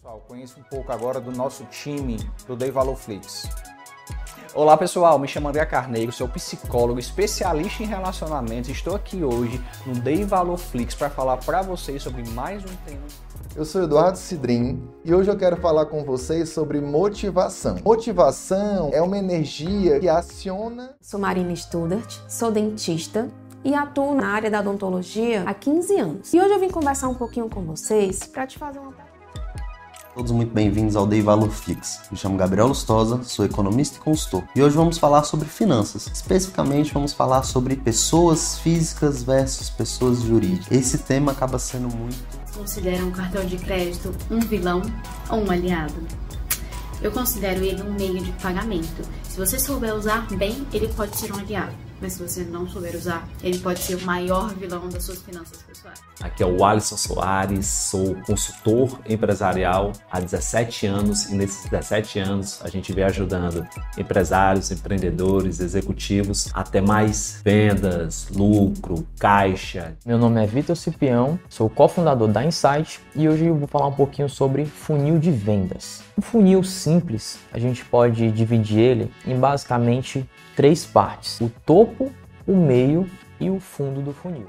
Pessoal, conheça um pouco agora do nosso time do Dei Valor Flix. Olá pessoal, me chamo André Carneiro, sou psicólogo, especialista em relacionamentos. Estou aqui hoje no Dei Valor Flix para falar para vocês sobre mais um tema. Eu sou Eduardo Cidrim e hoje eu quero falar com vocês sobre motivação. Motivação é uma energia que aciona. Sou Marina Studart, sou dentista e atuo na área da odontologia há 15 anos. E hoje eu vim conversar um pouquinho com vocês para te fazer uma pergunta. Todos muito bem-vindos ao Day Valor Fix. Me chamo Gabriel Lustosa, sou economista e consultor. E hoje vamos falar sobre finanças. Especificamente vamos falar sobre pessoas físicas versus pessoas jurídicas. Esse tema acaba sendo muito. Considera um cartão de crédito um vilão ou um aliado? Eu considero ele um meio de pagamento. Se você souber usar bem, ele pode ser um aliado mas se você não souber usar, ele pode ser o maior vilão das suas finanças. Aqui é o Alisson Soares, sou consultor empresarial há 17 anos e nesses 17 anos a gente vem ajudando empresários, empreendedores, executivos a ter mais vendas, lucro, caixa. Meu nome é Vitor Cipião, sou cofundador da Insight e hoje eu vou falar um pouquinho sobre funil de vendas. Um funil simples, a gente pode dividir ele em basicamente três partes: o topo, o meio e o fundo do funil.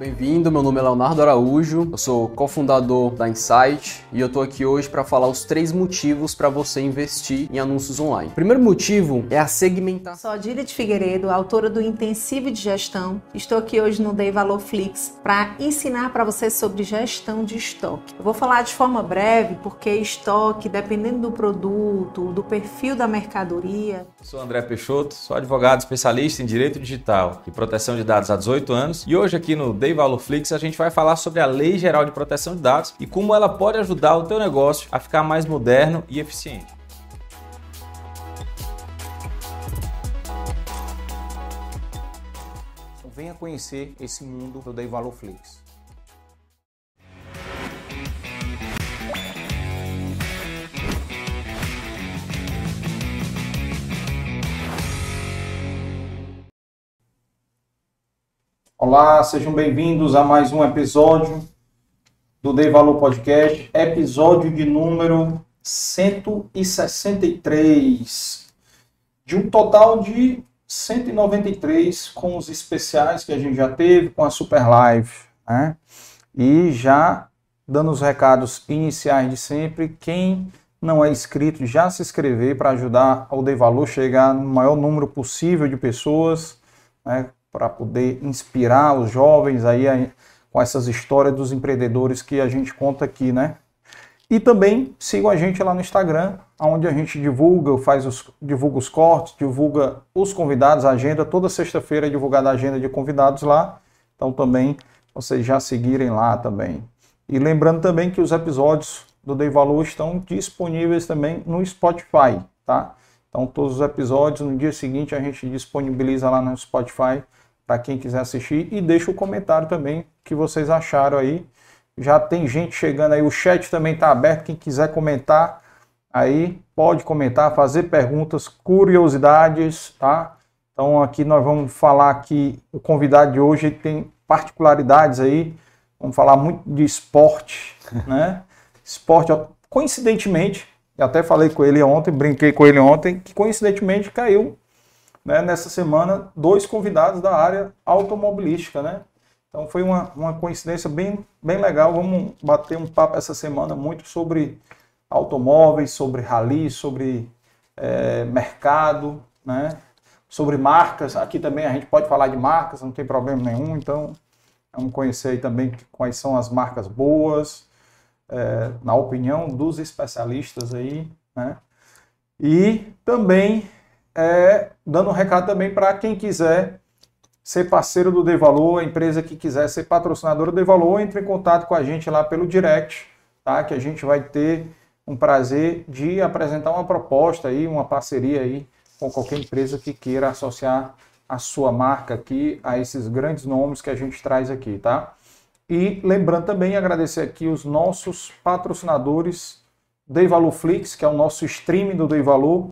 Bem-vindo, meu nome é Leonardo Araújo, eu sou cofundador da Insight e eu estou aqui hoje para falar os três motivos para você investir em anúncios online. O primeiro motivo é a segmentação. Sou Adília de Figueiredo, autora do Intensivo de Gestão. Estou aqui hoje no Day Valor Flix para ensinar para você sobre gestão de estoque. Eu vou falar de forma breve porque estoque, dependendo do produto, do perfil da mercadoria. Sou André Peixoto, sou advogado especialista em direito digital e proteção de dados há 18 anos e hoje aqui no Day Day Valor Flix, a gente vai falar sobre a Lei Geral de Proteção de Dados e como ela pode ajudar o teu negócio a ficar mais moderno e eficiente. Venha conhecer esse mundo do Day Valor Flix. Olá, sejam bem-vindos a mais um episódio do Dei Valor Podcast, episódio de número 163, de um total de 193 com os especiais que a gente já teve, com a Super Live, né? E já dando os recados iniciais de sempre, quem não é inscrito, já se inscrever para ajudar o Dei Valor chegar no maior número possível de pessoas, né? Para poder inspirar os jovens aí com essas histórias dos empreendedores que a gente conta aqui, né? E também sigam a gente lá no Instagram, onde a gente divulga, faz os, divulga os cortes, divulga os convidados, a agenda. Toda sexta-feira é divulgada a agenda de convidados lá. Então também vocês já seguirem lá também. E lembrando também que os episódios do Dei Valor estão disponíveis também no Spotify, tá? Então todos os episódios no dia seguinte a gente disponibiliza lá no Spotify para quem quiser assistir e deixa o comentário também que vocês acharam aí. Já tem gente chegando aí, o chat também está aberto, quem quiser comentar aí pode comentar, fazer perguntas, curiosidades, tá? Então aqui nós vamos falar que o convidado de hoje tem particularidades aí, vamos falar muito de esporte, né? Esporte, coincidentemente, até falei com ele ontem, brinquei com ele ontem, que coincidentemente caiu né, nessa semana dois convidados da área automobilística, né? Então foi uma, uma coincidência bem, bem legal. Vamos bater um papo essa semana muito sobre automóveis, sobre rally, sobre é, mercado, né? sobre marcas. Aqui também a gente pode falar de marcas, não tem problema nenhum. Então vamos conhecer aí também quais são as marcas boas, é, na opinião dos especialistas aí, né? E também é, dando um recado também para quem quiser ser parceiro do Devalor, a empresa que quiser ser patrocinadora do Devalor, entre em contato com a gente lá pelo direct, tá? Que a gente vai ter um prazer de apresentar uma proposta aí, uma parceria aí com qualquer empresa que queira associar a sua marca aqui a esses grandes nomes que a gente traz aqui, tá? E lembrando também agradecer aqui os nossos patrocinadores Deivalor Flix, que é o nosso streaming do Deivalor,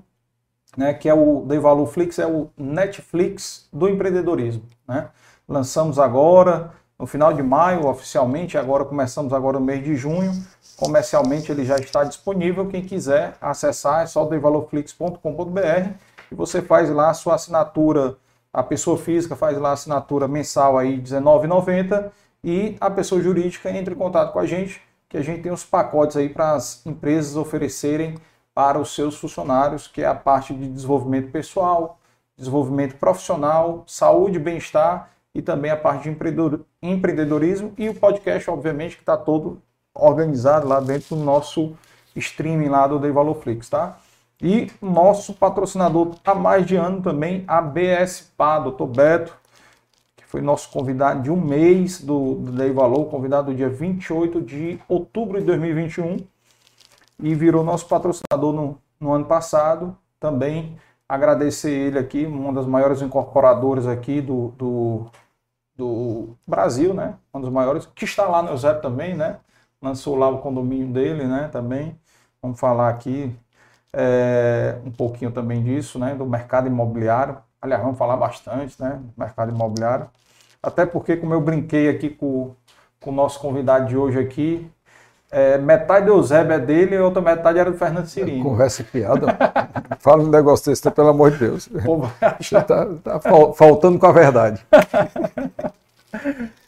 né, que é o Flix, é o Netflix do empreendedorismo. Né? Lançamos agora, no final de maio, oficialmente, agora começamos agora no mês de junho. Comercialmente ele já está disponível. Quem quiser acessar é só devalorflix.com.br e você faz lá a sua assinatura. A pessoa física faz lá a assinatura mensal aí R$19,90 e a pessoa jurídica entra em contato com a gente, que a gente tem os pacotes aí para as empresas oferecerem para os seus funcionários, que é a parte de desenvolvimento pessoal, desenvolvimento profissional, saúde, bem-estar e também a parte de empreendedorismo e o podcast, obviamente, que está todo organizado lá dentro do nosso streaming lá do Dei Valor Flix, tá? E nosso patrocinador há mais de ano também, a BSPA, Dr. Beto, que foi nosso convidado de um mês do, do Dei Valor, convidado no dia 28 de outubro de 2021 e virou nosso patrocinador no, no ano passado. Também agradecer ele aqui, uma das maiores incorporadoras aqui do, do, do Brasil, né? Uma das maiores, que está lá no Eusébio também, né? Lançou lá o condomínio dele, né? Também. Vamos falar aqui é, um pouquinho também disso, né? Do mercado imobiliário. Aliás, vamos falar bastante, né? Mercado imobiliário. Até porque, como eu brinquei aqui com, com o nosso convidado de hoje aqui, é, metade do Eusébio é dele e a outra metade era do Fernando Cirino. Conversa e piada. Fala um negócio desse, pelo amor de Deus. Está tá faltando com a verdade.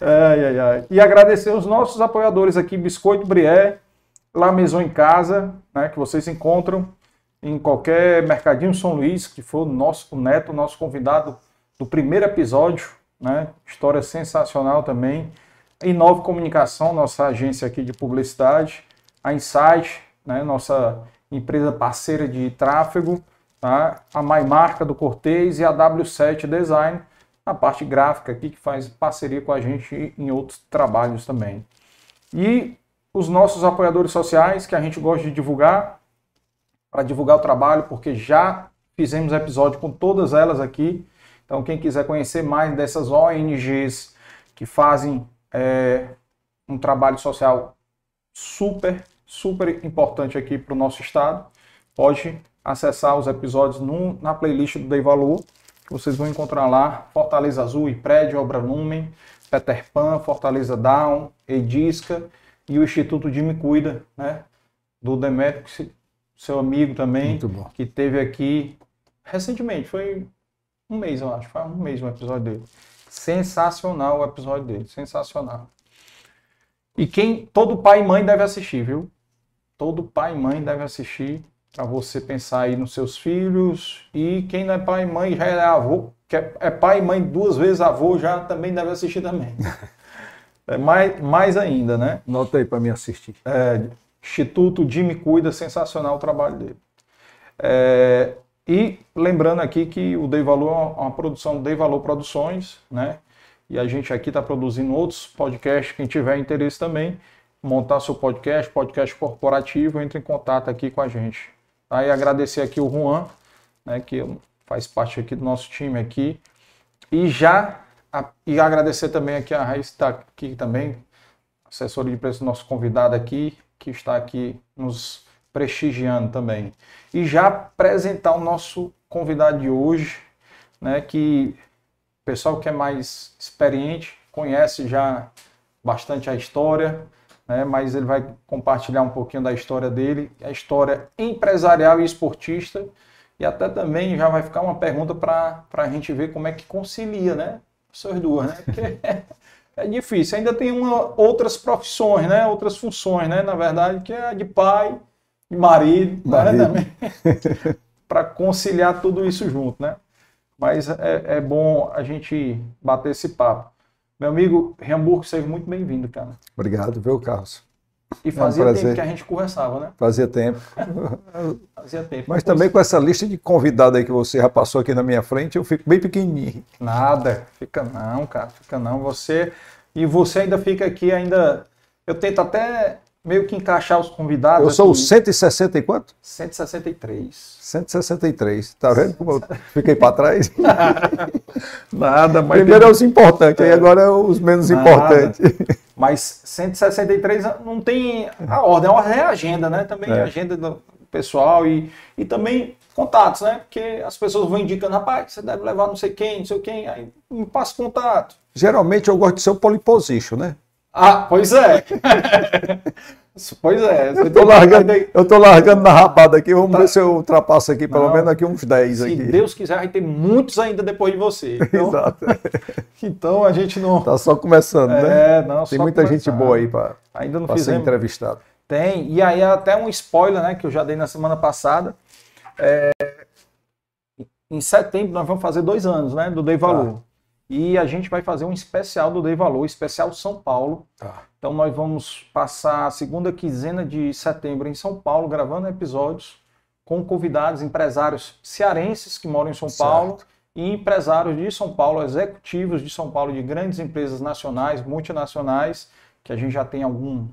ai, ai, ai. E agradecer os nossos apoiadores aqui, Biscoito Brié, La Maison em Casa, né, que vocês encontram em qualquer mercadinho São Luís, que foi o nosso o Neto, nosso convidado do primeiro episódio, né? História sensacional também. Inove Comunicação, nossa agência aqui de publicidade, a Insight, né, nossa empresa parceira de tráfego, tá? a MyMarca do Cortez e a W7 Design, a parte gráfica aqui que faz parceria com a gente em outros trabalhos também. E os nossos apoiadores sociais que a gente gosta de divulgar, para divulgar o trabalho, porque já fizemos episódio com todas elas aqui. Então, quem quiser conhecer mais dessas ONGs que fazem é um trabalho social super, super importante aqui para o nosso estado. Pode acessar os episódios no, na playlist do Dei Valor, que vocês vão encontrar lá Fortaleza Azul e Prédio, Obra Lumen, Peter Pan, Fortaleza Down, Edisca e o Instituto de Me Cuida, né? Do Demetrio, seu amigo também, que teve aqui recentemente, foi um mês, eu acho, foi um mês o episódio dele. Sensacional o episódio dele, sensacional. E quem todo pai e mãe deve assistir, viu? Todo pai e mãe deve assistir para você pensar aí nos seus filhos e quem não é pai e mãe já é avô, que é, é pai e mãe duas vezes avô já também deve assistir também. É mais, mais ainda, né? Nota aí para me assistir. É, Instituto Jimmy Cuida, sensacional o trabalho dele. É, e lembrando aqui que o Dei Valor é uma produção Dei Valor Produções, né? E a gente aqui está produzindo outros podcasts, quem tiver interesse também, montar seu podcast, podcast corporativo, entre em contato aqui com a gente. Tá? E agradecer aqui o Juan, né, que faz parte aqui do nosso time aqui. E já e agradecer também aqui a Raiz está aqui também, assessoria de preço do nosso convidado aqui, que está aqui nos prestigiando também. E já apresentar o nosso convidado de hoje, né, que o pessoal que é mais experiente conhece já bastante a história, né, mas ele vai compartilhar um pouquinho da história dele, a história empresarial e esportista, e até também já vai ficar uma pergunta para a gente ver como é que concilia, né? Essas duas, né? Porque é difícil. Ainda tem uma, outras profissões, né? Outras funções, né? Na verdade, que é a de pai marido, marido. Né? para conciliar tudo isso junto, né? Mas é, é, bom a gente bater esse papo. Meu amigo Hamburgo, seja muito bem-vindo, cara. Obrigado, viu, Carlos? E fazia é um tempo que a gente conversava, né? Fazia tempo. fazia tempo. Mas também com essa lista de convidados aí que você já passou aqui na minha frente, eu fico bem pequenininho. Nada, fica não, cara, fica não. Você e você ainda fica aqui ainda. Eu tento até meio que encaixar os convidados. Eu sou o 160 e quanto? 163. 163. Tá vendo como eu fiquei para trás? Nada, mas. Primeiro é os importantes, é. aí agora é os menos Nada. importantes. Mas 163 não tem a ordem, a ordem é a agenda, né? Também é. a agenda do, pessoal e, e também contatos, né? Porque as pessoas vão indicando, rapaz, você deve levar não sei quem, não sei quem, aí me passa contato. Geralmente eu gosto de ser o pole position, né? Ah, pois é. pois é. Eu tô, largando, eu tô largando na rabada aqui, vamos Tá. ver se eu ultrapasso aqui, pelo Não. menos aqui uns 10 Se aqui. Deus quiser, vai ter muitos ainda depois de você. Então, Exato. então a gente não. Tá só começando, né? É, não, Tem muita gente começando. boa aí para Ainda não ser fizemos. entrevistado. Tem, e aí até um spoiler, né, que eu já dei na semana passada. É, em setembro nós vamos fazer dois anos, né, do Dei Valor. E a gente vai fazer um especial do Dei Valor, especial São Paulo. Tá. Então nós vamos passar a segunda quinzena de setembro em São Paulo, gravando episódios com convidados, empresários cearenses que moram em São Certo. Paulo e empresários de São Paulo, executivos de São Paulo, de grandes empresas nacionais, multinacionais, que a gente já tem algum,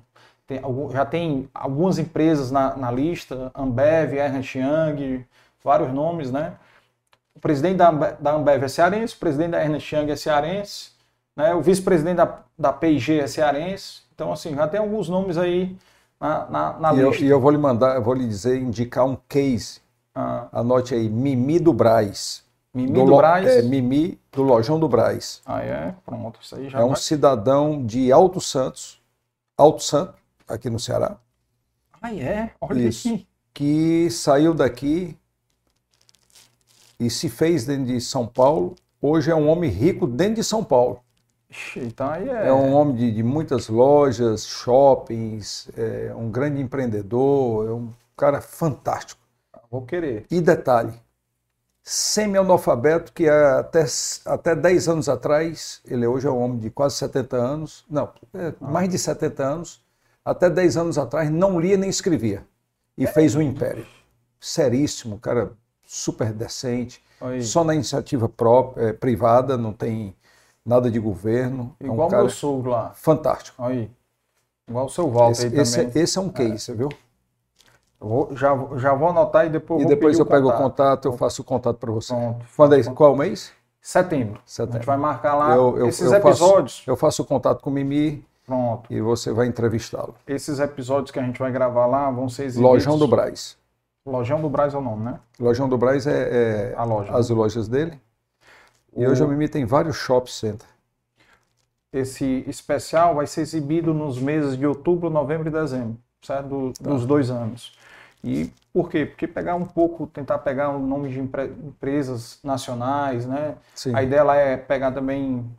tem já tem algumas empresas na, na lista, Ambev, Ernst Young, vários nomes, né? Presidente da Ambe- da Ambev é cearense, o presidente da Ernst Young é cearense, né? o vice-presidente da, da P&G é cearense. Então, assim, já tem alguns nomes aí na, na, na E eu, lista. e eu vou lhe mandar, eu vou lhe dizer, indicar um case. Ah, Anote aí, Mimi do Braz. Mimi Do do, lo- Braz. É, Mimi do Lojão do Braz. Ah, é? Pronto, isso aí já É um vai. cidadão de Alto Santos, Alto Santo, aqui no Ceará, Ah, é? Olha Isso. aqui. que saiu daqui e se fez dentro de São Paulo. Hoje é um homem rico dentro de São Paulo. Então aí é... É um homem de, de muitas lojas, shoppings, é um grande empreendedor, é um cara fantástico. Vou querer. E detalhe, semi-analfabeto que até, até 10 anos atrás, ele hoje é um homem de quase 70 anos, não, é, mais de 70 anos, até 10 anos atrás não lia nem escrevia. E fez um império. Seríssimo, cara super decente, só na iniciativa própria, é, privada, não tem nada de governo. é Igual um cara meu sogro lá. fantástico. Aí. Igual o seu Walter Esse, aí esse, também. esse é um case, viu? Eu vou- já, já vou anotar e depois E depois eu pego o contato. eu faço o contato para você. Pronto. Quando é, qual mês? Setembro. A Setembro. gente vai marcar lá Eu- eu- esses eu faço- episódios. Eu faço o contato com o Mimi Pronto. e você vai entrevistá-lo. Esses episódios que a gente vai gravar lá vão ser exibidos. Lojão do Braz. Lojão do Braz é o nome, né? Lojão do Braz é, é A loja. as lojas dele. E O- hoje o Mimi tem vários shopping center. Esse especial vai ser exibido nos meses de outubro, novembro e dezembro, certo? Do- Tá. Dos dois anos. E por quê? Porque pegar um pouco, tentar pegar o nome de empre- empresas nacionais, né? Sim. A ideia lá é pegar também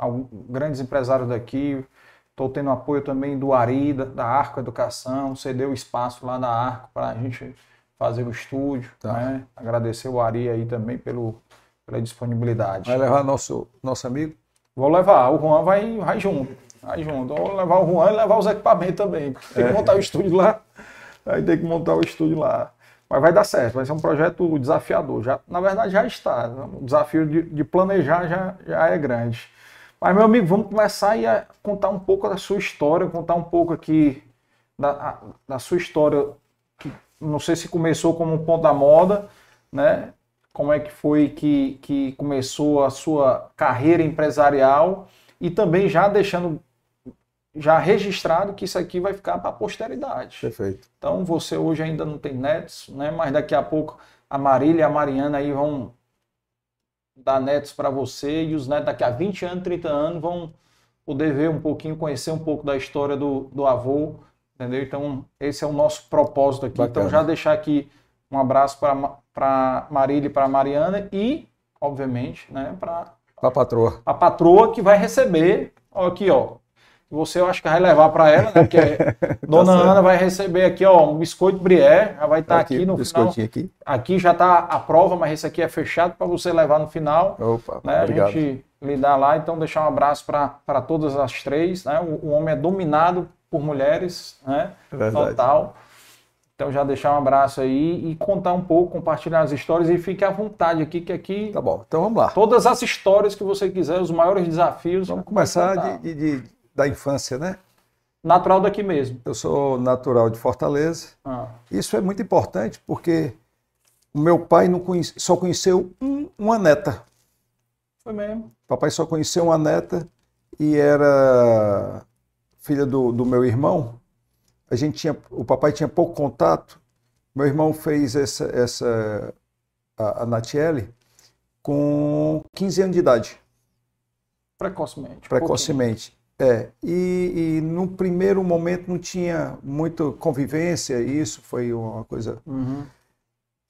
grandes empresários daqui. Estou tendo apoio também do Ari, da, da Arco Educação, cedeu espaço lá da Arco para a gente fazer o estúdio. Tá. Né? Agradecer o Ari aí também pelo, pela disponibilidade. Vai levar nosso, nosso amigo? Vou levar, o Juan vai, vai junto. Vai junto. Vou levar o Juan e levar os equipamentos também. porque Tem que montar o estúdio lá. Aí tem que montar o estúdio lá. Mas vai dar certo, vai ser um projeto desafiador. Já, na verdade, já está. O desafio de, de planejar já, já é grande. Mas, meu amigo, vamos começar aí a contar um pouco da sua história, contar um pouco aqui da, da sua história, não sei se começou como um ponto da moda, né? Como é que foi que, que começou a sua carreira empresarial e também já deixando já registrado que isso aqui vai ficar para a posteridade. Perfeito. Então você hoje ainda não tem netos, né? Mas daqui a pouco a Marília e a Mariana aí vão dar netos para você e os netos daqui a 20 anos, 30 anos vão poder ver um pouquinho, conhecer um pouco da história do, do avô, entendeu? Então esse é o nosso propósito aqui. Bacana. Então já deixar aqui um abraço para Marília e para Mariana e, obviamente, né, para Pra patroa. a patroa que vai receber, ó, aqui, ó. Você eu acho que vai levar para ela, né? Porque Dona certo. Ana vai receber aqui, ó, um biscoito Brié, já vai estar aqui, no final. aqui. Aqui já está a prova, mas esse aqui é fechado para você levar no final. Opa, Né? A obrigado. gente lhe dá lá, então deixar um abraço para todas as três. Né? O, o homem é dominado por mulheres, né? Verdade. Total. Então já deixar um abraço aí e contar um pouco, compartilhar as histórias e fique à vontade aqui, que aqui Tá bom, então vamos lá. todas as histórias que você quiser, os maiores desafios. Vamos começar de, de- de- da infância, né? Natural daqui mesmo. Eu sou natural de Fortaleza. Ah, Isso é muito importante porque o meu pai não conhece- só conheceu um- uma neta. foi mesmo. Papai só conheceu uma neta e era filha do, do meu irmão. A gente tinha, o papai tinha pouco contato Meu irmão fez essa, essa a, a Natiele com 15 anos de idade. Precocemente. Precocemente. É, e, e no primeiro momento não tinha muita convivência, isso foi uma coisa. Uhum.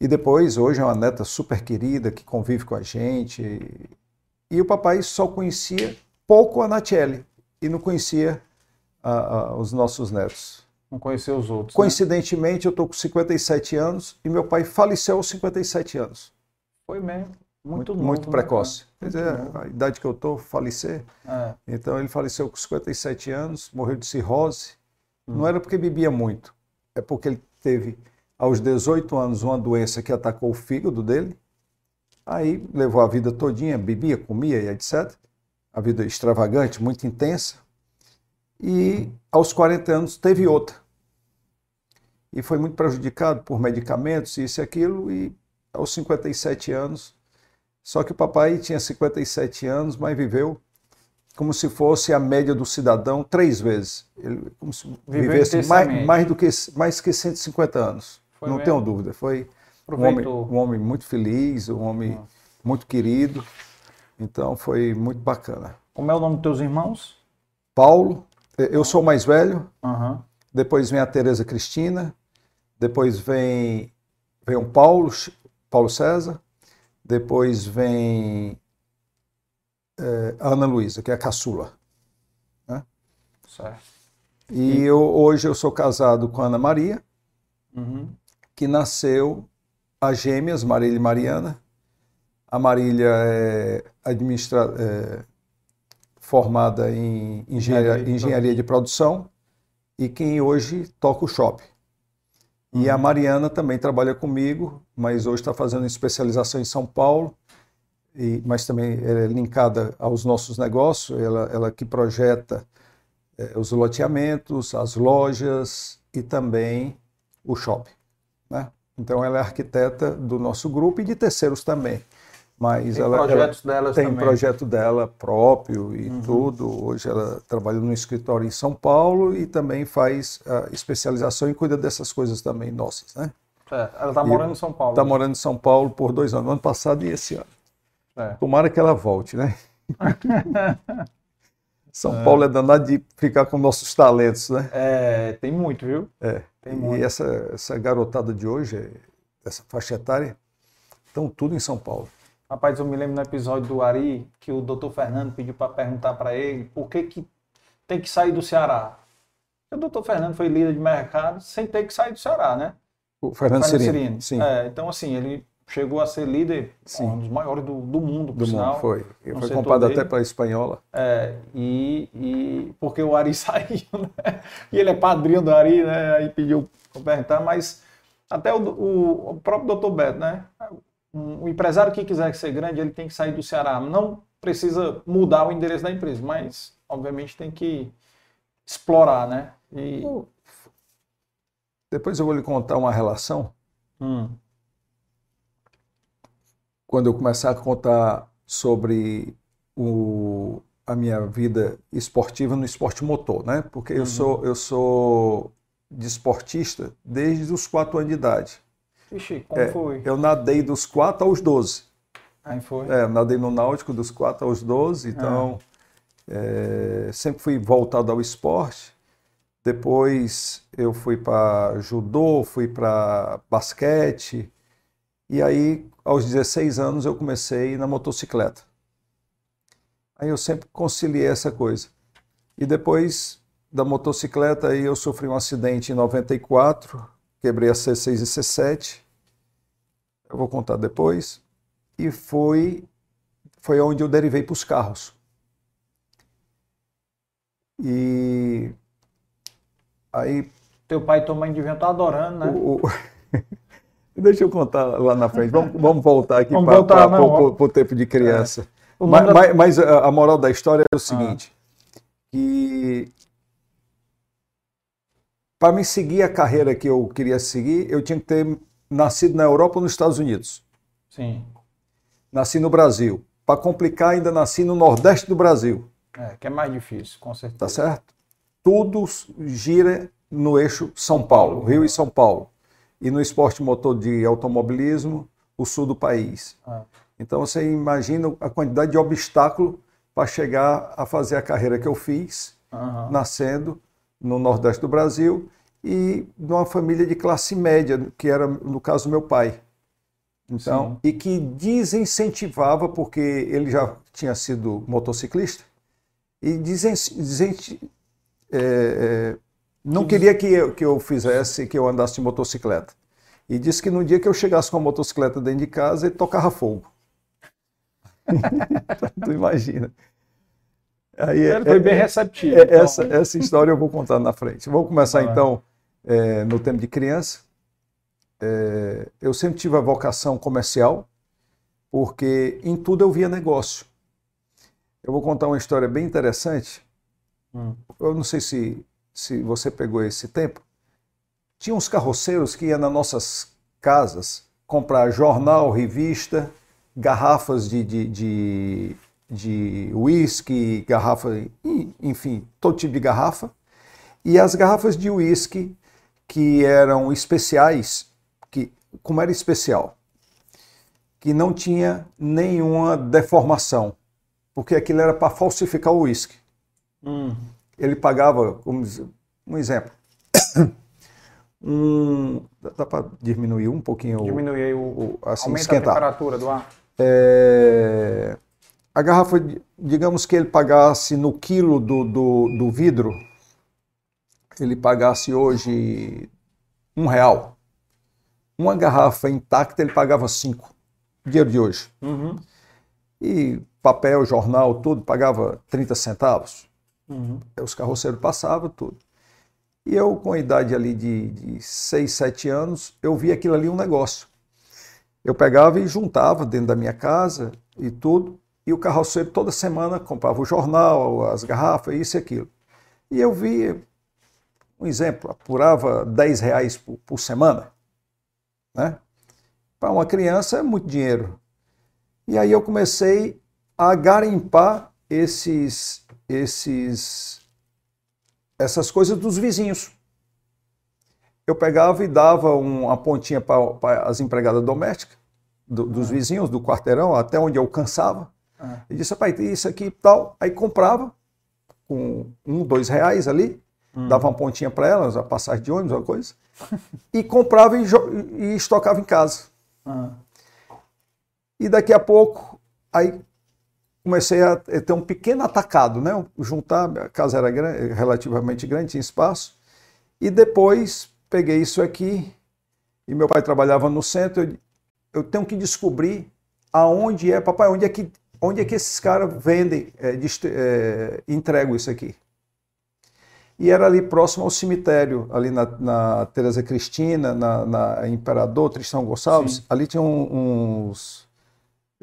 E depois, hoje é uma neta super querida que convive com a gente. E o papai só conhecia pouco a Natiele e não conhecia a, a, os nossos netos. Não conhecia os outros. né? Coincidentemente, eu estou com 57 anos e meu pai faleceu aos 57 anos. Foi mesmo. Muito, Muito, novo, muito né, precoce. cara? Quer dizer, a idade que eu estou, falecer. É. Então ele faleceu com 57 anos, morreu de cirrose. Hum. Não era porque bebia muito, é porque ele teve aos 18 anos uma doença que atacou o fígado dele. Aí levou a vida todinha, bebia, comia e etc. A vida extravagante, muito intensa. E aos 40 anos teve outra. E foi muito prejudicado por medicamentos, isso e aquilo, e aos 57 anos. Só que o papai tinha 57 anos, mas viveu como se fosse a média do cidadão três vezes. Ele como se Viveu vivesse mais, mais do que mais que 150 anos. Foi Não mesmo? tenho dúvida. Foi um homem, um homem muito feliz, um homem muito querido. Então foi muito bacana. Como é o nome dos teus irmãos? Paulo, eu sou o mais velho, Aham. depois vem a Tereza Cristina, depois vem, vem o Paulo, Paulo César, depois vem eh, a Ana Luísa, que é a caçula. né? Certo. E eu, hoje eu sou casado com a Ana Maria, Uhum. que nasceu as gêmeas, Marília e Mariana. A Marília é, administra, é formada em engenharia, de engenharia de produção e quem hoje toca o shopping. E a Mariana também trabalha comigo, mas hoje está fazendo especialização em São Paulo, e, mas também é linkada aos nossos negócios, ela, ela que projeta eh, os loteamentos, as lojas e também o shopping. Né? Então ela é arquiteta do nosso grupo e de terceiros também. Mas Tem ela, projetos ela delas tem também. projeto dela próprio e Uhum. tudo. Hoje ela trabalha no escritório em São Paulo e também faz a especialização e cuida dessas coisas também nossas, né? Certo. Ela está morando em São Paulo. Está morando em São Paulo por dois anos, ano passado e esse ano. Certo. Tomara que ela volte, né? São É. Paulo é danado de ficar com nossos talentos, né? É, tem muito, viu? É. Tem e muito. essa, essa garotada de hoje, é- essa faixa etária, estão tudo em São Paulo. Rapaz, eu me lembro no episódio do Ari que o doutor Fernando pediu para perguntar para ele por que, que tem que sair do Ceará. O doutor Fernando foi líder de mercado sem ter que sair do Ceará, né? O Fernando, Cirino. Sim, É, então, assim, ele chegou a ser líder, Sim. um dos maiores do, do mundo, por do sinal. mundo foi. Ele foi comprado dele. até para a espanhola. É, e, e porque o Ari saiu, né? E ele é padrinho do Ari, né? Aí pediu para perguntar, mas até o, o, o próprio doutor Beto, né? Um, o empresário que quiser ser grande, ele tem que sair do Ceará. Não precisa mudar o endereço da empresa, mas obviamente tem que explorar, né? E, Depois eu vou lhe contar uma relação. hum, Quando eu começar a contar sobre o, a minha vida esportiva no esporte motor, né? Porque eu sou eu sou desportista desde os 4 anos de idade. Ixi, como É, foi? Eu nadei dos 4 aos 12. Aí foi. É, eu nadei no Náutico dos 4 aos 12, então é, sempre fui voltado ao esporte. Depois eu fui para judô, fui para basquete. E aí, aos 16 anos, eu comecei na motocicleta. Aí eu sempre conciliei essa coisa. E depois da motocicleta, aí eu sofri um acidente em 94, quebrei a C6 e C7. Eu vou contar depois e foi foi onde eu derivei para os carros. E aí Teu pai e tua mãe deviam estar adorando, né? o, o- deixa eu contar lá na frente. Vamos, vamos voltar aqui para vamos- o tempo de criança. O Mas, da- mas- mas a moral da história é o seguinte, que para me seguir a carreira que eu queria seguir, eu tinha que ter nascido na Europa ou nos Estados Unidos. Sim. Nasci no Brasil. Para complicar, ainda nasci no Nordeste do Brasil. É, que é mais difícil, com certeza. Tá certo? Tudo gira no eixo São Paulo, Rio e São Paulo. e no esporte motor de automobilismo, o sul do país. Ah. Então você imagina a quantidade de obstáculo para chegar a fazer a carreira que eu fiz, Aham. nascendo no Nordeste do Brasil e de uma família de classe média, que era no caso meu pai. Então, e que desincentivava, porque ele já tinha sido motociclista, e desen- é, é, não queria que eu, que eu fizesse, que eu andasse de motocicleta. E disse que no dia que eu chegasse com a motocicleta dentro de casa, ele tocava fogo. tu imagina. Aí, Ele foi bem receptivo, é, então. Essa, essa história eu vou contar na frente. Vou começar Vai. então é, no tempo de criança. É, eu sempre tive a vocação comercial, porque em tudo eu via negócio. Eu vou contar uma história bem interessante. Hum. Eu não sei se, se você pegou esse tempo. Tinha uns carroceiros que iam nas nossas casas comprar jornal, revista, garrafas de, de, de, de whisky, garrafa, enfim, todo tipo de garrafa. E as garrafas de whisky que eram especiais, que, como era especial, que não tinha nenhuma deformação, porque aquilo era para falsificar o whisky. Hum. Ele pagava, dizer, um exemplo, um, dá para diminuir um pouquinho, o- Diminui aí o, o- assim, aumenta a esquentar. temperatura do ar. É, a garrafa, digamos que ele pagasse no quilo do, do, do vidro, ele pagasse hoje um real. Uma garrafa intacta ele pagava cinco, dinheiro de hoje. Uhum. E papel, jornal, tudo, pagava 30 centavos. Uhum. Aí Os carroceiros passavam, tudo. E eu, com a idade ali de, de 6, 7 anos, eu vi aquilo ali um negócio. Eu pegava e juntava dentro da minha casa e tudo, e o carroceiro toda semana comprava o jornal, as garrafas, isso e aquilo. E eu vi, um exemplo, apurava 10 reais por, por semana. Né? Para uma criança é muito dinheiro. E aí eu comecei a garimpar esses, esses, essas coisas dos vizinhos. Eu pegava e dava um, uma pontinha para as empregadas domésticas, do- dos vizinhos, do quarteirão, até onde eu cansava. Ah. E disse, pai, tem isso aqui e tal. Aí comprava com um, dois reais ali, dava uma pontinha para elas, a passagem de ônibus, uma coisa, e comprava e, e estocava em casa. Ah. E daqui a pouco, aí comecei a ter um pequeno atacado, né? Juntar, a casa era gran- relativamente grande, tinha espaço. E depois peguei isso aqui, e meu pai trabalhava no centro, eu, eu tenho que descobrir aonde é, papai, onde é que, onde é que esses caras vendem, é, dist- é, entregam isso aqui. E era ali próximo ao cemitério, ali na, na Teresa Cristina, na, na Imperador Tristão Gonçalves, ali tinha um- uns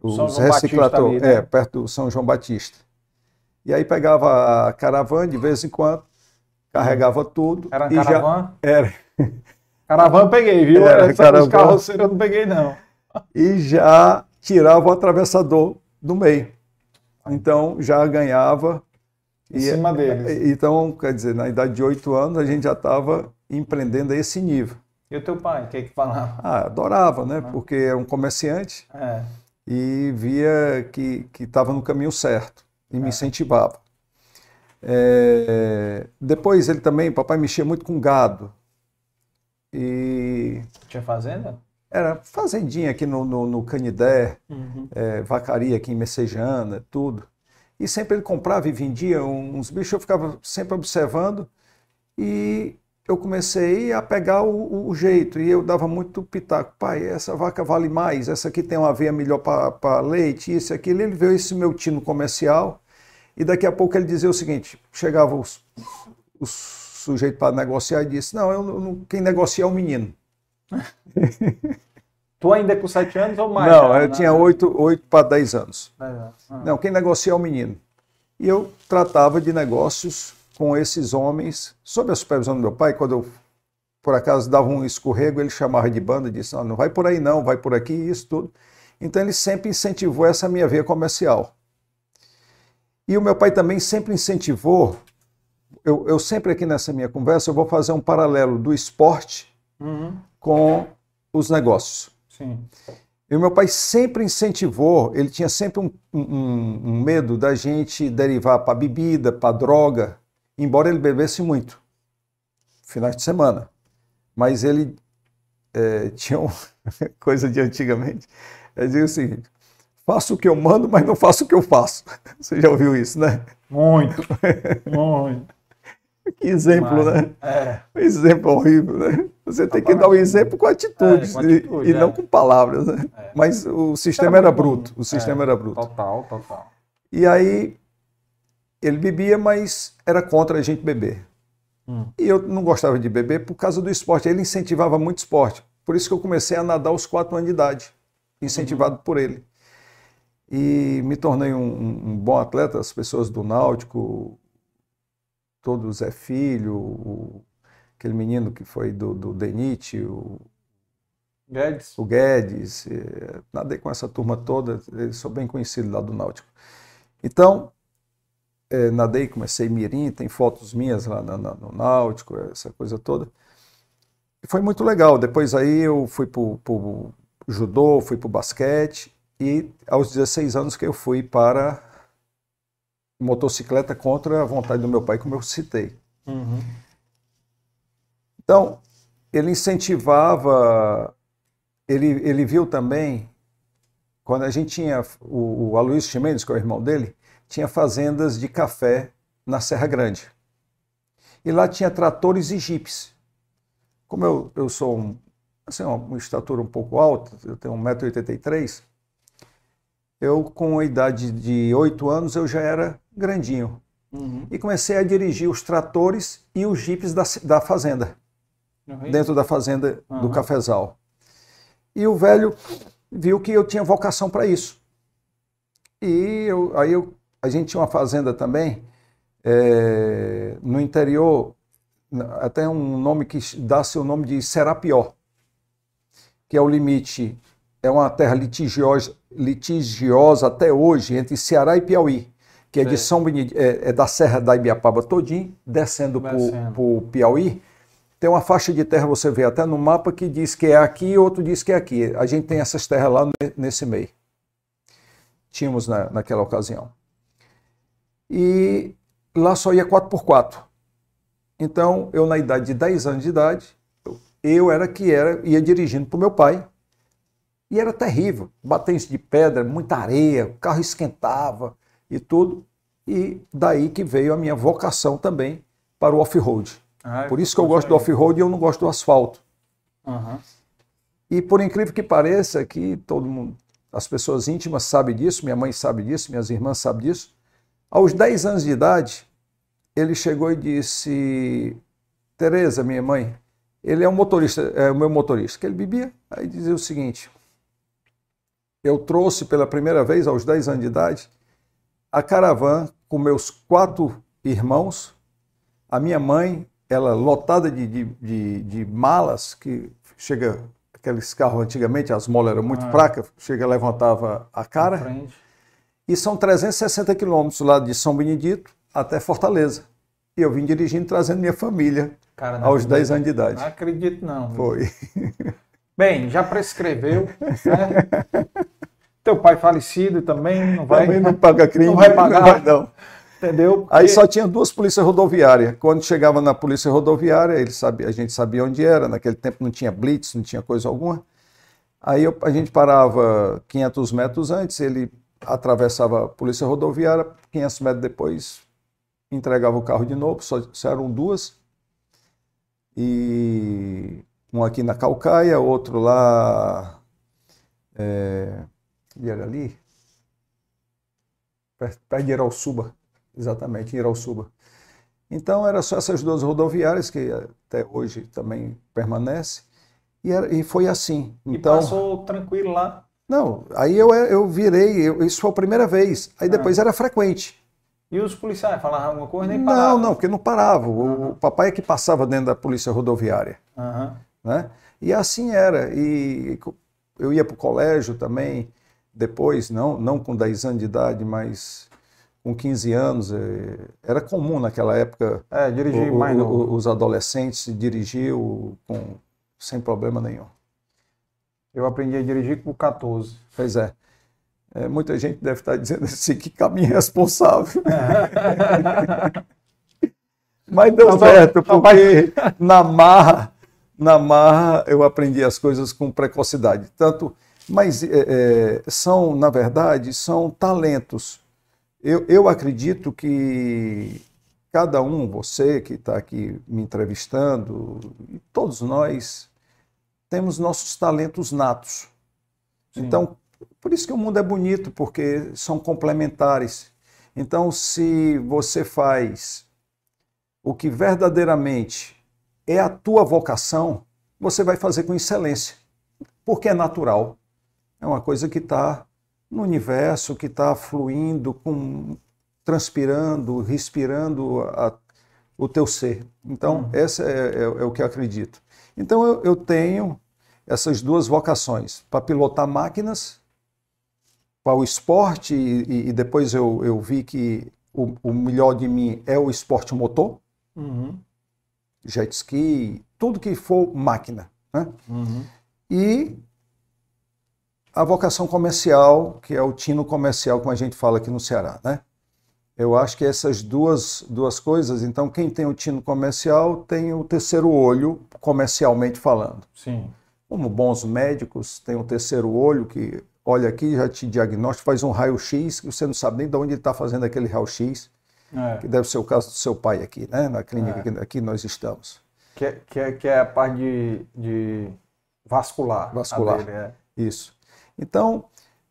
os recicladores, né? é, perto do São João Batista. E aí pegava a caravana de vez em quando, carregava tudo. Era e já- caravana? era. Caravana eu peguei, viu? Era, Essa caravana. dos carroceiros eu não peguei, não. E já tirava o atravessador do meio. Então já ganhava. Em cima deles. Então, quer dizer, na idade de oito anos, a gente já estava empreendendo a esse nível. E o teu pai, o que é que falava? Ah, adorava, né? Porque era um comerciante É. e via que estava no caminho certo e me incentivava. É, depois ele também, papai mexia muito com gado. E Tinha fazenda? Era fazendinha aqui no, no, no Canidé, Uhum. é, vacaria aqui em Messejana, tudo. E sempre ele comprava e vendia uns bichos, eu ficava sempre observando e eu comecei a pegar o, o- jeito. E eu dava muito pitaco. Pai, essa vaca vale mais, essa aqui tem uma veia melhor para leite, isso e aquilo. Ele viu esse meu tino comercial e daqui a pouco ele dizia o seguinte: chegava os, o sujeito para negociar e disse: Não, eu, não- quem negocia é o menino. Tu ainda com 7 anos ou mais? não, eu tinha 8, 8 para 10 anos. Ah. Não, quem negocia é o menino. E eu tratava de negócios com esses homens, sob a supervisão do meu pai, quando eu, por acaso, dava um escorrego, ele chamava de banda e disse, não, não vai por aí não, vai por aqui, isso tudo. Então ele sempre incentivou essa minha veia comercial. E o meu pai também sempre incentivou, eu, eu sempre aqui nessa minha conversa, eu vou fazer um paralelo do esporte Uhum. com os negócios. Sim. E o meu pai sempre incentivou, ele tinha sempre um, um- um medo da gente derivar para bebida, para droga, embora ele bebesse muito, finais de semana. Mas ele eh, tinha uma coisa de antigamente, ele dizia o seguinte, faço o que eu mando, mas não faço o que eu faço. Você já ouviu isso, né? Muito. Muito. Que exemplo, Mas, né? É. Um exemplo horrível, né? Você tem que dar o exemplo com atitudes É, com e- atitude, e, é. não com palavras, né? Mas o sistema era, muito bruto, o sistema É, era bruto. Total, total. E aí ele bebia, mas era contra a gente beber. Hum. E eu não gostava de beber por causa do esporte. Ele incentivava muito esporte. Por isso que eu comecei a nadar aos quatro anos de idade, incentivado por ele. E me tornei um, um- um bom atleta. As pessoas do Náutico, todo o Zé Filho, o- aquele menino que foi do, do Denite, o Guedes. o Guedes, nadei com essa turma toda, são bem conhecidos lá do Náutico. Então, eh, nadei, comecei mirim, tem fotos minhas lá na- na- no Náutico, essa coisa toda. E foi muito legal. Depois aí eu fui para o judô, fui para o basquete e aos 16 anos que eu fui para motocicleta contra a vontade do meu pai, como eu citei. Uhum. Então, ele incentivava, ele, ele viu também, quando a gente tinha, o, o Aloysio Chimenez, que é o irmão dele, tinha fazendas de café na Serra Grande. E lá tinha tratores e jipes. Como eu, eu sou um, assim, uma, uma estatura um pouco alta, eu tenho 1,83m, eu com a idade de 8 anos eu já era grandinho. Uhum. E comecei a dirigir os tratores e os jipes da, da fazenda dentro da fazenda do Aham. cafezal. E o velho viu que eu tinha vocação para isso. E eu- aí eu- a gente tinha uma fazenda também eh, no interior, até um nome que dá-se o nome de Serapió, que é o limite, é uma terra litigiosa, litigiosa até hoje entre Ceará e Piauí, que é de. São Benedito, é, é da Serra da Ibiapaba todinho, descendo para o Piauí, tem uma faixa de terra, você vê até no mapa, que diz que é aqui e outro diz que é aqui. A gente tem essas terras lá ne- nesse meio. Tínhamos na, naquela ocasião. E lá só ia 4x4. Então, eu na idade de 10 anos de idade, eu, era que era, ia dirigindo para o meu pai. E era terrível. Batência de pedra, muita areia, o carro esquentava e tudo. E daí que veio a minha vocação também para o off-road. Ah, Por isso que eu gosto do off-road e eu não gosto do asfalto. Aham. E por incrível que pareça, que todo mundo, as pessoas íntimas sabem disso, minha mãe sabe disso, minhas irmãs sabem disso. Aos 10 anos de idade, ele chegou e disse: Tereza, minha mãe, ele é um motorista, é o meu motorista, que ele bebia. Aí dizia o seguinte: Eu trouxe pela primeira vez, aos 10 anos de idade, a caravana com meus quatro irmãos, a minha mãe, ela lotada de, de, de, de malas, que chega aqueles carros antigamente, as molas eram muito Ah. fracas, chega, levantava a cara. E são 360 quilômetros lá de São Benedito até Fortaleza. E eu vim dirigindo, trazendo minha família Cara, aos acredito. 10 anos de idade. Não acredito, não. Foi. Bem, já prescreveu, né? Teu pai falecido também não vai. Também não paga crime, Não vai pagar. não vai, não. Entendeu? Aí Porque- só tinha duas polícias rodoviárias. Quando chegava na polícia rodoviária, ele sabia, a gente sabia onde era. Naquele tempo não tinha blitz, não tinha coisa alguma. Aí eu- a gente parava 500 metros antes, ele atravessava a polícia rodoviária, 500 metros depois entregava o carro de novo, só, só eram duas. E um aqui na Calcaia, outro lá. É, e era ali? Perto de Irauçuba, exatamente, em Irauçuba. Então, eram só essas duas rodoviárias, que até hoje também permanece, e, era- e foi assim. E Então, passou tranquilo lá. não, aí eu, eu virei, eu- isso foi a primeira vez, aí depois era frequente. E os policiais falavam alguma coisa, nem Não, paravam. não, porque não parava, o, o papai é que passava dentro da polícia rodoviária Aham. né? E assim era. E eu ia para o colégio também, depois, não, não com 10 anos de idade, mas com 15 anos. eh, Era comum naquela época É, dirigir o- mais o- os adolescentes dirigir o- com sem problema nenhum. Eu aprendi a dirigir com 14. Pois é. É, muita gente deve estar dizendo assim, que caminho responsável. Mas deu Não, certo, não, porque na marra, na marra eu aprendi as coisas com precocidade. Tanto, mas é, é, são, na verdade, são talentos. Eu, eu acredito que cada um, você que está aqui me entrevistando, e todos nós, temos nossos talentos natos. Então, por isso que o mundo é bonito, porque são complementares. Então, se você faz o que verdadeiramente é a tua vocação, você vai fazer com excelência, porque é natural. É uma coisa que está no universo, que está fluindo, com, transpirando, respirando a, o teu ser. Então, esse é, é- é o que eu acredito. Então, eu, eu tenho essas duas vocações, para pilotar máquinas, para o esporte, e, e- e depois eu, eu vi que o, o melhor de mim é o esporte motor, Uhum. jet ski, tudo que for máquina. Né? Uhum. E a vocação comercial, que é o tino comercial, como a gente fala aqui no Ceará. Né? Eu acho que essas duas, duas coisas, então quem tem o tino comercial tem o terceiro olho, comercialmente falando. Sim. Como bons médicos, tem o terceiro olho que olha aqui, já te diagnostica, faz um raio-x, que você não sabe nem de onde ele está fazendo aquele raio-x, É. que deve ser o caso do seu pai aqui, né? na clínica É. que aqui nós estamos. Que, é- que, é, que é a parte de, de vascular. Vascular. dele, é. Isso. Então,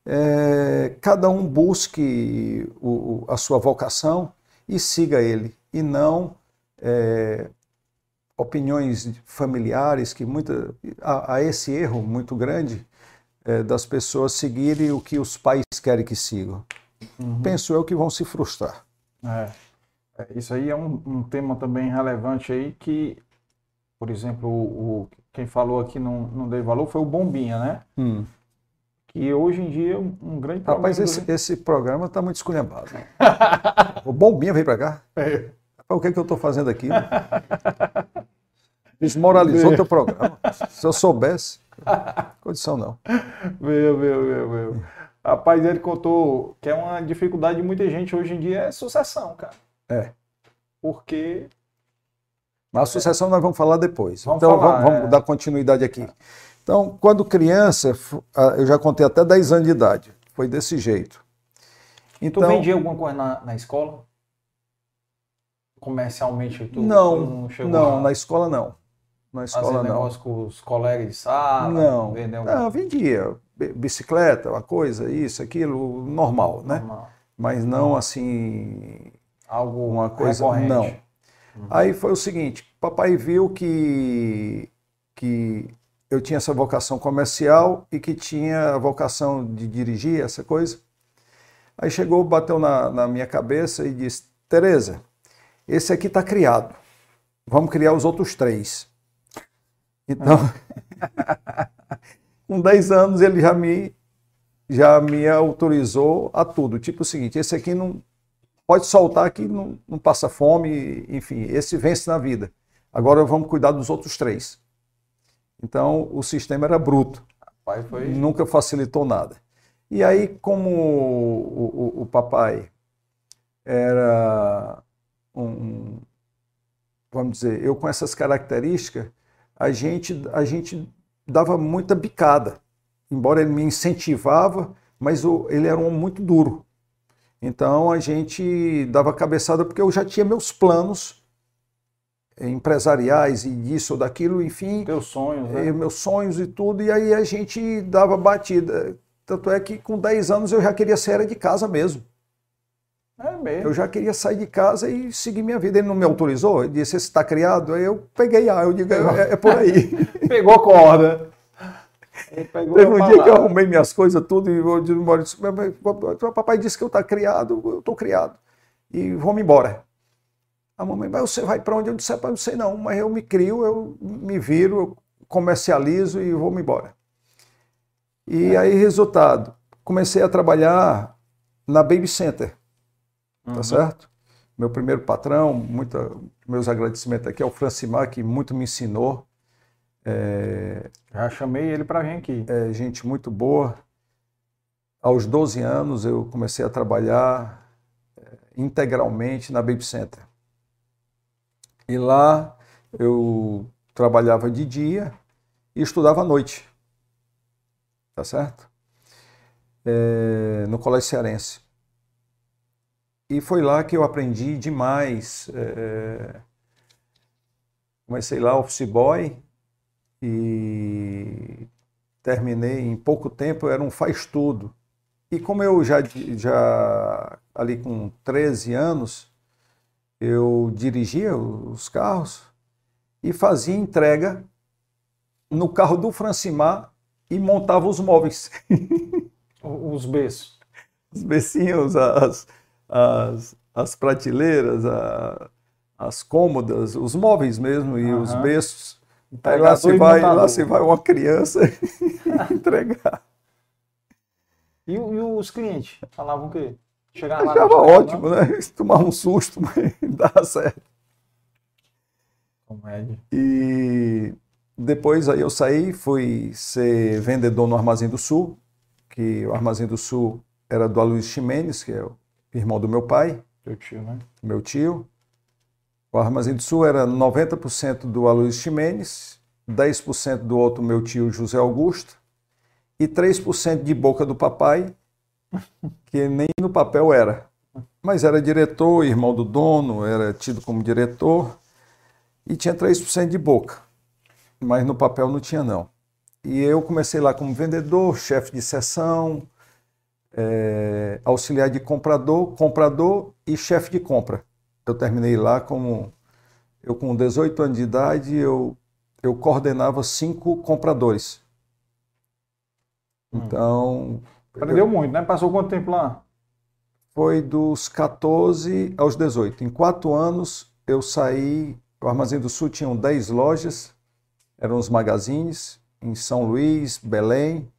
é, cada um busque o- a sua vocação e siga ele, e não é, opiniões familiares que muita há, há esse erro muito grande é, das pessoas seguirem o que os pais querem que sigam. Uhum. Penso eu que vão se frustrar. É. É, Isso aí é um, um tema também relevante aí que, por exemplo, o, o- quem falou aqui não, não deu valor foi o Bombinha, né? Hum. Que hoje em dia é um, um grande problema. Rapaz, esse, esse programa está muito esculhambado. o Bombinha veio para cá? É. O que, é que eu estou fazendo aqui? mano? Desmoralizou o teu programa. Se eu soubesse, condição não. Meu, meu, meu, meu. Rapaz, ele contou que é uma dificuldade de muita gente hoje em dia é sucessão, cara. É. Porque Mas a sucessão nós vamos falar depois. Vamos então falar, vamos, vamos é. dar continuidade aqui. Então, quando criança, ah, eu já contei até 10 anos de idade. Foi desse jeito. tu Então, vendia alguma coisa na, na escola? Comercialmente, tu não, tu chegou não, a na escola não. Na escola não. negócio com os colegas de sala? Não, Vender um... não, vendia bi- bicicleta, uma coisa, isso, aquilo, normal, né? Normal. Mas não assim, Algo uma coisa, recorrente. não. Aí foi o seguinte, papai viu que, que eu tinha essa vocação comercial e que tinha a vocação de dirigir, essa coisa. Aí chegou, bateu na, na minha cabeça e disse, Tereza, esse aqui está criado, vamos criar os outros três. Então, com 10 anos ele já me, já me autorizou a tudo. Tipo o seguinte, esse aqui não pode soltar que não, não passa fome, enfim, esse vence na vida. Agora vamos cuidar dos outros três. Então o sistema era bruto, foi... nunca facilitou nada. E aí, como o, o- o papai era um, vamos dizer, eu com essas características, a gente, a gente dava muita bicada. Embora ele me incentivava, mas o- ele era um homem muito duro. Então a gente dava cabeçada porque eu já tinha meus planos empresariais e disso ou daquilo, enfim, Teus sonhos, né? meus sonhos e tudo, e aí a gente dava batida. Tanto é que com 10 anos eu já queria sair de casa mesmo. É mesmo. Eu já queria sair de casa e seguir minha vida. Ele não me autorizou, ele disse, você está criado? Aí eu peguei, ah, eu digo, é, é por aí. Pegou corda. Ele pegou Teve um a dia que eu arrumei minhas coisas tudo e eu disse, embora, eu disse, "Mas, mas, o papai disse que eu estou criado, eu estou criado. E vamos embora. A mamãe, mas você vai para onde? Eu disse, "Rapaz, não sei não, mas eu me crio, eu me viro, eu comercializo e vou-me embora. E aí, resultado, comecei a trabalhar na Baby Center, tá certo? Meu primeiro patrão, muita, meus agradecimentos aqui ao Francimar, que muito me ensinou. É, Já chamei ele para vir aqui. é gente muito boa. Aos 12 anos eu comecei a trabalhar é, integralmente na Baby Center. E lá eu trabalhava de dia e estudava à noite. Tá certo? É, no Colégio Cearense. E foi lá que eu aprendi demais. é, comecei lá office boy e terminei em pouco tempo, era um faz-tudo. E como eu já, já ali com 13 anos, eu dirigia os carros e fazia entrega no carro do Francimar e montava os móveis. Os beços. Os becinhos, as, as, as prateleiras, a- as cômodas, os móveis mesmo e os Aham. berços. Aí lá se vai, lá se vai uma criança entregar. E, e os clientes falavam o quê? Chegavam lá Achava ótimo, né? Tomava um susto, mas dava certo. Comédia. E depois aí eu saí, fui ser vendedor no Armazém do Sul, que o Armazém do Sul era do Aloysio Ximenes, que é o irmão do meu pai, Teu tio, né? meu tio. O Armazém do Sul era 90% do Aloysio Ximenes, 10% do outro meu tio José Augusto e 3% de boca do papai, que nem no papel era. Mas era diretor, irmão do dono, era tido como diretor e tinha 3% de boca. Mas no papel não tinha não. E eu comecei lá como vendedor, chefe de seção, eh, auxiliar de comprador, comprador e chefe de compra. Eu terminei lá como eu com 18 anos de idade, eu eu coordenava cinco compradores. Então, Aprendeu muito, né? Passou quanto tempo lá? foi dos 14 aos 18. Em quatro anos eu saí. O Armazém do Sul tinham 10 lojas, eram os magazines, em São Luís, Belém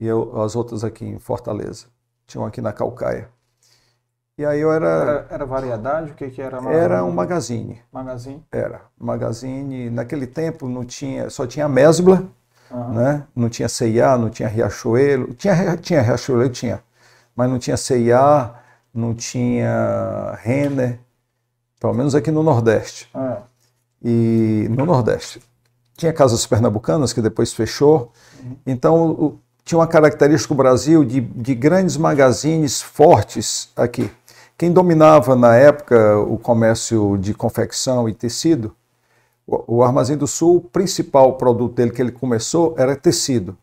e eu- as outras aqui em Fortaleza. Tinham aqui na Calcaia. E aí eu era. Era, era variedade? O que, que era? Era um magazine. Magazine. Era. Magazine. Naquele tempo não tinha, só tinha Mesbla, Aham. né? Não tinha CIA, não tinha Riachuelo. Tinha, tinha Riachuelo, tinha. Mas não tinha CIA, não tinha Renner. Pelo menos aqui no Nordeste. É. E no Nordeste. Tinha Casas Pernambucanas, que depois fechou. Então, o- tinha uma característica o Brasil de, de grandes magazines fortes aqui. Quem dominava na época o comércio de confecção e tecido, o, Armazém do Sul, o principal produto dele que ele começou era tecido.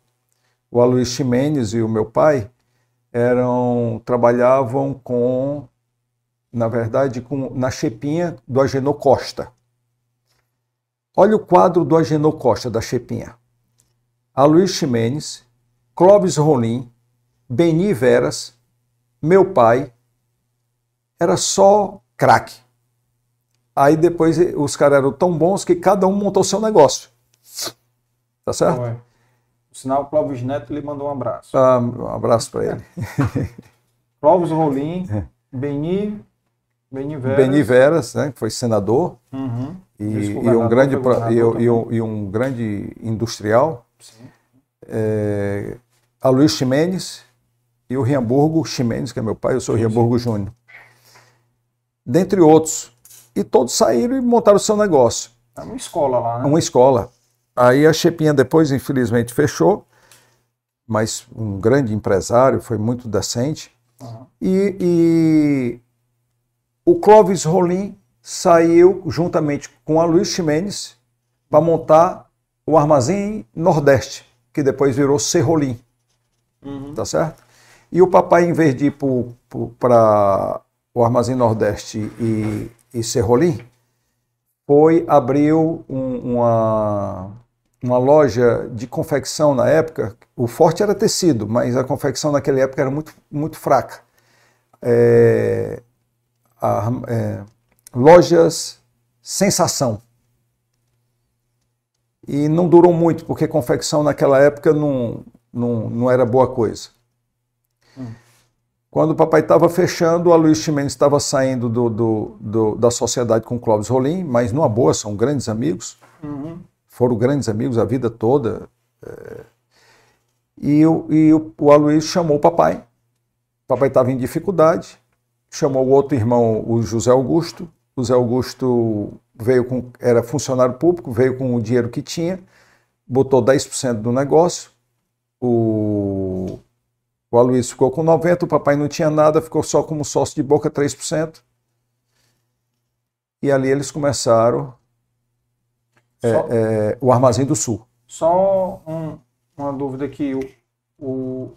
O Aloysio Ximenes e o meu pai eram trabalhavam com, na verdade, com, na chepinha do Agenor Costa. Olha o quadro do Agenor Costa, da Chepinha. Aloysio Ximenes, Clóvis Rolim, Beni Veras, meu pai, era só craque. Aí depois os caras eram tão bons que cada um montou seu negócio. Tá certo? Foi. O sinal, o Clóvis Neto lhe mandou um abraço. Ah, um abraço para ele. Clóvis Rolim, Beni, Beni Veras. Beni Veras, né, que foi senador Uhum. e, e um grande e, um, e um grande industrial. Sim. É, Aloysio Ximenes e o Riamburgo Ximenes, que é meu pai, eu sou o Riamburgo Júnior. Dentre outros. E todos saíram e montaram o seu negócio. É uma escola lá, né? Uma escola. Aí a Chepinha depois, infelizmente, fechou, mas um grande empresário, foi muito decente. Uhum. E, e o Clóvis Rolim saiu juntamente com a Luiz Ximenes para montar o Armazém Nordeste, que depois virou Serrolim. Uhum. Tá certo? E o papai, em vez de ir para o Armazém Nordeste e, e Serrolim, foi, abriu um- uma, uma loja de confecção na época. O forte era tecido, mas a confecção naquela época era muito, muito fraca. É, a- é, lojas Sensação. E não durou muito, porque confecção naquela época não, não, não era boa coisa. Quando o papai estava fechando, a Luiz Ximenes estava saindo do, do- do- da sociedade com o Clóvis Rolim, mas numa boa, são grandes amigos. Uhum. foram grandes amigos a vida toda. É, e, o, e o, o Aloysio chamou o papai. O papai estava em dificuldade. Chamou o outro irmão, o José Augusto. O José Augusto veio com, era funcionário público, veio com o dinheiro que tinha, botou 10% do negócio. O, o Aloysio ficou com 90%, o papai não tinha nada, ficou só como sócio de boca 3%. E ali eles começaram é, é, o Armazém do Sul. Só um- uma dúvida aqui. O, o-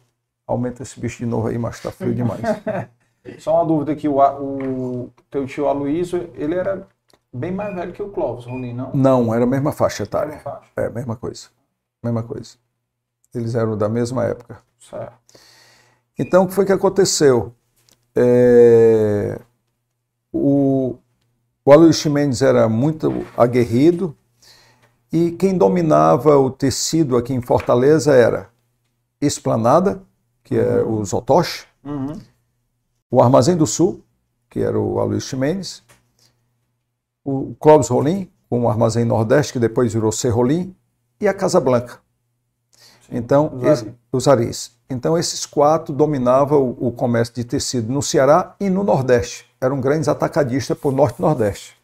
Aumenta esse bicho de novo aí, mas tá frio demais. só uma dúvida aqui. O, o teu tio Aloysio, ele era bem mais velho que o Clóvis Rolim, não? Não, era a mesma faixa etária. Mesma faixa. É, mesma coisa. Mesma coisa. Eles eram da mesma época. Certo. Então, o que foi que aconteceu? É, O, o Aloysio Mendes era muito aguerrido e quem dominava o tecido aqui em Fortaleza era Esplanada, que é os Otoshi, Uhum. o Armazém do Sul, que era o Aloysio Mendes, o Clóvis Rolim, com o Armazém Nordeste, que depois virou Serrolim, e a Casa Blanca. Então, os esse- os Aris. Então, esses quatro dominavam o, comércio de tecido no Ceará e no Nordeste. Eram grandes atacadistas por Norte e Nordeste.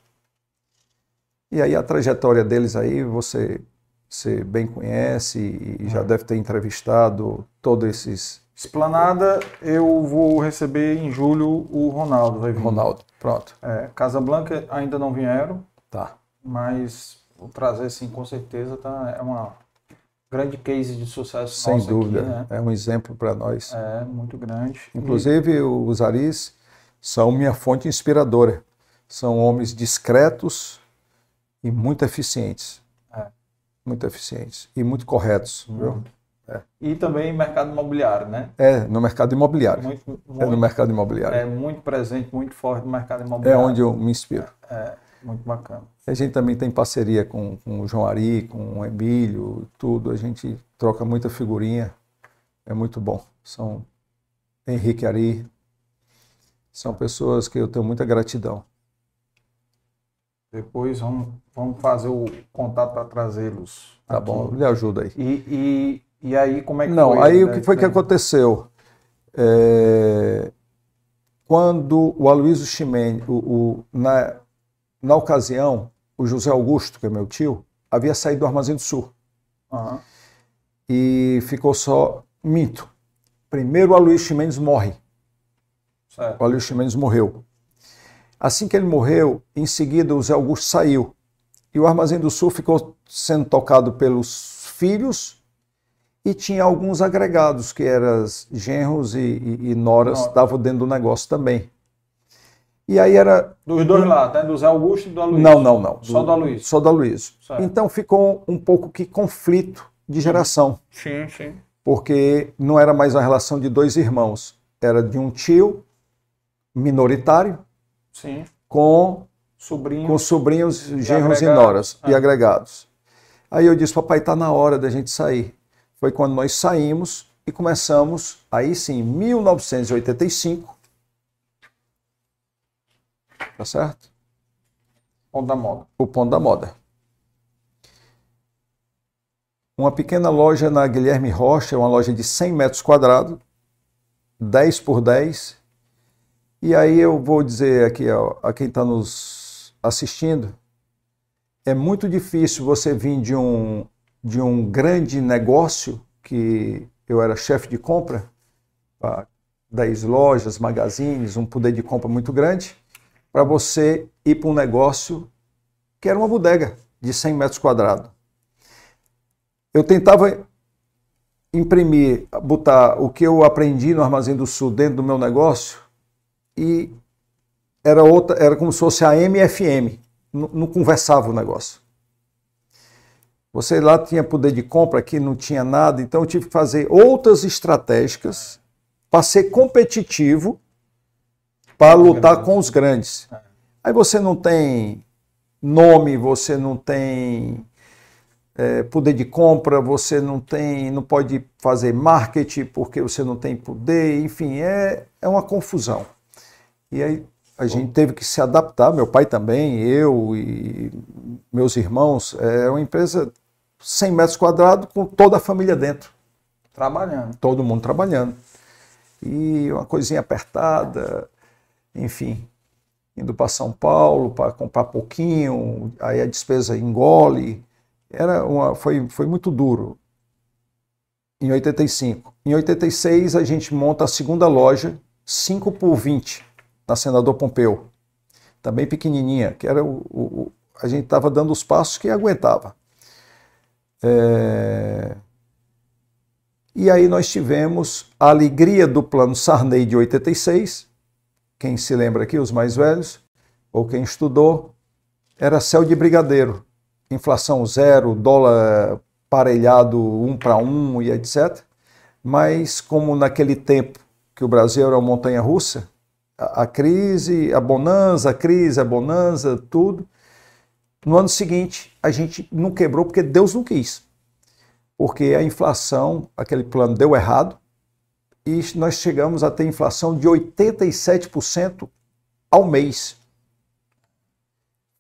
E aí a trajetória deles aí você, você bem conhece e É. já deve ter entrevistado todos esses Esplanada, eu vou receber em julho o Ronaldo. Vai vir. Ronaldo. Pronto. É, Casa Blanca ainda não vieram, Tá. mas vou trazer sim, com certeza. Tá, é uma grande case de sucesso Sem dúvida. aqui, né? É um exemplo para nós. É, muito grande. Inclusive, os Aris são minha fonte inspiradora. São homens discretos e muito eficientes. É. Muito eficientes. E muito corretos. viu? E também mercado imobiliário, né? É, no mercado imobiliário. Muito, É no muito, mercado imobiliário. é muito presente, muito forte no mercado É, imobiliário. onde eu me inspiro. É, muito bacana. A gente também tem parceria com, com o João Ari, com o Emílio, tudo. A gente troca muita figurinha. É muito bom. São Henrique Ari. São pessoas que eu tenho muita gratidão. Depois vamos, vamos fazer o contato para trazê-los. Tá aqui. bom? Lhe ajuda aí. E, e, e aí, como é que Não, foi? aí o que foi que aconteceu? É, quando o Aloysio Chimene, o, o- na, na ocasião, o José Augusto, que é meu tio, havia saído do Armazém do Sul Aham, e ficou só minto. Primeiro o Aloysio Chimenez morre. certo. O Aloysio Chimenez morreu. Assim que ele morreu, em seguida o Zé Augusto saiu. E o Armazém do Sul ficou sendo tocado pelos filhos e tinha alguns agregados, que eram genros e, e- e noras, Nora. estavam dentro do negócio também. E aí era. Dos dois lados, né? Do Zé Augusto e do Aloysio. Não, não, não. Só do Aloysio. Só do Aloysio. Certo. Então ficou um pouco que conflito de geração, Sim, sim. porque não era mais a relação de dois irmãos, era de um tio minoritário Sim. com Sobrinho. com sobrinhos, genros e noras e é. agregados. Aí eu disse, papai, está na hora da gente sair. Foi quando nós saímos e começamos, aí sim, em 1985, tá certo? Ponto da moda. O Ponto da Moda. Uma pequena loja na Guilherme Rocha, uma loja de 100 metros quadrados, 10 por 10. E aí eu vou dizer aqui ó, a quem está nos assistindo, é muito difícil você vir de um, de um grande negócio, que eu era chefe de compra, para 10 lojas, magazines, um poder de compra muito grande, para você ir para um negócio que era uma bodega de 100 metros quadrados. Eu tentava imprimir, botar o que eu aprendi no Armazém do Sul dentro do meu negócio e era outra, era como se fosse a MFM, não, não conversava o negócio. Você lá tinha poder de compra, aqui não tinha nada, então eu tive que fazer outras estratégicas para ser competitivo para lutar com os grandes. Aí você não tem nome, você não tem é, poder de compra, você não tem, não pode fazer marketing porque você não tem poder, enfim, é, é uma confusão. E aí a gente teve que se adaptar, meu pai também, eu e meus irmãos, é uma empresa 100 metros quadrados com toda a família dentro. Trabalhando. Todo mundo trabalhando. E uma coisinha apertada, enfim, indo para São Paulo para comprar pouquinho, aí a despesa engole. Era uma, foi, foi muito duro. Em 85. Em 86 a gente monta a segunda loja, 5 por 20, na Senador Pompeu. Também pequenininha, que era o, o a gente estava dando os passos que aguentava. É... E aí nós tivemos a alegria do plano Sarney de 86, quem se lembra aqui, os mais velhos, ou quem estudou, era céu de brigadeiro. Inflação zero, dólar parelhado um para um e etc. Mas como naquele tempo que o Brasil era uma montanha russa, a, a crise, a bonança, a crise, a bonança, tudo. No ano seguinte, a gente não quebrou porque Deus não quis. Porque a inflação, aquele plano deu errado, e nós chegamos a ter inflação de 87% ao mês.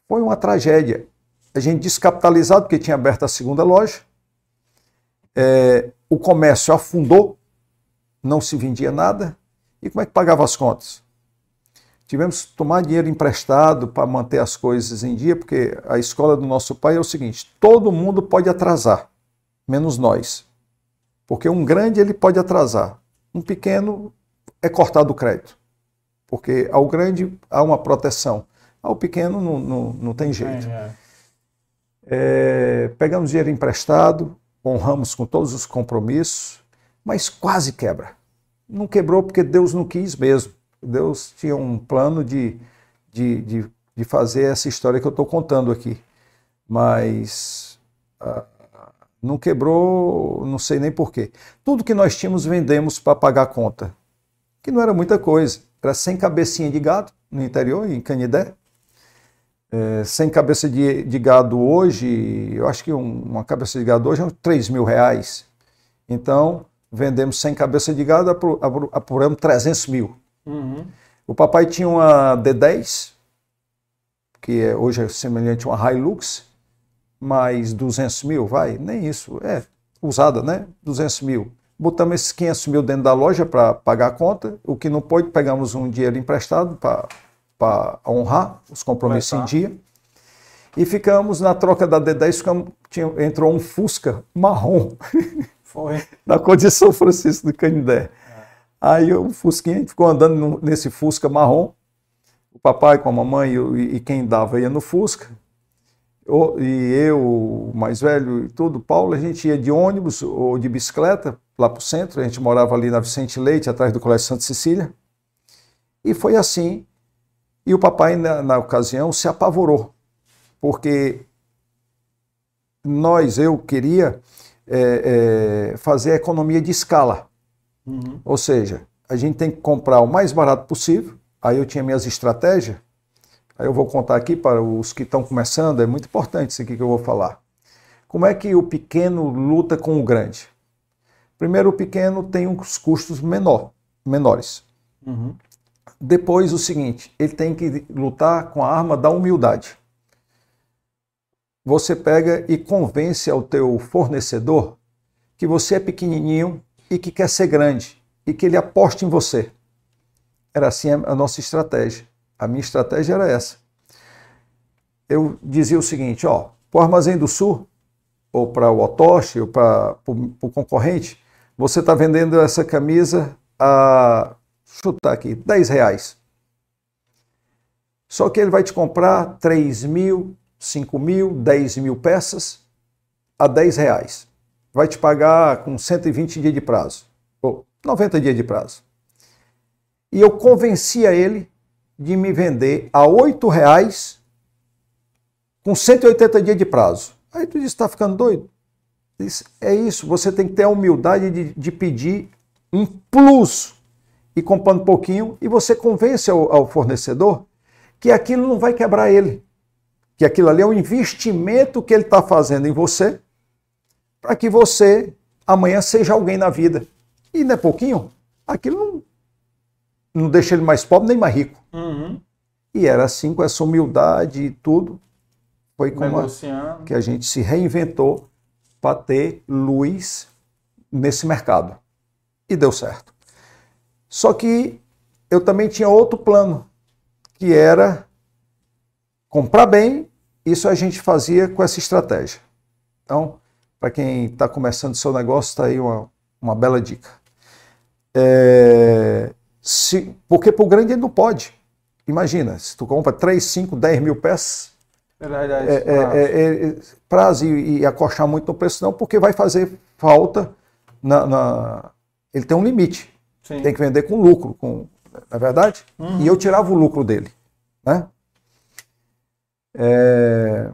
Foi uma tragédia. A gente descapitalizado, porque tinha aberto a segunda loja, é, o comércio afundou, não se vendia nada, e como é que pagava as contas? Tivemos que tomar dinheiro emprestado para manter as coisas em dia, porque a escola do nosso pai é o seguinte: todo mundo pode atrasar, menos nós. Porque um grande ele pode atrasar, um pequeno é cortado o crédito. Porque ao grande há uma proteção, ao pequeno não, não, não tem jeito. É, é. Pegamos dinheiro emprestado, honramos com todos os compromissos, mas quase quebra. Não quebrou porque Deus não quis mesmo. Deus tinha um plano de, de, de, de fazer essa história que eu estou contando aqui. Mas. Uh, não quebrou, não sei nem porquê. Tudo que nós tínhamos vendemos para pagar a conta, que não era muita coisa. Era sem cabecinha de gado no interior, em Canidé. É, sem cabeça de, de, gado hoje, eu acho que um, uma cabeça de gado hoje é uns 3 mil reais. Então, vendemos sem cabeça de gado, apuramos 300 mil. Uhum. O papai tinha uma D10, que é, hoje é semelhante a uma Hilux, mais 200 mil, vai, nem isso, é usada, né? 200 mil. Botamos esses 500 mil dentro da loja para pagar a conta, o que não pôde, pegamos um dinheiro emprestado para honrar os compromissos em dia. E ficamos na troca da D10, ficamos, tinha, entrou um Fusca marrom. Foi. na cor de São Francisco do Canindé. É. Aí o Fusquinha ficou andando nesse Fusca marrom, o papai com a mamãe e, e quem dava ia no Fusca e eu, o mais velho e tudo, Paulo, a gente ia de ônibus ou de bicicleta lá para o centro, a gente morava ali na Vicente Leite, atrás do Colégio Santa Cecília, e foi assim. E o papai, na, na ocasião, se apavorou, porque nós, eu queria é, é, fazer a economia de escala. Uhum. Ou seja, a gente tem que comprar o mais barato possível, aí eu tinha minhas estratégias, Aí eu vou contar aqui para os que estão começando, é muito importante isso aqui que eu vou falar. Como é que o pequeno luta com o grande? Primeiro, o pequeno tem uns custos menor, menores. Uhum. Depois, o seguinte, ele tem que lutar com a arma da humildade. Você pega e convence ao teu fornecedor que você é pequenininho e que quer ser grande e que ele aposte em você. Era assim a nossa estratégia. A minha estratégia era essa. Eu dizia o seguinte, ó, para o Armazém do Sul, ou para o Otoshi, ou para o concorrente, você está vendendo essa camisa a, chutar aqui, 10 reais. Só que ele vai te comprar 3 mil, 5 mil, 10 mil peças a 10 reais. Vai te pagar com 120 dias de prazo, ou 90 dias de prazo. E eu convencia ele de me vender a R$ reais com 180 dias de prazo. Aí tu diz, está ficando doido? Diz, é isso, você tem que ter a humildade de, de pedir um plus e comprando pouquinho e você convence ao, ao fornecedor que aquilo não vai quebrar ele, que aquilo ali é um investimento que ele está fazendo em você para que você amanhã seja alguém na vida. E não é pouquinho? Aquilo não, deixa ele mais pobre nem mais rico. Uhum. E era assim, com essa humildade e tudo, foi como a, que a gente se reinventou para ter luz nesse mercado. E deu certo. Só que eu também tinha outro plano, que era comprar bem. Isso a gente fazia com essa estratégia. Então, para quem está começando seu negócio, está aí uma, uma bela dica. É, se, porque para o grande ele não pode. Imagina, se tu compra 3, 5, 10 mil peças, Verdade, é, é, é, é, prazo e, e acochar muito no preço, não, porque vai fazer falta na, na- ele tem um limite. Sim. Tem que vender com lucro, com, não é verdade? Uhum. E eu tirava o lucro dele. Né? É,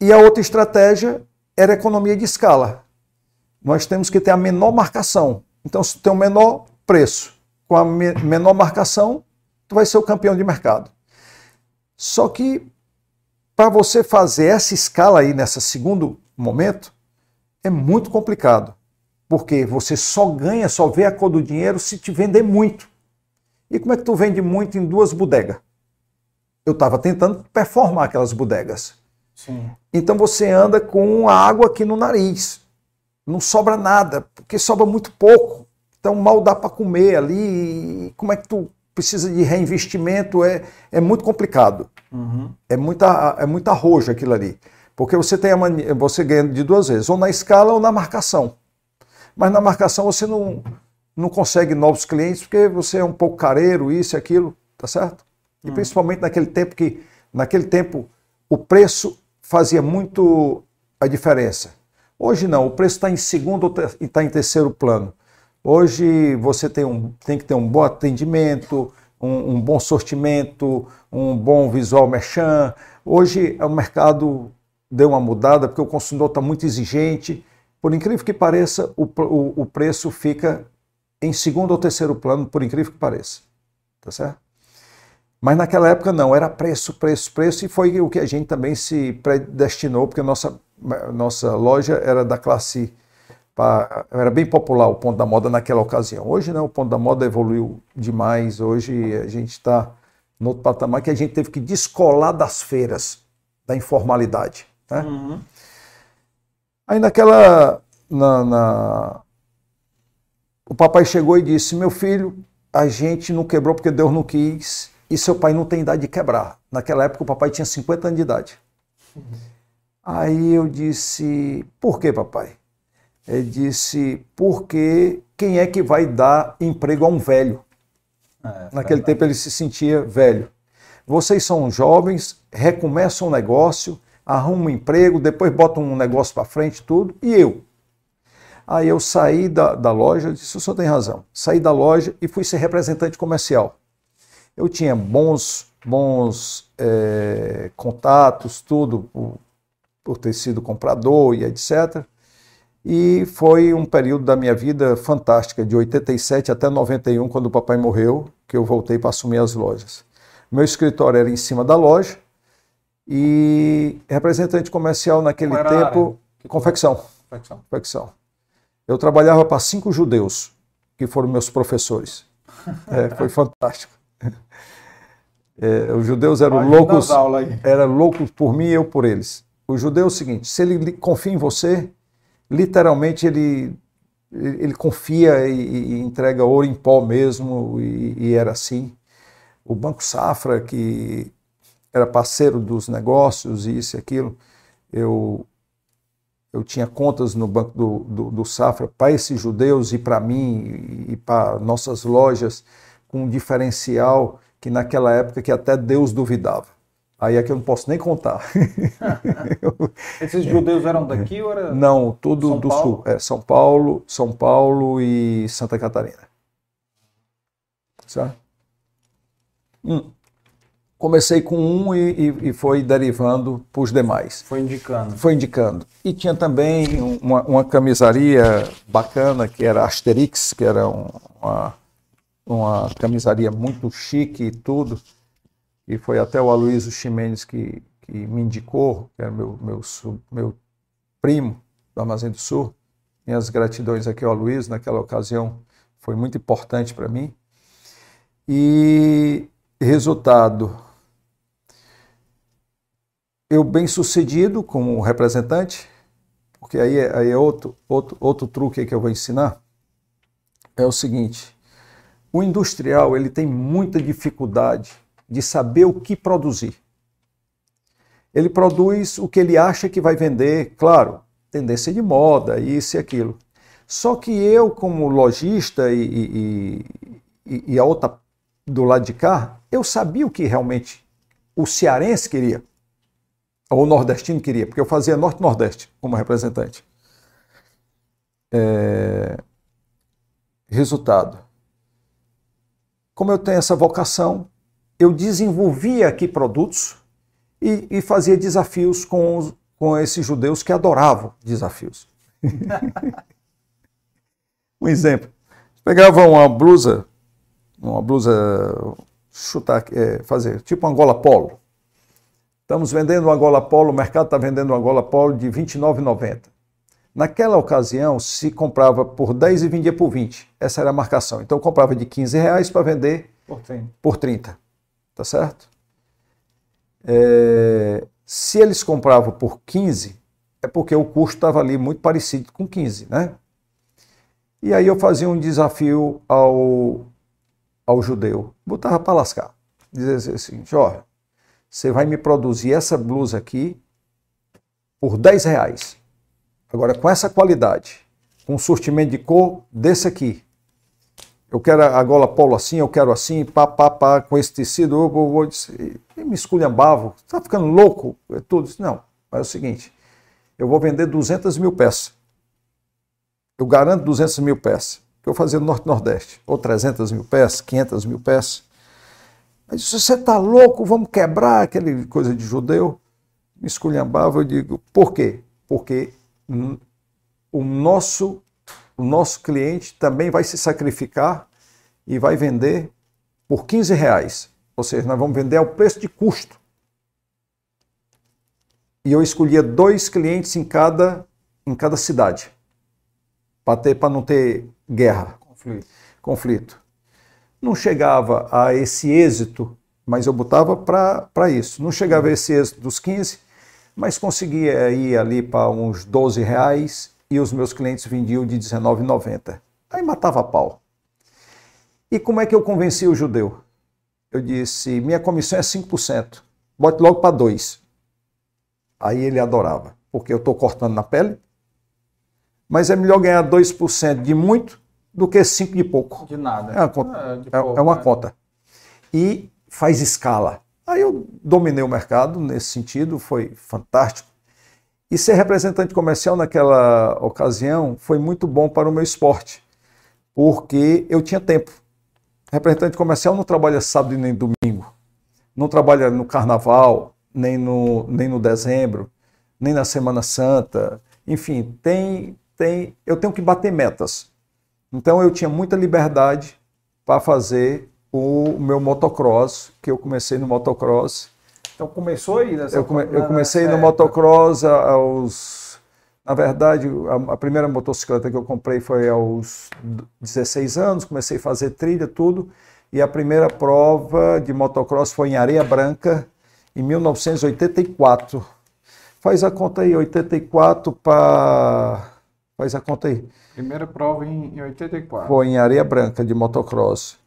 E a outra estratégia era a economia de escala. Nós temos que ter a menor marcação. Então, se tu tem o menor preço com a me- menor marcação, tu vai ser o campeão de mercado. Só que para você fazer essa escala aí nesse segundo momento é muito complicado, porque você só ganha, só vê a cor do dinheiro se te vender muito. E como é que tu vende muito em duas bodegas? Eu estava tentando performar aquelas bodegas. Sim. Então você anda com a água aqui no nariz. Não sobra nada, porque sobra muito pouco. Então mal dá para comer ali. Como é que tu precisa de reinvestimento? É, é muito complicado. Uhum. É muita, é muita roja aquilo ali. Porque você tem mania, você ganha de duas vezes, ou na escala ou na marcação. Mas na marcação você não, não consegue novos clientes porque você é um pouco careiro, isso e aquilo, tá certo? E principalmente naquele tempo que, naquele tempo, o preço fazia muito a diferença. Hoje não, o preço está em segundo ou está em terceiro plano. Hoje você tem, um, tem que ter um bom atendimento, um, um bom sortimento, um bom visual merchan. Hoje o mercado deu uma mudada porque o consumidor está muito exigente. Por incrível que pareça, o, o, o preço fica em segundo ou terceiro plano, por incrível que pareça. Tá certo? Mas naquela época não, era preço, preço, preço, e foi o que a gente também se predestinou, porque a nossa, nossa loja era da classe. Pa- Era bem popular o ponto da moda naquela ocasião. Hoje não, o ponto da moda evoluiu demais. Hoje a gente está no outro patamar que a gente teve que descolar das feiras, da informalidade. Né? Uhum. Aí naquela. Na, na- O papai chegou e disse: Meu filho, a gente não quebrou porque Deus não quis e seu pai não tem idade de quebrar. Naquela época o papai tinha 50 anos de idade. Aí eu disse: Por que, papai? Ele disse: Porque quem é que vai dar emprego a um velho? Naquele tempo ele se sentia velho. Vocês são jovens, recomeçam um negócio, arrumam um emprego, depois botam um negócio para frente, tudo, e eu? Aí eu saí da, da loja, disse, o senhor tem razão. Saí da loja e fui ser representante comercial. Eu tinha bons, bons eh, contatos, tudo, por, por ter sido comprador e etc. E foi um período da minha vida fantástica, de 87 até 91, quando o papai morreu, que eu voltei para assumir as lojas. Meu escritório era em cima da loja e representante comercial naquele Qual tempo, confecção. Confecção. confecção. Eu trabalhava para cinco judeus, que foram meus professores. É, foi fantástico. É, os judeus eram Imagina loucos, eram loucos por mim e eu por eles. O judeu é o seguinte: se ele confia em você, literalmente ele ele confia e, e entrega ouro em pó mesmo, e, e era assim. O Banco Safra, que era parceiro dos negócios, e isso e aquilo, eu, eu tinha contas no Banco do, do, do Safra para esses judeus e para mim e para nossas lojas, com um diferencial que naquela época que até Deus duvidava. Aí é que eu não posso nem contar. Esses judeus eram daqui ou era. Não, tudo São do Paulo? sul. É São Paulo, São Paulo e Santa Catarina. Certo? Hum. Comecei com um e, e- e foi derivando para os demais. Foi indicando. Foi indicando. E tinha também um, uma, uma camisaria bacana, que era Asterix, que era um- uma, uma camisaria muito chique e tudo. E foi até o Aloysio Ximenes que, que me indicou, que era meu, meu, su- meu primo do Armazém do Sul. Minhas gratidões aqui ao Aloysio, naquela ocasião foi muito importante para mim. E resultado, eu bem sucedido como representante, porque aí, é- aí é outro, outro, outro truque que eu vou ensinar, é o seguinte, o industrial ele tem muita dificuldade de saber o que produzir. Ele produz o que ele acha que vai vender, claro, tendência de moda, isso e aquilo. Só que eu, como lojista e, e- e- a outra do lado de cá, eu sabia o que realmente o cearense queria, ou o nordestino queria, porque eu fazia norte-nordeste como representante. É, Resultado. Como eu tenho essa vocação, eu desenvolvia aqui produtos e, e fazia desafios com, os- com esses judeus que adoravam desafios. um exemplo. Pegava uma blusa, uma blusa, chutar, é, fazer, tipo uma gola polo. Estamos vendendo uma gola polo, o mercado está vendendo uma gola polo de R$ 29,90. Naquela ocasião, se comprava por 10 e vendia por 20. Essa era a marcação. Então, eu comprava de 15 reais para vender Por tempo. por 30. Tá certo? É, se eles compravam por 15, é porque o custo estava ali muito parecido com 15, né? E aí eu fazia um desafio ao, ao judeu. Botava para lascar. Dizia seguinte, ó, você vai me produzir essa blusa aqui por 10 reais. Agora, com essa qualidade, com um surtimento de cor desse aqui, eu quero a gola polo assim, eu quero assim, pá, pá, pá, com esse tecido, eu vou, vou, e me esculhambava, tá ficando louco, é tudo. Disse, Não, mas é o seguinte, eu vou vender 200 mil peças. Eu garanto 200 mil peças, que eu fazia no Norte-Nordeste, ou 300 mil peças, 500 mil peças. Mas você tá louco, vamos quebrar aquele coisa de judeu. Me esculhambava, eu digo, por quê? Porque o nosso o nosso cliente também vai se sacrificar e vai vender por 15 reais. Ou seja, nós vamos vender ao preço de custo. E eu escolhia dois clientes em cada, em cada cidade, para não ter guerra, Conflito. conflito. Não chegava a esse êxito, mas eu botava para isso. Não chegava a esse êxito dos 15, mas conseguia ir ali para uns 12 reais e os meus clientes vendiam de R$19,90. Aí matava pau. E como é que eu convenci o judeu? Eu disse, minha comissão é 5%, bote logo para 2%. Aí ele adorava, porque eu estou cortando na pele, mas é melhor ganhar 2% de muito do que 5% de pouco. De nada. É uma conta. É, É, pouco, é uma né? conta. E faz escala. Aí eu dominei o mercado nesse sentido, foi fantástico. E ser representante comercial naquela ocasião foi muito bom para o meu esporte, porque eu tinha tempo. Representante comercial não trabalha sábado nem domingo, não trabalha no carnaval, nem no, nem no dezembro, nem na Semana Santa. Enfim, tem, tem, eu tenho que bater metas. Então eu tinha muita liberdade para fazer o meu motocross, que eu comecei no motocross. Então começou aí nessa Eu, come- eu comecei no motocross aos. Na verdade, a, a primeira motocicleta que eu comprei foi aos 16 anos, comecei a fazer trilha, tudo. E a primeira prova de motocross foi em Areia Branca, em 1984. Faz a conta aí, 84 para. Faz a conta aí. Primeira prova em, em 84. Foi em Areia Branca de motocross.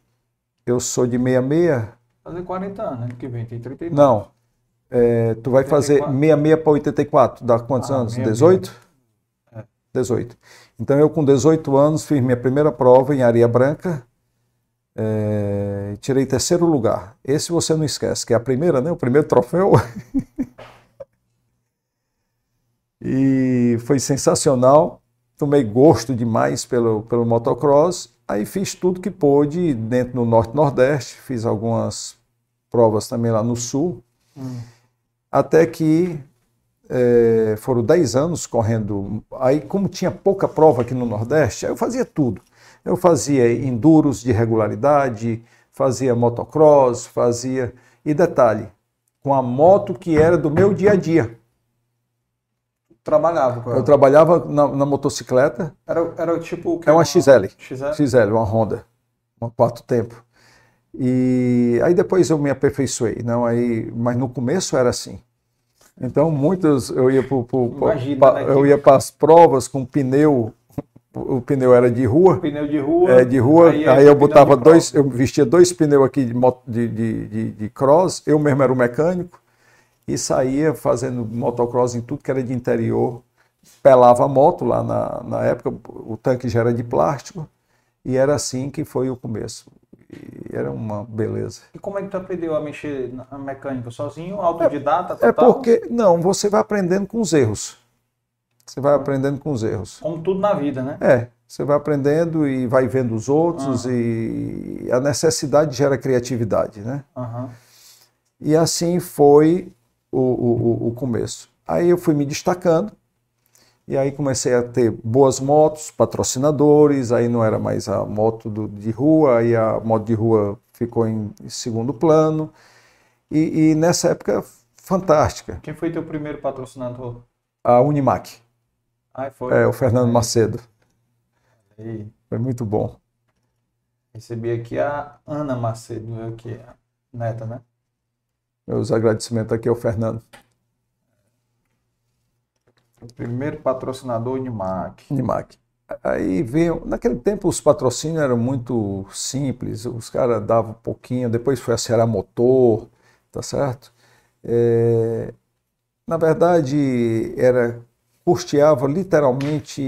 Eu sou de 66. Fazer 40 anos, ano que vem, tem 39. Não. É, tu vai fazer 84. 66 para 84, dá quantos Ah, anos? 66. 18? É. 18. Então eu com 18 anos fiz minha primeira prova em Areia Branca, é, tirei terceiro lugar. Esse você não esquece, que é a primeira, né? O primeiro troféu. e foi sensacional. Tomei gosto demais pelo, pelo motocross. Aí fiz tudo que pôde dentro do Norte Nordeste, fiz algumas provas também lá no Sul. Até que eh, foram 10 anos correndo. Aí, como tinha pouca prova aqui no Nordeste, eu fazia tudo. Eu fazia enduros de regularidade, fazia motocross, fazia. E detalhe, com a moto que era do meu dia a dia. Trabalhava com ela. Eu trabalhava na, na motocicleta, Era, era tipo que? é uma XL. XL? XL, uma Honda, uma quatro tempo. E aí depois eu me aperfeiçoei, não aí, mas no começo era assim. Então, muitas eu ia pro, pro- Imagina, pa- né, eu ia para as provas com pneu, o pneu era de rua, Pneu de rua. é, de rua, aí aí, é eu pneu botava dois, eu vestia dois pneus aqui de, moto- de, de, de, de cross, eu mesmo era o mecânico, e saía fazendo motocross em tudo que era de interior, pelava a moto lá na, na época, o tanque já era de plástico, e era assim que foi o começo. Era uma beleza. E como é que tu aprendeu a mexer na mecânica? Sozinho, autodidata, É total? porque, não, você vai aprendendo com os erros. Você vai aprendendo com os erros. Como tudo na vida, né? É, você vai aprendendo e vai vendo os outros e a necessidade gera criatividade, né? Aham. E assim foi o, o- o começo. Aí eu fui me destacando e aí comecei a ter boas motos, patrocinadores, aí não era mais a moto do- de rua, aí a moto de rua ficou em segundo plano. E, e nessa época, fantástica, Quem foi teu primeiro patrocinador? a Unimac, Ai, foi. é, o Fernando Macedo. Aí, Foi muito bom. recebi aqui a Ana Macedo, aqui, a neta, né? Meus agradecimentos aqui ao Fernando. Primeiro patrocinador Unimac. Unimac. Aí veio, naquele tempo os patrocínios eram muito simples, os caras davam um pouquinho, depois foi a Ceará Motor, tá certo? É, na verdade, era custeava literalmente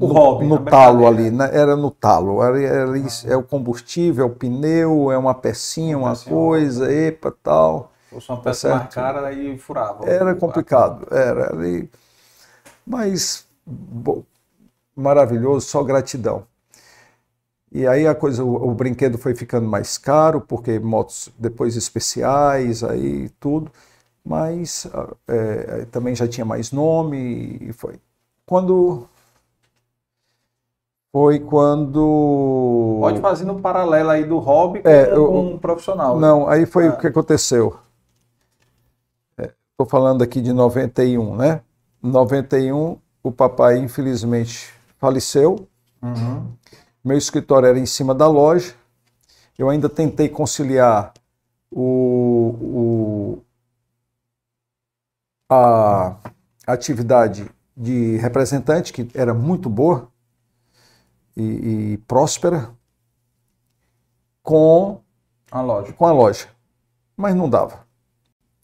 O no, hobby, no talo ali, né? era no talo, era, era isso, é o combustível, é o pneu, é uma pecinha, uma pecinha, coisa, epa, tal. Se fosse uma Tá peça mais certo. cara, aí furava. Era complicado, era ali, mas bo- maravilhoso, só gratidão. E aí a coisa, o, o brinquedo foi ficando mais caro, porque motos depois especiais, aí tudo, mas ah, é, também já tinha mais nome e foi. Quando foi quando Pode fazer no paralelo aí do hobby com, É, eu- com o profissional. Não, aí foi Ah. o que aconteceu. Estou falando aqui de 91, né? 91, o papai infelizmente faleceu. Uhum. Meu escritório era em cima da loja. Eu ainda tentei conciliar o, o- a atividade de representante, que era muito boa e, e próspera, com A loja. com a loja. Mas não dava,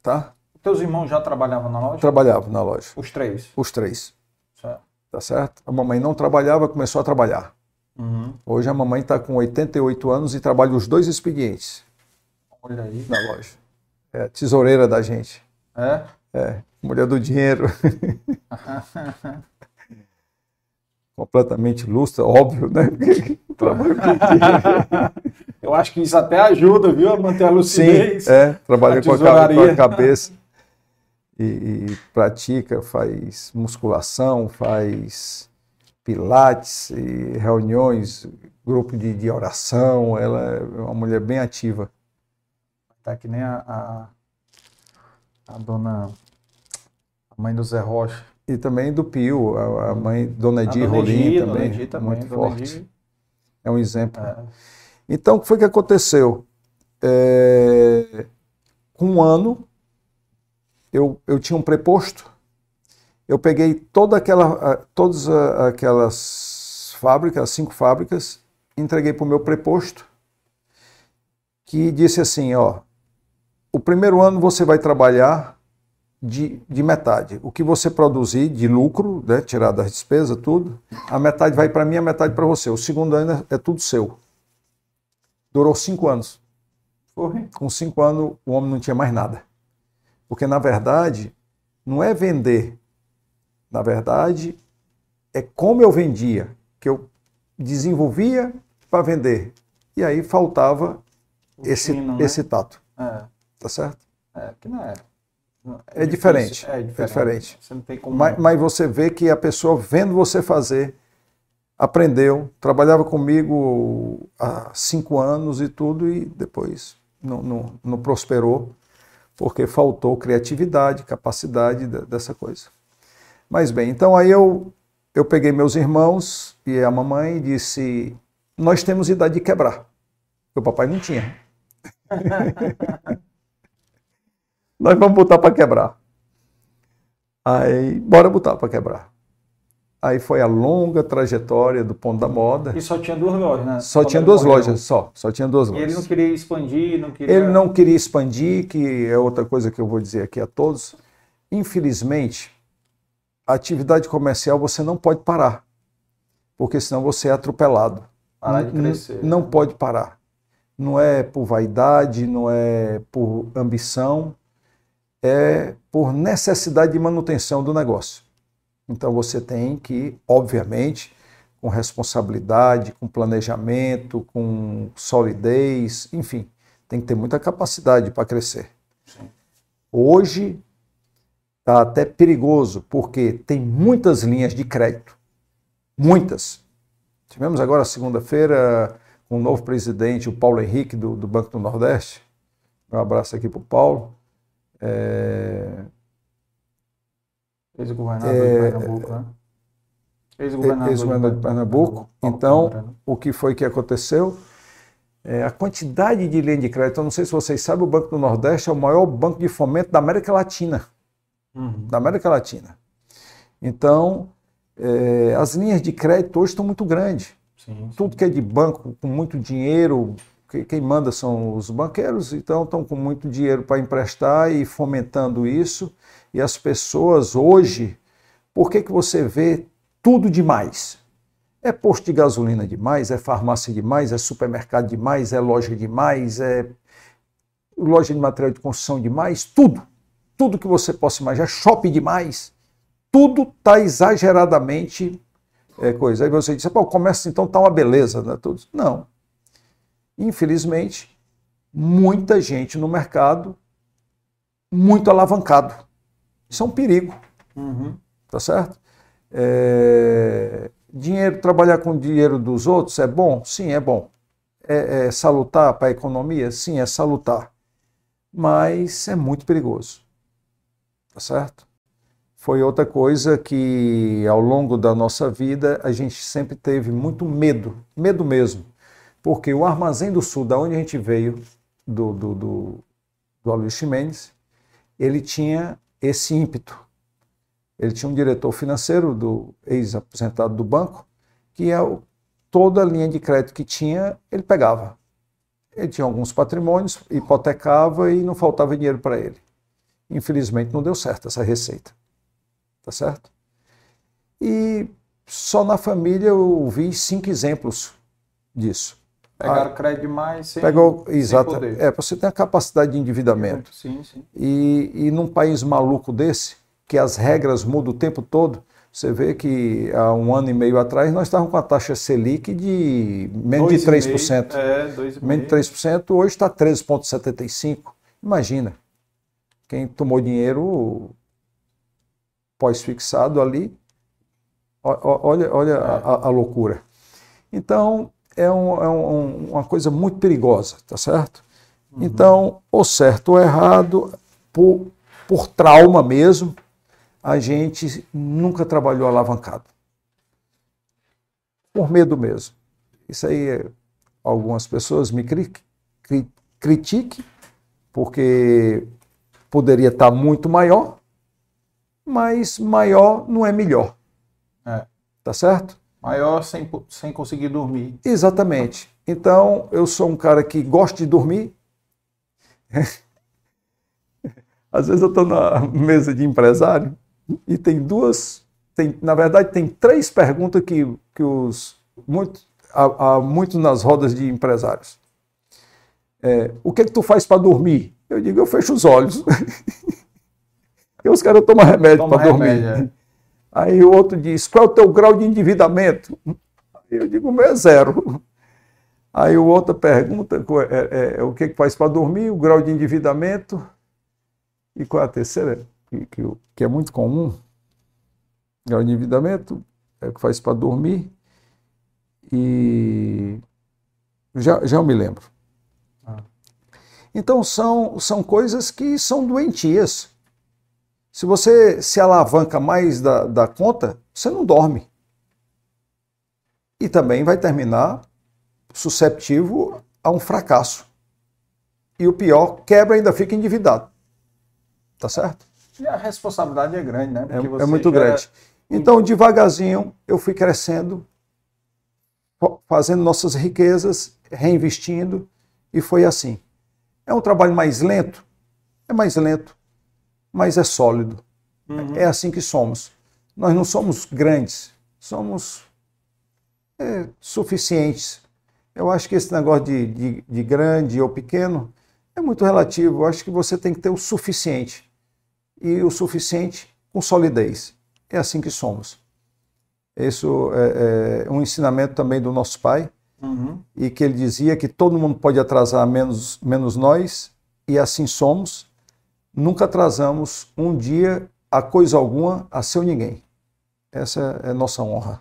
tá? Teus irmãos já trabalhavam na loja? Trabalhava na loja, Os três. os três, Certo. tá certo? A mamãe não trabalhava, começou a trabalhar. Uhum. Hoje a mamãe está com 88 anos e trabalha os dois expedientes Olha aí. na loja. É a tesoureira da gente. É? É, mulher do dinheiro. Completamente lustra, óbvio, né? Trabalha com dinheiro. Eu acho que isso até ajuda, viu? A manter a Sim, lucidez. é, trabalha A com a, com a cabeça e, e pratica, faz musculação, faz pilates e reuniões, grupo de, de oração. Ela é uma mulher bem ativa. Tá que nem a, a, a dona. A mãe do Zé Rocha. E também do Pio, a, a mãe, Dona A Edir dona Rolim também, Dona Edir também, muito Dona forte. É um exemplo. É. Então, o que foi que aconteceu? É, Com um ano, eu, eu tinha um preposto, eu peguei toda aquela, todas aquelas fábricas, as cinco fábricas, entreguei para o meu preposto, que disse assim, ó, o primeiro ano você vai trabalhar de, de metade. O que você produzir de lucro, né, tirar das despesas, tudo, a metade vai para mim, a metade para você. O segundo ano é, é tudo seu. Durou cinco anos. Foi. Com cinco anos, o homem não tinha mais nada. Porque, na verdade, não é vender. Na verdade, é como eu vendia, que eu desenvolvia para vender. E aí faltava esse, fino, né? esse tato. É, Tá certo? é, que não é. É diferente, difícil, É é diferente. diferente. Você não tem como. Mas, mas você vê que a pessoa vendo você fazer, aprendeu, trabalhava comigo há cinco anos e tudo, e depois não, não, não prosperou, porque faltou criatividade, capacidade de- dessa coisa. Mas bem, então aí eu, eu peguei meus irmãos e a mamãe disse: Nós temos idade de quebrar. O papai não tinha. Nós vamos botar para quebrar. Aí, bora botar para quebrar. Aí foi a longa trajetória do ponto da moda. E só tinha duas lojas, né? Só tinha duas lojas, só. Só tinha duas E lojas. ele não queria expandir, não queria. Ele não queria expandir, que é outra coisa que eu vou dizer aqui a todos. Infelizmente, a atividade comercial você não pode parar, porque senão você é atropelado. Parar de crescer. Não pode parar. Não é por vaidade, não é por ambição, é por necessidade de manutenção do negócio. Então você tem que, obviamente, com responsabilidade, com planejamento, com solidez, enfim, tem que ter muita capacidade para crescer. Hoje está até perigoso, porque tem muitas linhas de crédito. Muitas. Tivemos agora segunda-feira com o novo presidente, o Paulo Henrique, do, do Banco do Nordeste. Um abraço aqui para o Paulo. É, Ex-governador É, de Pernambuco, né? Ex-governador ex-governador de Pernambuco. Paulo Então, Câmara, né? o que foi que aconteceu? É, a quantidade de linha de crédito, eu não sei se vocês sabem, o Banco do Nordeste é o maior banco de fomento da América Latina. Uhum. Da América Latina. Então, é, as linhas de crédito hoje estão muito grandes. Sim, Tudo que é de banco com muito dinheiro, que- quem manda são os banqueiros, então estão com muito dinheiro para emprestar e fomentando isso. E as pessoas hoje, por que, que você vê tudo demais? É posto de gasolina demais, é farmácia demais, é supermercado demais, é loja demais, é loja de material de construção demais, tudo. Tudo que você possa imaginar, shopping demais. Tudo está exageradamente é, coisa. Aí você diz, pô, o comércio então está uma beleza, né? Todos. Não. Infelizmente, muita gente no mercado, muito alavancado. Isso é um perigo, Uhum. tá certo? É, Dinheiro, trabalhar com o dinheiro dos outros é bom? Sim, é bom. É, é salutar para a economia? Sim, é salutar. Mas é muito perigoso, tá certo? foi outra coisa que ao longo da nossa vida a gente sempre teve muito medo, medo mesmo, porque o Armazém do Sul, da onde a gente veio, do, do, do, do Aloysio Mendes, ele tinha esse ímpeto. Ele tinha um diretor financeiro, do ex-aposentado do banco, que é o- toda a linha de crédito que tinha, ele pegava. Ele tinha alguns patrimônios, hipotecava e não faltava dinheiro para ele. Infelizmente não deu certo essa receita tá certo? E só na família eu vi cinco exemplos disso. Pegaram Ah, crédito demais sem, Pegou, sem exato. poder. É, você tem a capacidade de endividamento. Sim, sim. E, e num país maluco desse, que as regras mudam o tempo todo, você vê que há um ano e meio atrás nós estávamos com a taxa Selic de menos de Dois e 3%. meio, É, 2,5%. Menos de 3%, hoje está 13,75%. Imagina, quem tomou dinheiro pós-fixado ali, olha, olha a, a- a loucura. Então, é, um- é um- uma coisa muito perigosa, tá certo? Então, ou certo ou errado, por, por trauma mesmo, a gente nunca trabalhou alavancado. Por medo mesmo. Isso aí, algumas pessoas me cri, cri, critiquem, porque poderia estar muito maior, mas maior não é melhor. É. Tá certo? Maior sem, sem conseguir dormir. Exatamente. Então, eu sou um cara que gosta de dormir. Às vezes eu estou na mesa de empresário e tem duas, tem, na verdade, tem três perguntas que, que os muito, há, há muito nas rodas de empresários. É, o que, que tu faz para dormir? Eu digo, eu fecho os olhos. Porque os caras tomam remédio para dormir. remédio, é. Aí o outro diz, qual é o teu grau de endividamento? Eu digo, o meu é zero. Aí o outro pergunta é, é, é, o que, que faz para dormir, o grau de endividamento. E qual é a terceira, que, que, que é muito comum? Grau de endividamento, é o que faz para dormir. E já, já eu me lembro. Então são, são coisas que são doentias. Se você se alavanca mais da, da conta, você não dorme. E também vai terminar susceptível a um fracasso. E o pior, quebra e ainda fica endividado. Tá certo? E a responsabilidade é grande, né? É, é muito grande. Então, devagarzinho, eu fui crescendo, fa- fazendo nossas riquezas, reinvestindo, e foi assim. É um trabalho mais lento? É mais lento, mas é sólido. É assim que somos. Nós não somos grandes, somos é, suficientes. Eu acho que esse negócio de, de, de grande ou pequeno é muito relativo. Eu acho que você tem que ter o suficiente. E o suficiente com solidez. É assim que somos. Isso é, é um ensinamento também do nosso pai, Uhum. e que ele dizia que todo mundo pode atrasar menos, menos nós, e assim somos. Nunca atrasamos um dia a coisa alguma a seu ninguém. Essa é a nossa honra.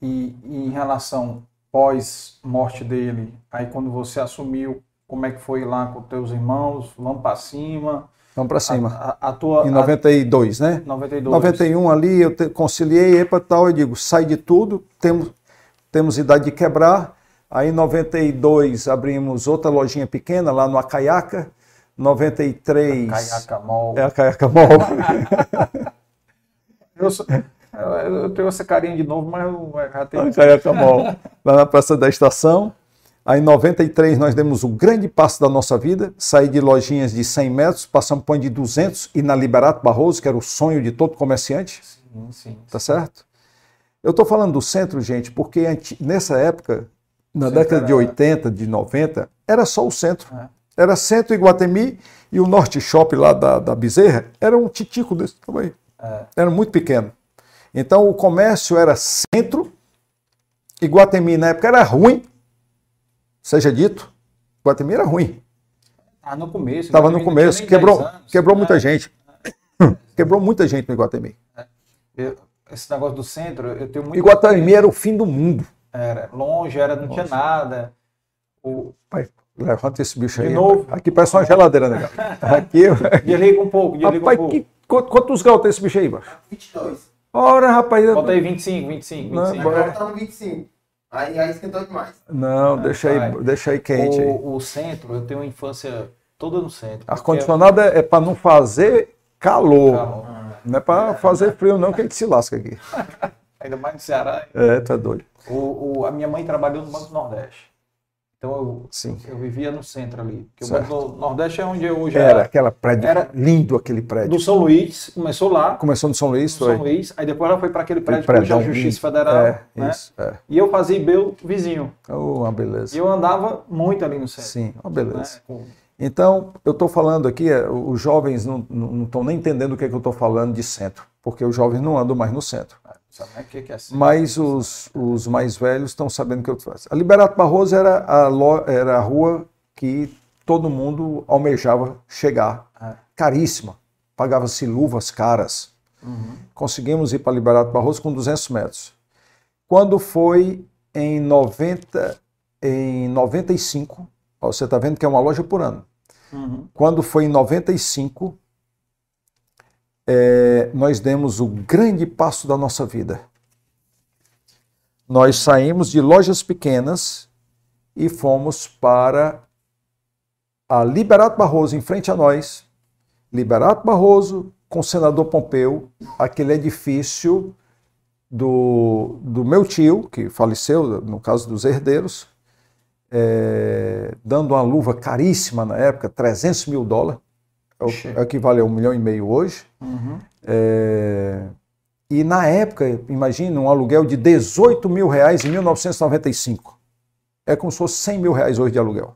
E, e em relação pós-morte dele, aí quando você assumiu, como é que foi lá com teus irmãos? Vamos para cima. Vamos para cima. A, a tua. em 92, né? a, 92. 91 ali, eu te- conciliei, epa, tal, eu digo, sai de tudo, temos, temos idade de quebrar. Aí em 92 abrimos outra lojinha pequena lá no Acaiaca. 93. Caiaca Mall. É a Caiaca Mall. Eu, sou- eu- eu tenho essa carinha de novo, mas eu já tenho. A Caiaca Mall, lá na Praça da Estação. Aí em 93 nós demos o grande passo da nossa vida, sair de lojinhas de 100 metros, passamos para de 200 e na Liberato Barroso, que era o sonho de todo comerciante. Sim, sim. Tá certo? Eu estou falando do centro, gente, porque nessa época, na Centro década de era- 80, de 90, era só o centro. É. Era centro Iguatemi e o Norte Shop lá da, da Bezerra era um titico desse tamanho. É. Era muito pequeno. Então o comércio era centro, Iguatemi na época era ruim, seja dito, Iguatemi era ruim. Ah, no começo. Estava no começo, quebrou, 10 anos, quebrou né? muita gente. Quebrou muita gente no Iguatemi. Eu- esse negócio do centro, eu tenho muito. Iguatemi era o fim do mundo. Era longe, era, não tinha nada. O... Pai, levanta esse bicho De aí. novo. Aqui parece uma geladeira, né? Aqui. Desliga um pouco, desliga Rapaz, um pouco. que, quanto- quantos graus tem esse bicho aí, macho? 22. Ora, rapaz. Bota aí 25, 25, Não, 25. bora. Agora tá no 25. Aí, aí esquentou demais. Não, deixa aí, deixa aí quente. aí. O, o centro, eu tenho uma infância toda no centro. Ar-condicionado é, é para não fazer calor. Calor. Não é para fazer frio, não, que a gente se lasca aqui. Ainda mais no Ceará. É, tu é doido. O, o- a minha mãe trabalhou no Banco do Nordeste. Então eu, Sim. eu vivia no centro ali. Porque o. Banco Nordeste é onde eu hoje Era aquela prédio, Era- lindo aquele prédio. do São Luís, começou lá, Começou no São Luís, foi? São Luís, aí depois ela foi para aquele prédio é prédio Justiça lindo. Federal. É, né? isso, é. E eu fazia IBEU vizinho. Oh, uma beleza. E eu andava muito ali no centro. Sim, uma beleza. né? Então, eu estou falando aqui, é, os jovens não estão nem entendendo o que, é que eu estou falando de centro, porque os jovens não andam mais no centro. Sabe né? que que é centro? Mas os, os mais velhos estão sabendo o que eu faço. A Liberato Barroso era a, lo- era a rua que todo mundo almejava chegar. É. Caríssima. Pagava-se luvas caras. Uhum. Conseguimos ir para Liberato Barroso com 200 metros. Quando foi em 90, em 95, ó, você está vendo que é uma loja por ano. Uhum. Quando foi em 95, é, nós demos o grande passo da nossa vida. Nós saímos de lojas pequenas e fomos para a Liberato Barroso, em frente a nós. Liberato Barroso com o senador Pompeu, aquele edifício do, do meu tio, que faleceu, no caso dos herdeiros, é, dando uma luva caríssima na época, 300 mil dólares, é o- Ixi. equivale a um milhão e meio hoje. Uhum. É, e na época, imagina, um aluguel de 18 mil reais em 1995. É como se fosse 100 mil reais hoje de aluguel.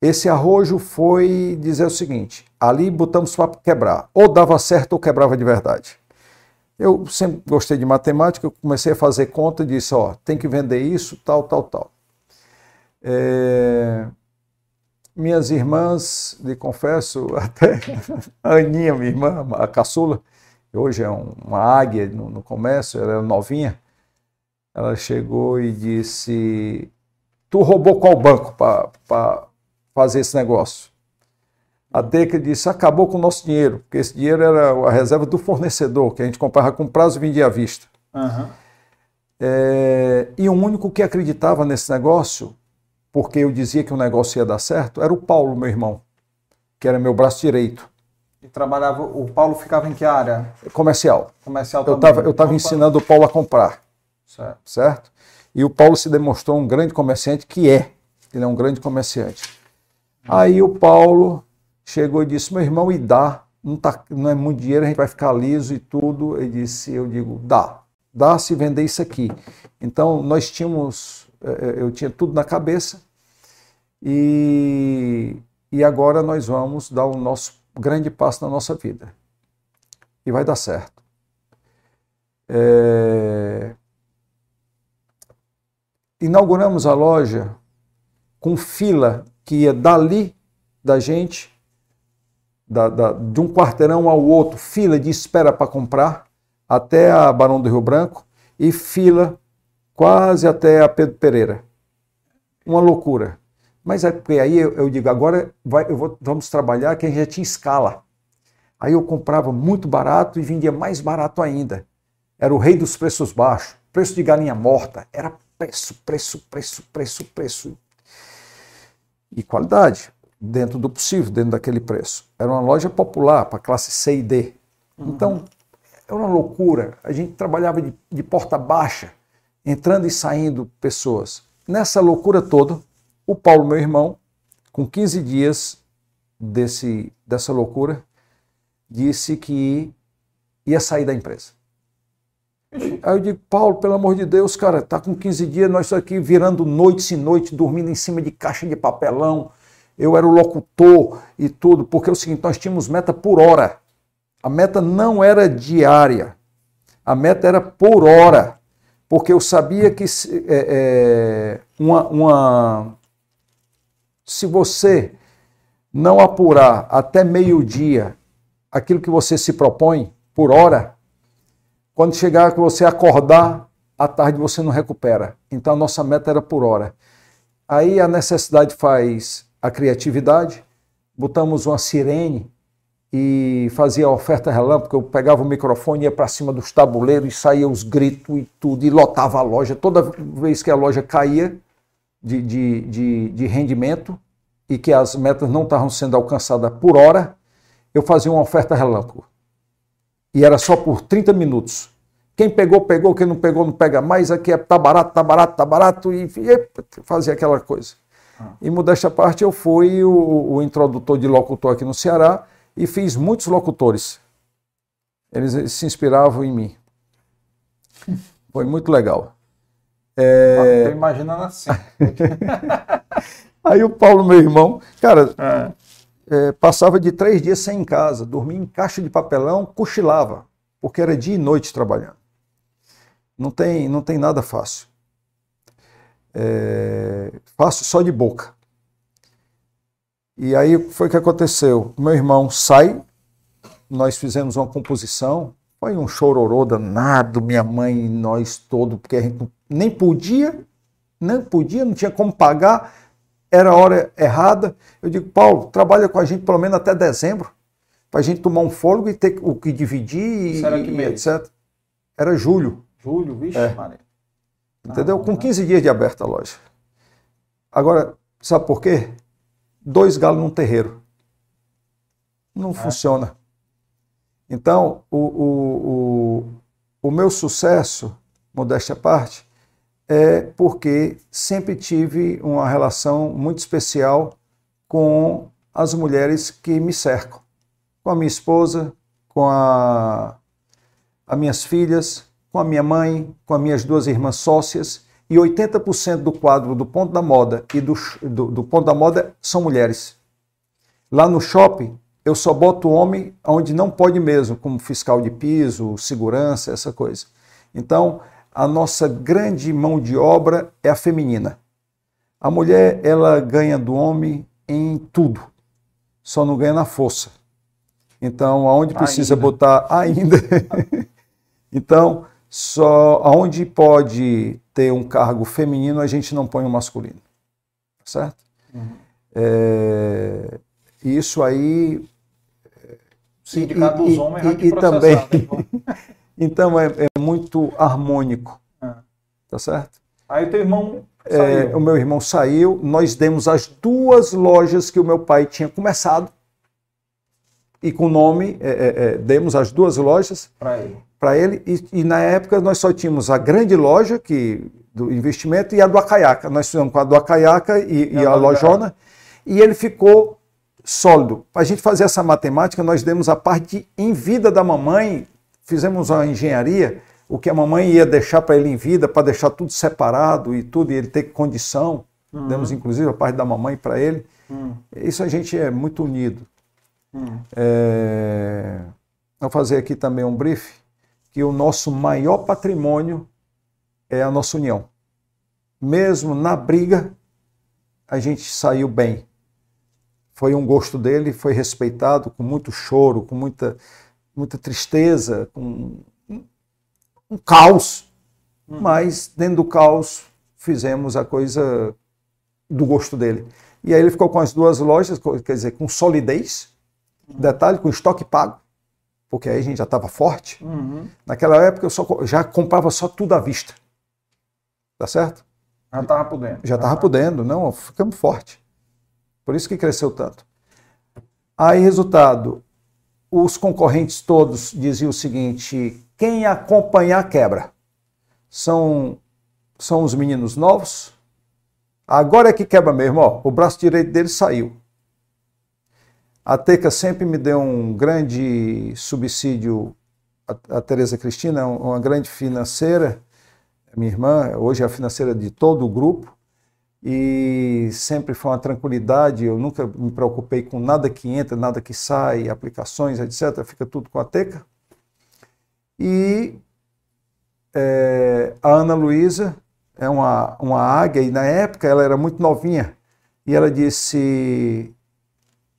Esse arrojo foi dizer o seguinte: ali botamos para quebrar. Ou dava certo ou quebrava de verdade. Eu sempre gostei de matemática, eu comecei a fazer conta e disse: ó, tem que vender isso, tal, tal, tal. É, minhas irmãs, lhe confesso, até a Aninha, minha irmã, a caçula, hoje é um- uma águia no, no comércio, ela era novinha, ela chegou e disse: Tu roubou qual banco para fazer esse negócio? A Deca disse: Acabou com o nosso dinheiro, porque esse dinheiro era a reserva do fornecedor, que a gente comprava com prazo e vendia à vista. Aham. É, e o único que acreditava nesse negócio, porque eu dizia que o negócio ia dar certo, era o Paulo, meu irmão, que era meu braço direito. E trabalhava, o Paulo ficava em que área? Comercial. Comercial Eu também. estava eu tava ensinando o Paulo a comprar, Certo. certo? E o Paulo se demonstrou um grande comerciante, que é. Ele é um grande comerciante. Aí o Paulo chegou e disse: Meu irmão, e dá? Não, tá, não é muito dinheiro, a gente vai ficar liso e tudo. Ele disse: Eu digo, dá. Dá se vender isso aqui. Então nós tínhamos, eh, eu tinha tudo na cabeça. E, e agora nós vamos dar o nosso grande passo na nossa vida. E vai dar certo. É, Inauguramos a loja com fila que ia dali da gente, da- da- de um quarteirão ao outro, fila de espera para comprar, até a Barão do Rio Branco, e fila quase até a Pedro Pereira. Uma loucura. Mas é porque aí eu, eu digo, agora vai- vou- vamos trabalhar que a gente já tinha escala. Aí eu comprava muito barato e vendia mais barato ainda. Era o rei dos preços baixos. Preço de galinha morta. Era preço, preço, preço, preço, preço. E qualidade, dentro do possível, dentro daquele preço. Era uma loja popular para classe C e D. Então, era uma loucura. A gente trabalhava de, de porta baixa, entrando e saindo pessoas. Nessa loucura toda, o Paulo, meu irmão, com 15 dias desse, dessa loucura, disse que ia sair da empresa. Aí eu digo, Paulo, pelo amor de Deus, cara, tá com 15 dias, nós aqui virando noite e noite, dormindo em cima de caixa de papelão. Eu era o locutor e tudo, porque é o seguinte, nós tínhamos meta por hora. A meta não era diária, a meta era por hora, porque eu sabia que é, é, uma, uma, se você não apurar até meio-dia aquilo que você se propõe por hora, quando chegar que você acordar, à tarde você não recupera. Então a nossa meta era por hora. Aí a necessidade faz a criatividade. Botamos uma sirene e fazia a oferta relâmpago. Eu pegava o microfone, ia para cima dos tabuleiros e saía os gritos e tudo, e lotava a loja. Toda vez que a loja caía de, de, de, de rendimento e que as metas não estavam sendo alcançadas por hora, eu fazia uma oferta relâmpago e era só por 30 minutos. Quem pegou, pegou, quem não pegou, não pega mais. Aqui é tá barato, tá barato, tá barato, e, e fazia aquela coisa. E modéstia à parte, eu fui o, o introdutor de locutor aqui no Ceará e fiz muitos locutores. Eles se inspiravam em mim. Foi muito legal. É, Estou imaginando assim. Aí o Paulo, meu irmão, cara, é, passava de três dias sem ir em casa, dormia em caixa de papelão, cochilava, porque era dia e noite trabalhando. Não tem, não tem nada fácil. É, fácil só de boca. E aí foi o que aconteceu. Meu irmão sai, nós fizemos uma composição, foi um chororô danado, minha mãe e nós todos, porque a gente nem podia, nem podia, não tinha como pagar, era a hora errada. Eu digo, Paulo, trabalha com a gente pelo menos até dezembro, para a gente tomar um fôlego e ter o que dividir e, era que e etc. Era julho. Julho, vixe, É. Maria. Entendeu? Com 15 dias de aberta a loja. Agora, sabe por quê? Dois galos num terreiro. Não funciona. Então, o, o, o, o meu sucesso, modéstia à parte, é porque sempre tive uma relação muito especial com as mulheres que me cercam. Com a minha esposa, com a, as minhas filhas, com a minha mãe, com as minhas duas irmãs sócias, e 80% do quadro do Ponto da Moda e do, do, do Ponto da Moda são mulheres. Lá no shopping, eu só boto homem onde não pode mesmo, como fiscal de piso, segurança, essa coisa. Então, a nossa grande mão de obra é a feminina. A mulher, ela ganha do homem em tudo, só não ganha na força. Então, aonde precisa Ainda. botar ainda. então, só aonde pode ter um cargo feminino, a gente não põe o masculino. Certo? É, isso aí. Sindicato dos homens e processar, também. né? então é, é muito harmônico. Tá certo? Aí o teu irmão É, saiu. o meu irmão saiu, nós demos as duas lojas que o meu pai tinha começado e com o nome, é, é, é, demos as duas lojas Para ele. para ele. E, e na época nós só tínhamos a grande loja que, do investimento e a do Acaiaca. Nós fizemos com a do Acaiaca e, e a lojona. E ele ficou sólido. Para a gente fazer essa matemática, nós demos a parte em vida da mamãe, fizemos uma engenharia, o que a mamãe ia deixar para ele em vida, para deixar tudo separado e tudo, e ele ter condição. Uhum. Demos inclusive a parte da mamãe para ele. Hum, Isso a gente é muito unido. hum. É, Vou fazer aqui também um brief, que o nosso maior patrimônio é a nossa união. Mesmo na briga, a gente saiu bem. Foi um gosto dele, foi respeitado com muito choro, com muita, muita tristeza, com um, caos. Mas dentro do caos fizemos a coisa do gosto dele. E aí ele ficou com as duas lojas, quer dizer, com solidez, detalhe, com estoque pago, porque aí a gente já estava forte. Uhum. Naquela época eu só, já comprava só tudo à vista. Tá certo? Já estava por dentro. Já estava podendo, não, ficamos forte. Por isso que cresceu tanto. Aí, resultado, os concorrentes todos diziam o seguinte: quem acompanhar quebra. São, são os meninos novos. Agora é que quebra mesmo, ó. O braço direito dele saiu. A Teca sempre me deu um grande subsídio, a, a Tereza Cristina, é um- uma grande financeira, minha irmã, hoje é a financeira de todo o grupo, e sempre foi uma tranquilidade, eu nunca me preocupei com nada que entra, nada que sai, aplicações, etc., fica tudo com a Teca. E é, a Ana Luísa é uma, uma águia, e na época ela era muito novinha, e ela disse,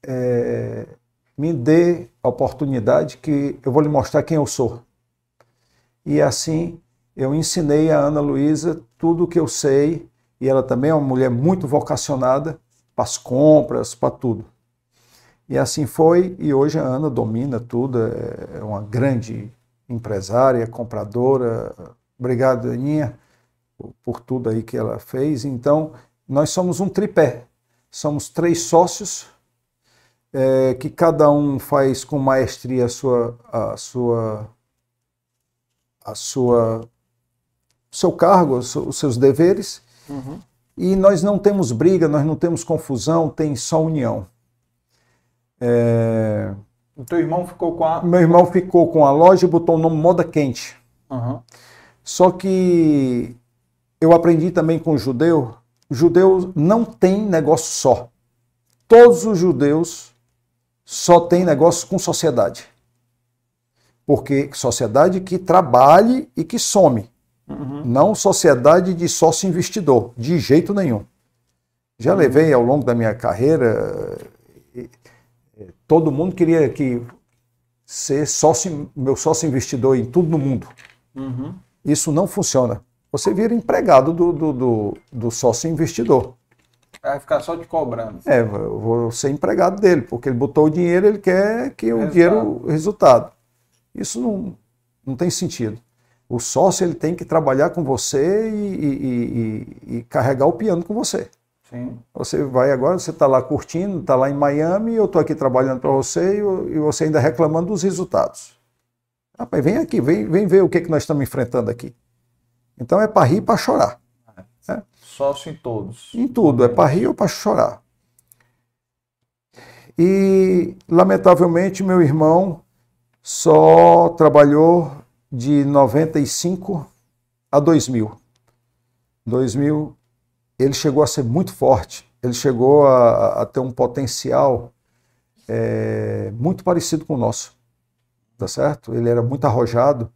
é, me dê a oportunidade que eu vou lhe mostrar quem eu sou. E assim eu ensinei a Ana Luísa tudo o que eu sei, e ela também é uma mulher muito vocacionada para as compras, para tudo. E assim foi, e hoje a Ana domina tudo, é uma grande empresária, compradora. Obrigado, Aninha, por, tudo aí que ela fez. Então, nós somos um tripé. Somos três sócios, é, que cada um faz com maestria a sua, a sua, a sua, seu cargo, os seus deveres. Uhum. E nós não temos briga, nós não temos confusão, tem só união. É, O teu irmão ficou com a. Meu irmão ficou com a loja e botou o nome Moda Quente. Uhum. Só que eu aprendi também com o judeu, o judeu não tem negócio só. Todos os judeus só têm negócio com sociedade. Porque sociedade que trabalhe e que some. Uhum. Não sociedade de sócio investidor, de jeito nenhum. Já levei ao longo da minha carreira, todo mundo queria que ser sócio, meu sócio investidor em tudo no mundo. Uhum. Isso não funciona. Você vira empregado do, do, do, do sócio investidor. Vai ficar só te cobrando. É, eu vou ser empregado dele, porque ele botou o dinheiro, ele quer que o Resultado. dinheiro, o resultado. Isso não, não tem sentido. O sócio ele tem que trabalhar com você e, e- e- e- carregar o piano com você. Sim. Você vai agora, você está lá curtindo, está lá em Miami, eu estou aqui trabalhando para você e, você ainda reclamando dos resultados. Rapaz, vem aqui, vem, vem ver o que, que nós estamos enfrentando aqui. Então é para rir e para chorar. Sócio em todos. Em tudo, é para rir ou para chorar. E, lamentavelmente, meu irmão só trabalhou de 95 a 2000. 2000, ele chegou a ser muito forte, ele chegou a, a ter um potencial é, muito parecido com o nosso, tá certo? Ele era muito arrojado,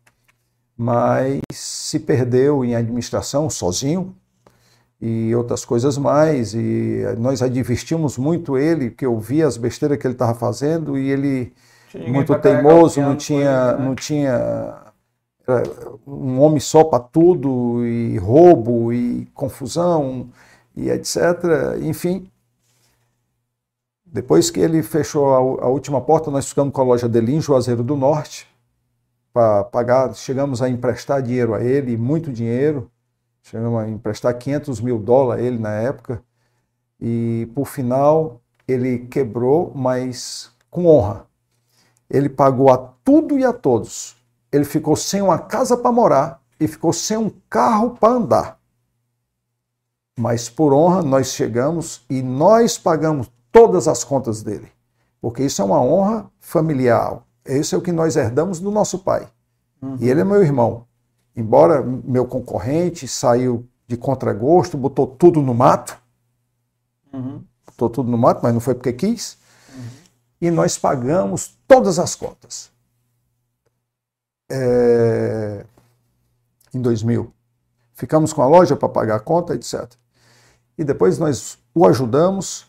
mas se perdeu em administração sozinho, e outras coisas mais. E nós advertimos muito ele, que eu via as besteiras que ele estava fazendo e ele muito teimoso, não tinha, ele, né? não tinha um homem só para tudo e roubo e confusão e etc. Enfim. Depois que ele fechou a, a última porta, nós ficamos com a loja dele em Juazeiro do Norte para pagar. Chegamos a emprestar dinheiro a ele, muito dinheiro. Chegamos a emprestar 500 mil dólares a ele na época. E por final ele quebrou, mas com honra. Ele pagou a tudo e a todos. Ele ficou sem uma casa para morar e ficou sem um carro para andar. Mas por honra nós chegamos e nós pagamos todas as contas dele. Porque isso é uma honra familiar. Isso é o que nós herdamos do nosso pai. Uhum. E ele é meu irmão. Embora meu concorrente saiu de contragosto, botou tudo no mato. Uhum. Botou tudo no mato, mas não foi porque quis. Uhum. E nós pagamos todas as contas. É... Em 2000. Ficamos com a loja para pagar a conta, etc. E depois nós o ajudamos,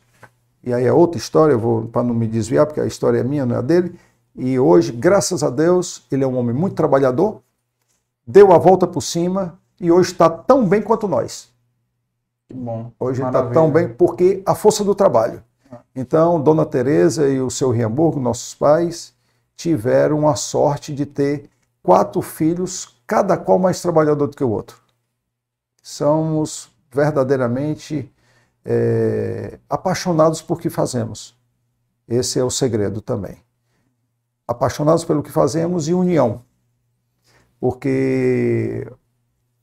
e aí é outra história, para não me desviar, porque a história é minha, não é a dele. E hoje, graças a Deus, ele é um homem muito trabalhador, deu a volta por cima e hoje está tão bem quanto nós. Que bom. Hoje está tão bem porque a força do trabalho. Então, Dona Teresa e o seu Riamburgo, nossos pais, tiveram a sorte de ter quatro filhos, cada qual mais trabalhador do que o outro. Somos verdadeiramente é, apaixonados por que fazemos. Esse é o segredo também. Apaixonados pelo que fazemos e união. Porque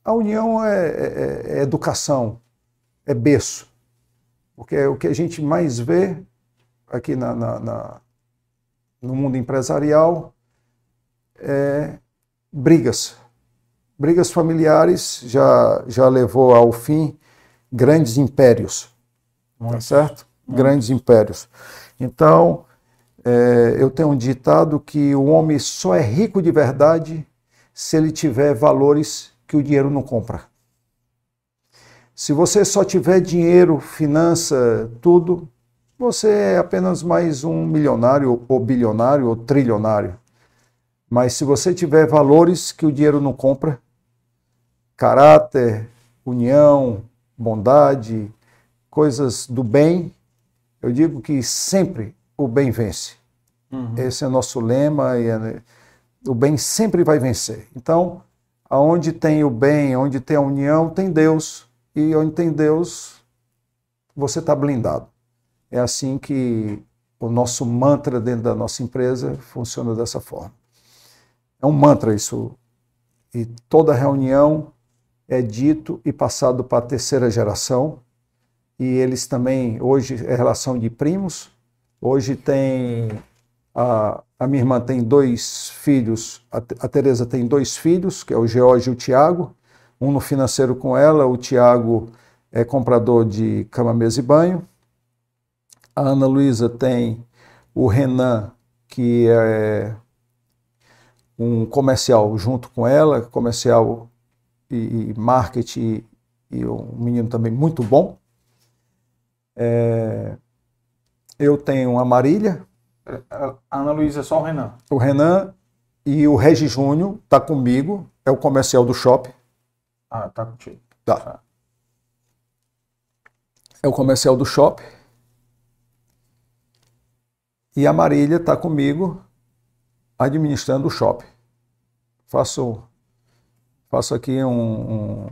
a união é, é, é educação, é berço. Porque é o que a gente mais vê aqui na, na, na, no mundo empresarial é brigas. Brigas familiares já, já levou ao fim grandes impérios. Tá certo? Grandes impérios. Então, é, eu tenho um ditado que o homem só é rico de verdade se ele tiver valores que o dinheiro não compra. Se você só tiver dinheiro, finança, tudo, você é apenas mais um milionário, ou bilionário, ou trilionário. Mas se você tiver valores que o dinheiro não compra, caráter, união, bondade, coisas do bem, eu digo que sempre o bem vence. Uhum. Esse é o nosso lema e é, o bem sempre vai vencer. Então, aonde tem o bem, onde tem a união, tem Deus. E onde tem Deus, você está blindado. É assim que o nosso mantra dentro da nossa empresa funciona dessa forma. É um mantra isso. E toda reunião é dito e passado para a terceira geração. E eles também, hoje é relação de primos. Hoje tem. A, a minha irmã tem dois filhos, a, a Tereza tem dois filhos, que é o George e o Tiago. Um no financeiro com ela, o Tiago é comprador de cama, mesa e banho. A Ana Luísa tem o Renan, que é um comercial junto com ela, comercial e, e marketing e um menino também muito bom. É, eu tenho a Marília. Ana Luísa é só o Renan. O Renan e o Regi Júnior está comigo, é o comercial do shopping. Ah, tá contigo. Tá. É o comercial do shopping. E a Marília está comigo administrando o shopping. Faço Faço aqui um, um,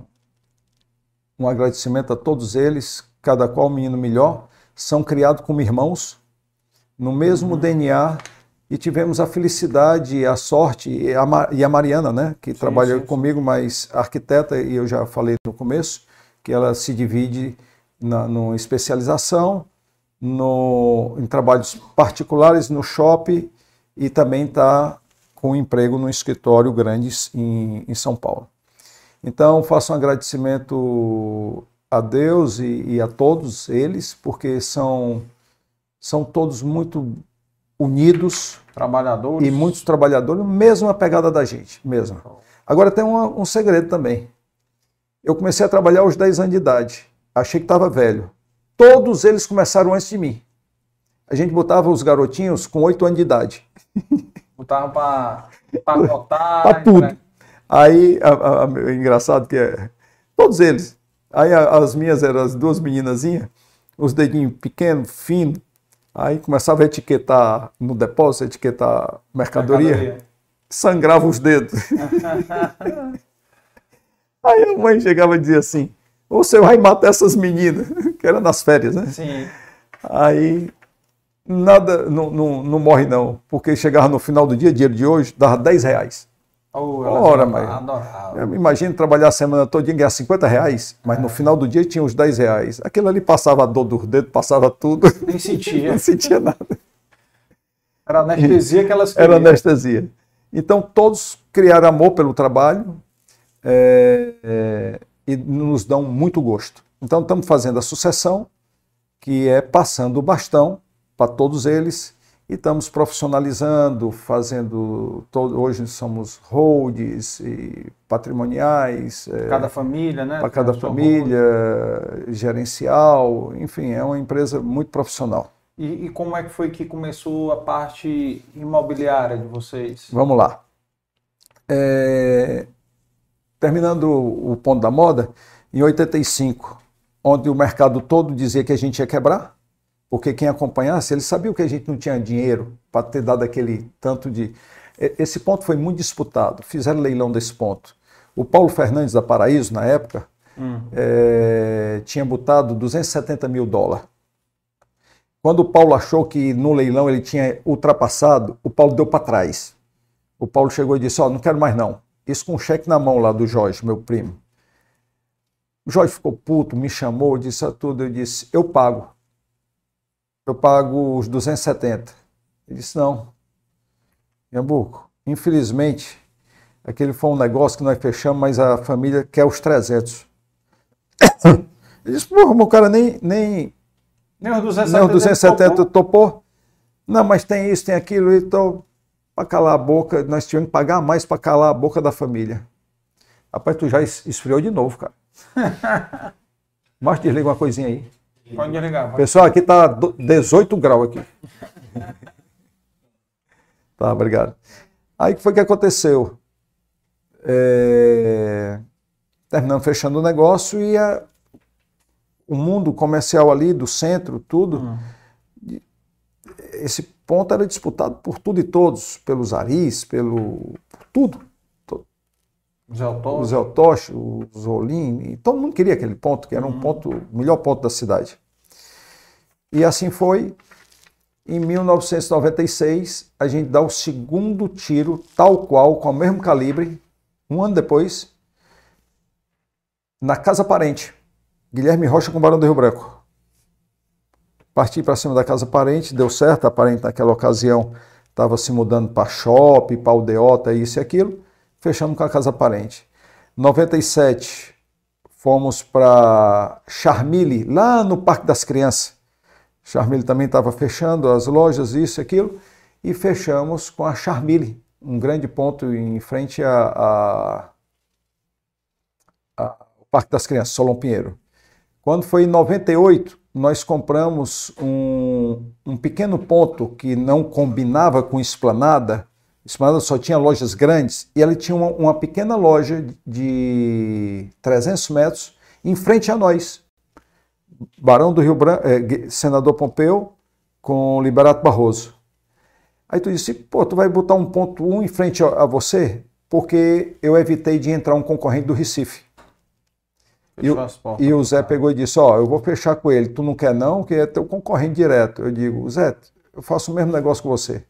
um agradecimento a todos eles, cada qual um menino melhor. São criados como irmãos, no mesmo uhum. DNA, e tivemos a felicidade, a sorte, e a, e a Mariana, né, que sim, trabalha sim, comigo, mas arquiteta, e eu já falei no começo, que ela se divide na no especialização, no, em trabalhos particulares, no shopping, e também está com emprego no escritório grande em, em São Paulo. Então, faço um agradecimento a Deus e, e, a todos eles, porque são, são todos muito unidos. Trabalhadores. E muitos trabalhadores, mesmo a pegada da gente, mesmo. Agora tem um, um segredo também. Eu comecei a trabalhar aos 10 anos de idade. Achei que estava velho. Todos eles começaram antes de mim. A gente botava os garotinhos com 8 anos de idade. Botava para pacotar. para tudo. Né? Aí, a, a, a, engraçado que é, todos eles. Aí as minhas eram as duas meninazinhas, os dedinhos pequenos, finos. Aí começava a etiquetar no depósito, etiquetar mercadoria. mercadoria. Sangrava os dedos. Aí a mãe chegava e dizia assim: Você vai matar essas meninas, que era nas férias, né? Sim. Aí nada, não, não, não morre não, porque chegava no final do dia, dinheiro de hoje, dava 10 reais. Oh, Ora, mas imagino trabalhar a semana toda e ganhar 50 reais, mas no final do dia tinha os 10 reais. Aquilo ali passava a dor dos dedos, passava tudo. Nem sentia. Não sentia nada. Era anestesia que elas Era queriam. anestesia. Então todos criaram amor pelo trabalho é, é, e nos dão muito gosto. Então estamos fazendo a sucessão, que é passando o bastão para todos eles e estamos profissionalizando, fazendo. todo- hoje somos holds e patrimoniais. é, Cada família, né? para cada família, gerencial, enfim, é uma empresa muito profissional. E, e como é que foi que começou a parte imobiliária de vocês? Vamos lá. É, terminando o ponto da moda, em 85, onde o mercado todo dizia que a gente ia quebrar, porque quem acompanhasse, eles sabiam que a gente não tinha dinheiro para ter dado aquele tanto de. Esse ponto foi muito disputado, fizeram leilão desse ponto. O Paulo Fernandes da Paraíso, na época, Hum. é, tinha botado 270 mil dólares. Quando o Paulo achou que no leilão ele tinha ultrapassado, o Paulo deu para trás. O Paulo chegou e disse: Ó, não quero mais não. Isso com um cheque na mão lá do Jorge, meu primo. O Jorge ficou puto, me chamou, disse a tudo. Eu disse: Eu pago. Eu pago os 270. Ele disse: Não. Iambuco, infelizmente, aquele foi um negócio que nós fechamos, mas a família quer os 300. Ele disse: Porra, meu cara nem, nem, Nem os 270, nem os 270 topou. topou. Não, mas tem isso, tem aquilo, então, para calar a boca, nós tínhamos que pagar mais para calar a boca da família. Rapaz, tu já es- esfriou de novo, cara. Mas desliga uma coisinha aí. Pode. Pessoal, aqui tá do- 18 graus aqui. Tá, obrigado. Aí que foi que aconteceu? É... Terminamos fechando o negócio e a- o mundo comercial ali do centro, tudo, esse ponto era disputado por tudo e todos, pelos Aris, pelo por tudo. To- Zé Autódromo. O Zé Otoshi, o Zolim, e todo mundo queria aquele ponto, que era um ponto, o melhor ponto da cidade. E assim foi. Em 1996, a gente dá o segundo tiro, tal qual, com o mesmo calibre, um ano depois, na Casa Parente. Guilherme Rocha com Barão do Rio Branco. Parti para cima da Casa Parente, deu certo. A Parente, naquela ocasião, estava se mudando para shopping, para aldeota, isso e aquilo. Fechamos com a Casa Parente. 97, fomos para Charmille, lá no Parque das Crianças. Charmille também estava fechando as lojas, isso e aquilo, e fechamos com a Charmille, um grande ponto em frente a, a- a- ao Parque das Crianças, Solon Pinheiro. Quando foi em 98, nós compramos um, um pequeno ponto que não combinava com Esplanada. Esplanada só tinha lojas grandes e ela tinha uma, uma pequena loja de 300 metros em frente a nós. Barão do Rio Branco, eh, senador Pompeu com Liberato Barroso. Aí tu disse, pô, tu vai botar um ponto um em frente a, a você? Porque eu evitei de entrar um concorrente do Recife. E, e o Zé pegou e disse, ó, eu vou fechar com ele, tu não quer não, que é teu concorrente direto. Eu digo, Zé, eu faço o mesmo negócio com você.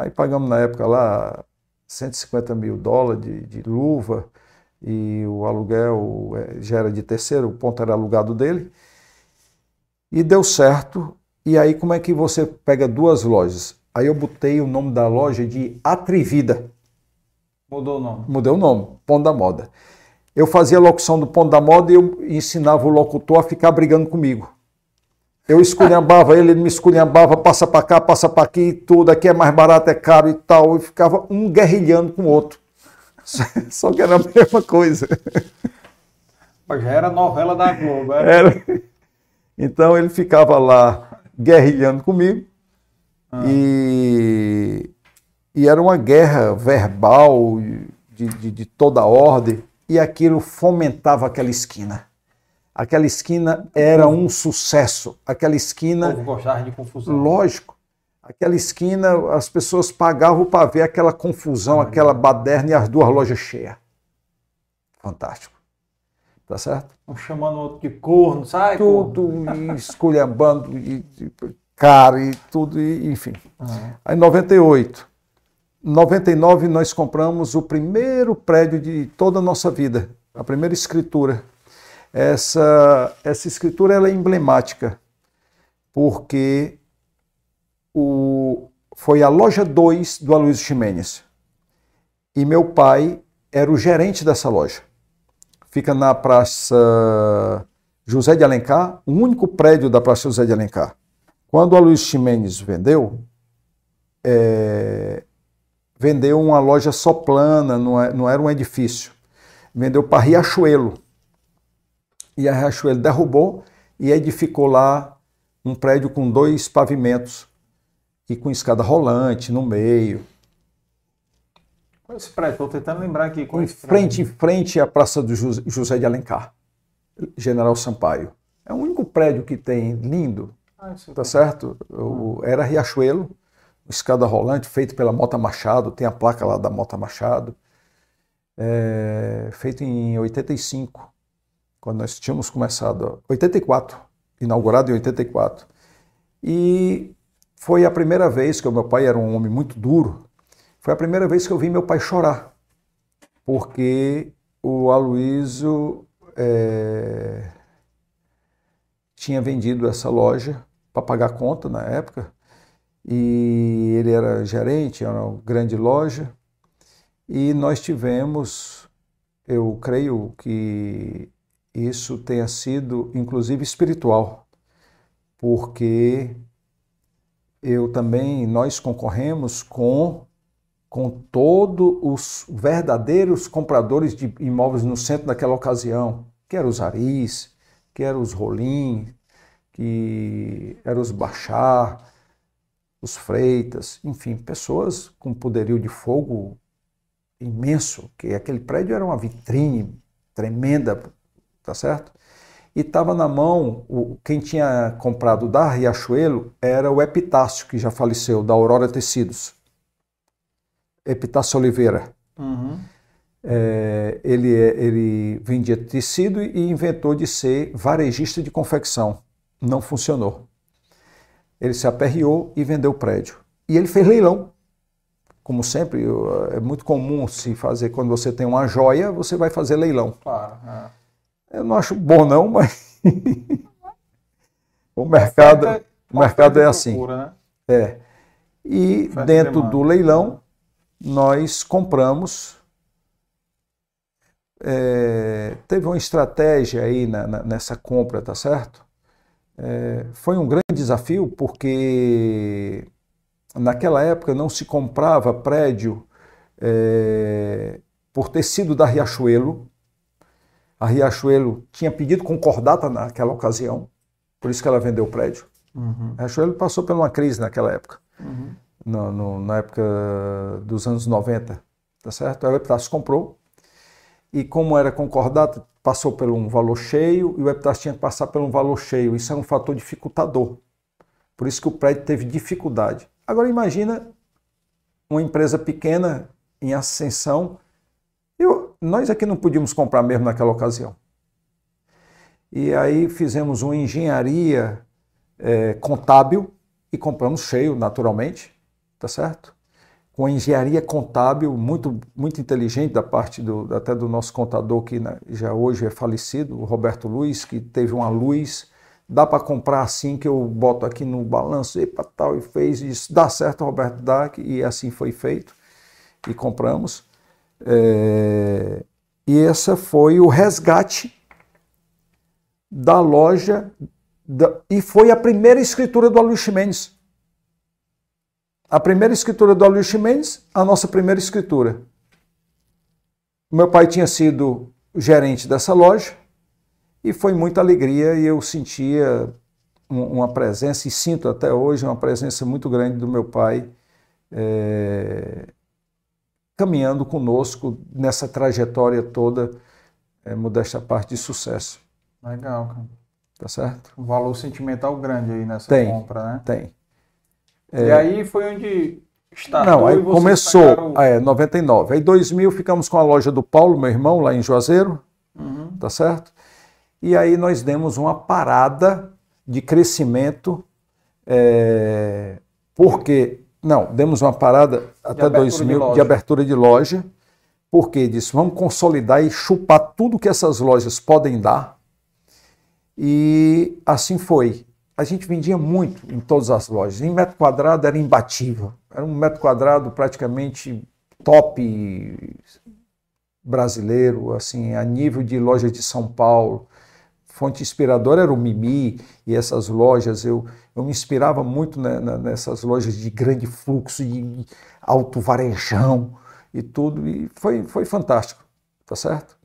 Aí pagamos na época lá 150 mil dólares de, de luva e o aluguel eh, já era de terceiro, o ponto era alugado dele. E deu certo. E aí como é que você pega duas lojas? Aí eu botei o nome da loja de Atrevida. Mudou o nome. Mudei o nome, Ponto da Moda. Eu fazia a locução do Ponto da Moda e eu ensinava o locutor a ficar brigando comigo. Eu esculhambava ele, ele me esculhambava, passa para cá, passa para aqui, tudo, aqui é mais barato, é caro e tal. E ficava um guerrilhando com o outro. Só que era a mesma coisa. Mas já era novela da Globo. Era. Era. Então ele ficava lá guerrilhando comigo e, e era uma guerra verbal de, de, de toda ordem e aquilo fomentava aquela esquina. Aquela esquina era um sucesso. Aquela esquina, gostava de confusão. lógico, aquela esquina as pessoas pagavam para ver aquela confusão, aquela baderna e as duas lojas cheias. Fantástico. Tá certo? Um chamando o outro de corno, sai, corno. tudo e esculhambando. E, e caro e tudo, e, enfim. Aí 98. 99 nós compramos o primeiro prédio de toda a nossa vida, a primeira escritura. Essa, essa escritura ela é emblemática, porque o, foi a loja 2 do Aloysio Ximenes. E meu pai era o gerente dessa loja. Fica na Praça José de Alencar, o único prédio da Praça José de Alencar. Quando o Aloysio Ximenes vendeu, é, vendeu uma loja só plana, não, é, não era um edifício. Vendeu para Riachuelo. E a Riachuelo derrubou e edificou lá um prédio com dois pavimentos e com escada rolante no meio. Qual é esse prédio? Estou tentando lembrar aqui. Qual é Em frente, em frente à Praça do José de Alencar, General Sampaio. É o único prédio que tem lindo, Ah, tá certo? O- era Riachuelo, escada rolante, feito pela Mota Machado, tem a placa lá da Mota Machado. É, feito em 85, quando nós tínhamos começado, 84, inaugurado em 84. E foi a primeira vez que o meu pai era um homem muito duro, foi a primeira vez que eu vi meu pai chorar, porque o Aloysio é, tinha vendido essa loja para pagar conta na época, e ele era gerente, era uma grande loja, e nós tivemos, eu creio que isso tenha sido inclusive espiritual, porque eu também, nós concorremos com, com todos os verdadeiros compradores de imóveis no centro daquela ocasião, que eram os Aris, que eram os Rolim, que eram os Bachar, os Freitas, enfim, pessoas com poderio de fogo imenso, que aquele prédio era uma vitrine tremenda, tá certo? E estava na mão, o, quem tinha comprado da Riachuelo era o Epitácio, que já faleceu, da Aurora Tecidos. Epitácio Oliveira. Uhum. É, ele, ele vendia tecido e inventou de ser varejista de confecção. Não funcionou. Ele se aperreou e vendeu o prédio. E ele fez leilão. Como sempre, é muito comum se fazer, quando você tem uma joia, você vai fazer leilão. Claro. é. Eu não acho bom não, mas o mercado, Oferta- o mercado é assim. procura, né? É. E dentro demanda. do leilão, nós compramos. é, teve uma estratégia aí na- na- nessa compra, tá certo? É, foi um grande desafio porque naquela época não se comprava prédio é, por ter sido da Riachuelo. A Riachuelo tinha pedido concordata naquela ocasião, por isso que ela vendeu o prédio. Uhum. A Riachuelo passou por uma crise naquela época, Uhum. no- no- na época dos anos 90, tá certo? Aí o Epitácio comprou, e como era concordata, passou por um valor cheio, e o Epitácio tinha que passar por um valor cheio. Isso é um fator dificultador. Por isso que o prédio teve dificuldade. Agora imagina uma empresa pequena em ascensão. Eu, nós aqui não podíamos comprar mesmo naquela ocasião. E aí fizemos uma engenharia eh, contábil e compramos cheio, naturalmente, tá certo? Com engenharia contábil muito, muito inteligente da parte do, até do nosso contador, que né, já hoje é falecido, o Roberto Luiz, que teve uma luz. Dá para comprar assim que eu boto aqui no balanço, epa, tal, e fez isso. Dá certo, Roberto, dá, e assim foi feito. E compramos. É, e essa foi o resgate da loja da- e foi a primeira escritura do Aloysio Mendes. A primeira escritura do Aloysio Mendes, a nossa primeira escritura. Meu pai tinha sido gerente dessa loja e foi muita alegria e eu sentia um- uma presença, e sinto até hoje uma presença muito grande do meu pai eh, caminhando conosco nessa trajetória toda, eh, modesta parte, de sucesso. Legal, cara. Tá certo? Um valor sentimental grande aí nessa Tem, compra, né? tem. E É. aí foi onde startou Não, aí começou, ah, é, 99. Aí 2000 ficamos com a loja do Paulo, meu irmão, lá em Juazeiro, Uhum. tá certo? E aí nós demos uma parada de crescimento É, porque, não, demos uma parada até abertura 2000 de de, abertura de loja, porque disse, vamos consolidar e chupar tudo que essas lojas podem dar. E assim foi. A gente vendia muito em todas as lojas. Em metro quadrado era imbatível. Era um metro quadrado praticamente top brasileiro, assim, a nível de loja de São Paulo. Fonte inspiradora era o Mimi e essas lojas. Eu, eu me inspirava muito né, nessas lojas de grande fluxo, de alto varejão e tudo. E foi, foi fantástico, tá certo?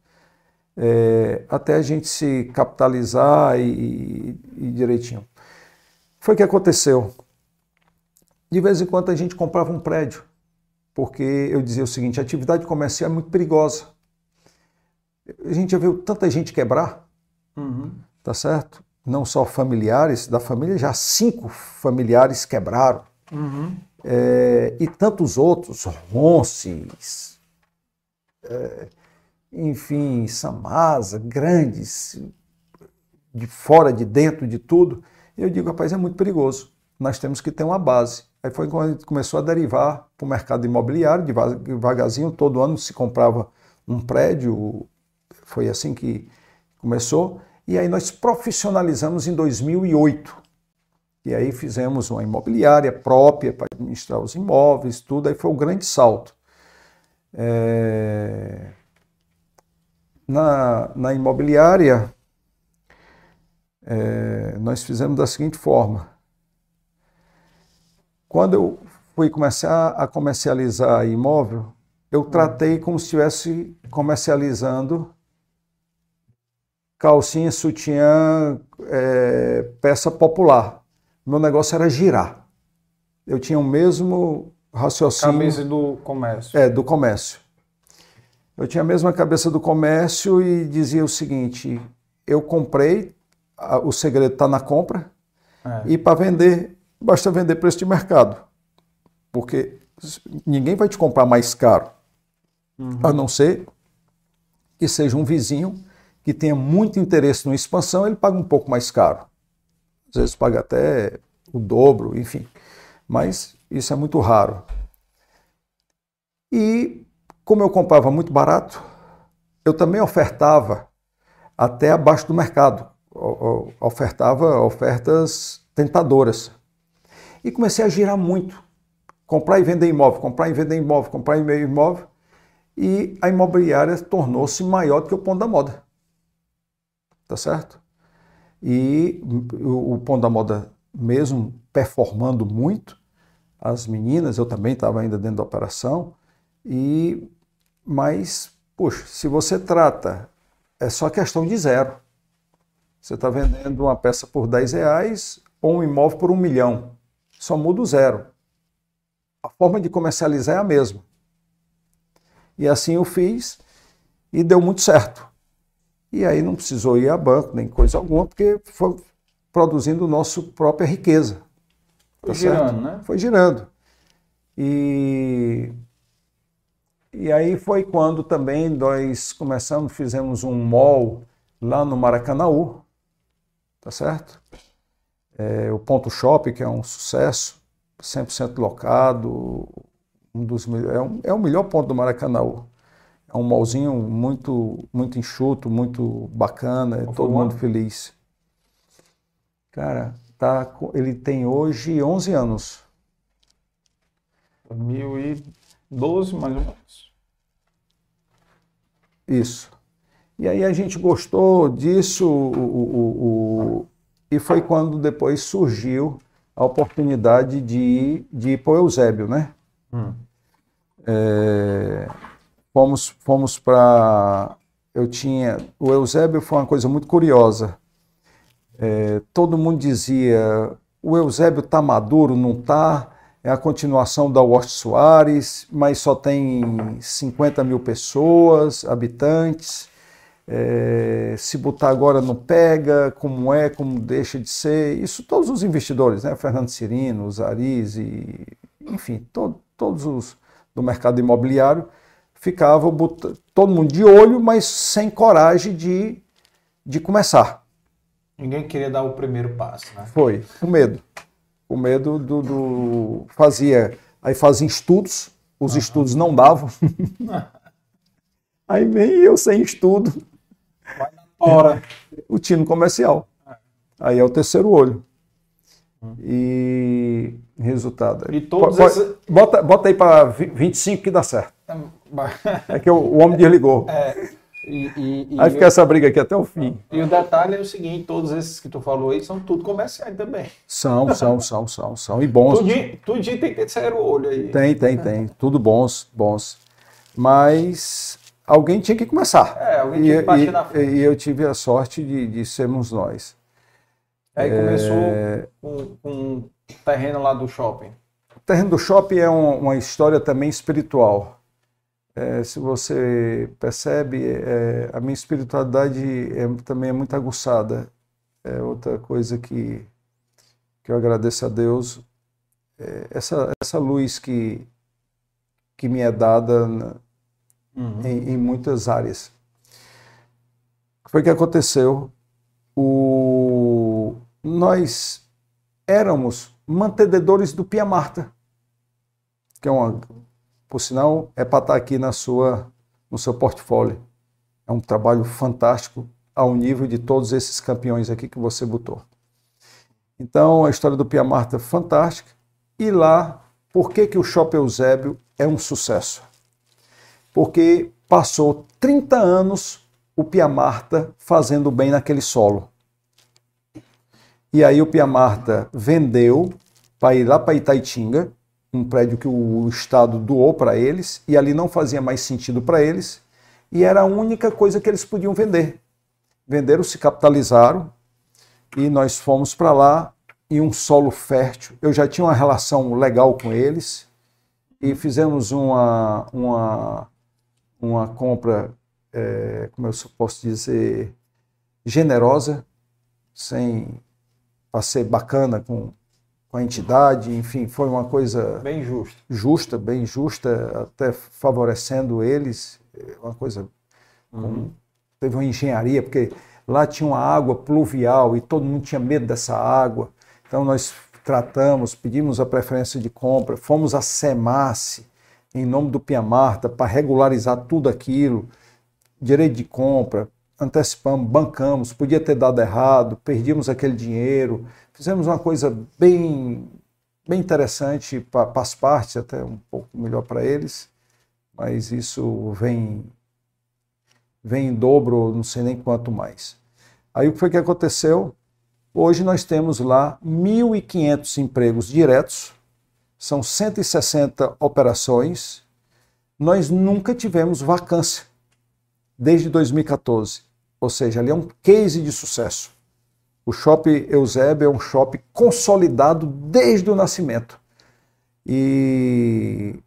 É, até a gente se capitalizar e, e direitinho. Foi o que aconteceu. De vez em quando a gente comprava um prédio, porque eu dizia o seguinte: a atividade comercial é muito perigosa. A gente já viu tanta gente quebrar, tá certo? Não só familiares, da família já cinco familiares quebraram. É, e tantos outros, Ronces, é, enfim, Samasa, grandes, de fora, de dentro, de tudo. Eu digo, rapaz, é muito perigoso. Nós temos que ter uma base. Aí foi quando a gente começou a derivar para o mercado imobiliário, deva- devagarzinho, todo ano se comprava um prédio, foi assim que começou. E aí nós profissionalizamos em 2008. E aí fizemos uma imobiliária própria para administrar os imóveis, tudo. Aí foi o grande salto. É, Na, na imobiliária, é, nós fizemos da seguinte forma. Quando eu fui começar a comercializar imóvel, eu tratei como se estivesse comercializando calcinha, sutiã, é, peça popular. Meu negócio era girar. Eu tinha o mesmo raciocínio. Camisa do comércio. É, do comércio. Eu tinha a mesma cabeça do comércio e dizia o seguinte: eu comprei, a- o segredo está na compra, É. e para vender, basta vender preço de mercado. Porque ninguém vai te comprar mais caro, a não ser que seja um vizinho que tenha muito interesse numa expansão, ele paga um pouco mais caro. Às vezes paga até o dobro, enfim. Mas isso é muito raro. E como eu comprava muito barato, eu também ofertava até abaixo do mercado. Ofertava ofertas tentadoras. E comecei a girar muito. Comprar e vender imóvel, comprar e vender imóvel, comprar e vender imóvel. E a imobiliária tornou-se maior do que o ponto da moda. Tá certo? E o, o ponto da moda, mesmo performando muito, as meninas, eu também estava ainda dentro da operação, e mas, puxa, se você trata, é só questão de zero. Você está vendendo uma peça por 10 reais ou um imóvel por um milhão. Só muda o zero. A forma de comercializar é a mesma. E assim eu fiz e deu muito certo. E aí não precisou ir a banco nem coisa alguma, porque foi produzindo nossa própria riqueza. Foi Tá certo? girando, né? Foi girando. E, e aí foi quando também nós começamos, fizemos um mall lá no Maracanaú, tá certo? É, o Ponto Shopping, que é um sucesso, 100% locado, um dos, é, um, é o melhor ponto do Maracanaú. É um mallzinho muito, muito enxuto, muito bacana, todo mundo feliz. Cara, tá, ele tem hoje 11 anos. 2012, mais ou menos. Isso. E aí a gente gostou disso, o- o- o- e foi quando depois surgiu a oportunidade de de ir para o Eusébio, né? É, fomos fomos para. Eu tinha. O Eusébio foi uma coisa muito curiosa. É, todo mundo dizia: o Eusébio está maduro, não está? É a continuação da Washington Soares, mas só tem 50 mil pessoas, habitantes. É, se botar agora não pega, como é, como deixa de ser. Isso todos os investidores, né? Fernando Cirino, os Aris, e, enfim, to- todos os do mercado imobiliário ficavam bota- todo mundo de olho, mas sem coragem de, de começar. Ninguém queria dar o primeiro passo, né? Foi, com medo. Com medo do, do- Fazia. Aí fazia estudos, os estudos não davam. aí vem eu sem estudo. Ora. O tino comercial. Aí é o terceiro olho. E resultado. E todos Po- po- esses- bota, bota aí para 25 que dá certo. É que o, o homem desligou. É, e, e- e fica essa briga aqui até o fim. E o detalhe é o seguinte, todos esses que tu falou aí são tudo comerciais também. São, são, são, são, são. E bons. Tudinho, tudinho tem terceiro olho aí. Tem, tem, tem. Tudo bons, bons. Mas alguém tinha que começar. É, alguém tinha que bater e, na frente. e eu tive a sorte de, de sermos nós. Aí começou É, com, com um terreno lá do shopping. O terreno do shopping é um- uma história também espiritual. É, se você percebe, é, a minha espiritualidade é- também é muito aguçada. É outra coisa que, que eu agradeço a Deus. É essa, essa luz que, que me é dada na- em, em muitas áreas. O que foi que aconteceu? O, nós éramos mantenedores do Pia Marta, que é uma, por sinal, é para estar aqui na sua, no seu portfólio. É um trabalho fantástico ao nível de todos esses campeões aqui que você botou. Então, a história do Pia Marta é fantástica. E lá, por que, que o Shopping Eusébio é um sucesso? Porque passou 30 anos o Pia Marta fazendo bem naquele solo. E aí o Pia Marta vendeu para ir lá para Itaitinga, um prédio que o Estado doou para eles, e ali não fazia mais sentido para eles, e era a única coisa que eles podiam vender. Venderam, se capitalizaram, e nós fomos para lá em um solo fértil. Eu já tinha uma relação legal com eles, e fizemos uma, uma, uma compra, eh, como eu posso dizer, generosa, sem ser bacana com, com a entidade, enfim, foi uma coisa Bem justo. justa, bem justa, até favorecendo eles, é uma coisa com- teve uma engenharia, porque lá tinha uma água pluvial e todo mundo tinha medo dessa água. Então nós tratamos, pedimos a preferência de compra, fomos a SEMASSE em nome do Pia Marta para regularizar tudo aquilo, direito de compra, antecipamos, bancamos, podia ter dado errado, perdíamos aquele dinheiro, fizemos uma coisa bem, bem interessante para as partes, até um pouco melhor para eles, mas isso vem, vem em dobro, não sei nem quanto mais. Aí o que foi que aconteceu? Hoje nós temos lá 1.500 empregos diretos, são 160 operações, nós nunca tivemos vacância desde 2014. Ou seja, ali é um case de sucesso. O Shopping Eusébio é um shopping consolidado desde o nascimento. E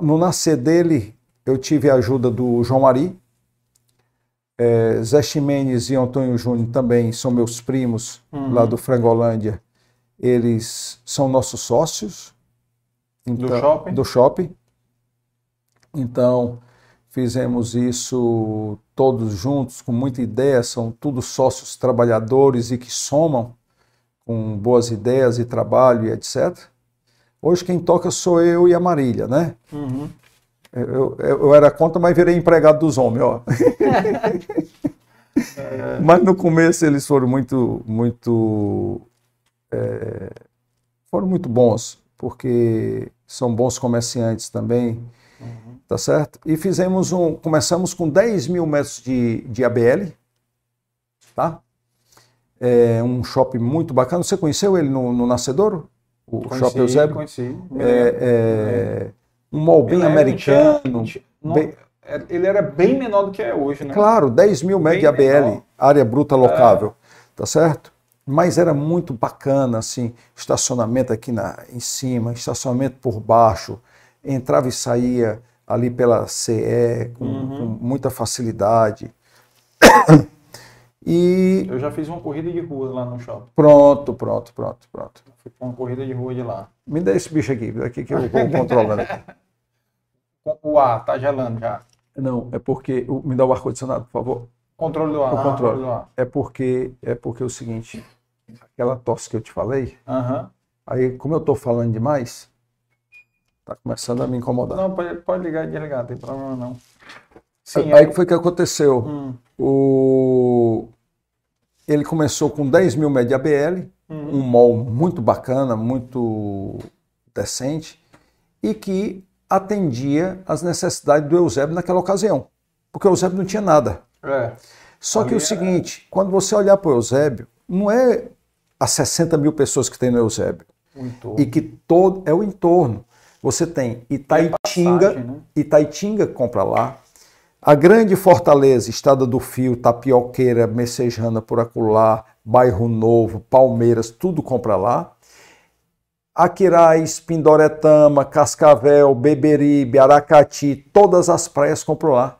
no nascer dele, eu tive a ajuda do João Mari. É, Zé Ximenes e Antônio Júnior também são meus primos Uhum. lá do Frangolândia. Eles são nossos sócios. Do shopping? Do shopping. Então, fizemos isso todos juntos, com muita ideia, são todos sócios trabalhadores e que somam com boas ideias e trabalho e etc. Hoje quem toca sou eu e a Marília, né? Uhum. Eu, eu, eu era contra, mas virei empregado dos homens, ó. mas no começo eles foram muito, muito, é, foram muito bons, porque são bons comerciantes também, tá certo? E fizemos um, começamos com 10 mil metros de, de ABL, tá? É um shopping muito bacana. Você conheceu ele no, no Nascedouro? O Conheci, Shopping Eusébio? conheci. É, é, um mall bem Ele americano. bem- é- ele era bem menor do que é hoje, né? Claro, 10 mil metros de ABL, menor. área bruta locável, tá certo? Mas era muito bacana, assim, estacionamento aqui na, em cima, estacionamento por baixo, entrava e saía ali pela CE com, Uhum. com muita facilidade. E Eu já fiz uma corrida de rua lá no shopping. pronto, pronto, pronto, pronto. Fui uma corrida de rua de lá. Me dá esse bicho aqui, aqui que eu vou controlando. aqui. O ar tá gelando já. Não, é porque. Me dá o ar-condicionado, por favor. Controle do ar. O ah, controle. do ar. É porque é porque é o seguinte, aquela tosse que eu te falei, Aham. Aí, como eu estou falando demais, tá começando a me incomodar. Não, pode, pode ligar e desligar, não tem problema não. Sim, aí o que foi que aconteceu? Hum. O... Ele começou com 10 mil média ABL, Uhum. um mall muito bacana, muito decente, e que atendia às necessidades do Eusébio naquela ocasião. Porque o Eusébio não tinha nada. É. Só que o é- seguinte, quando você olhar para o Eusébio, não é as 60 mil pessoas que tem no Eusébio. E que todo é o entorno. Você tem Itaitinga, passagem, né? Itaitinga compra lá. A grande Fortaleza, Estrada do Fio, Tapioqueira, Messejana por acolá, Bairro Novo, Palmeiras, tudo compra lá. Aquiraz, Pindoretama, Cascavel, Beberibe, Aracati, todas as praias compram lá.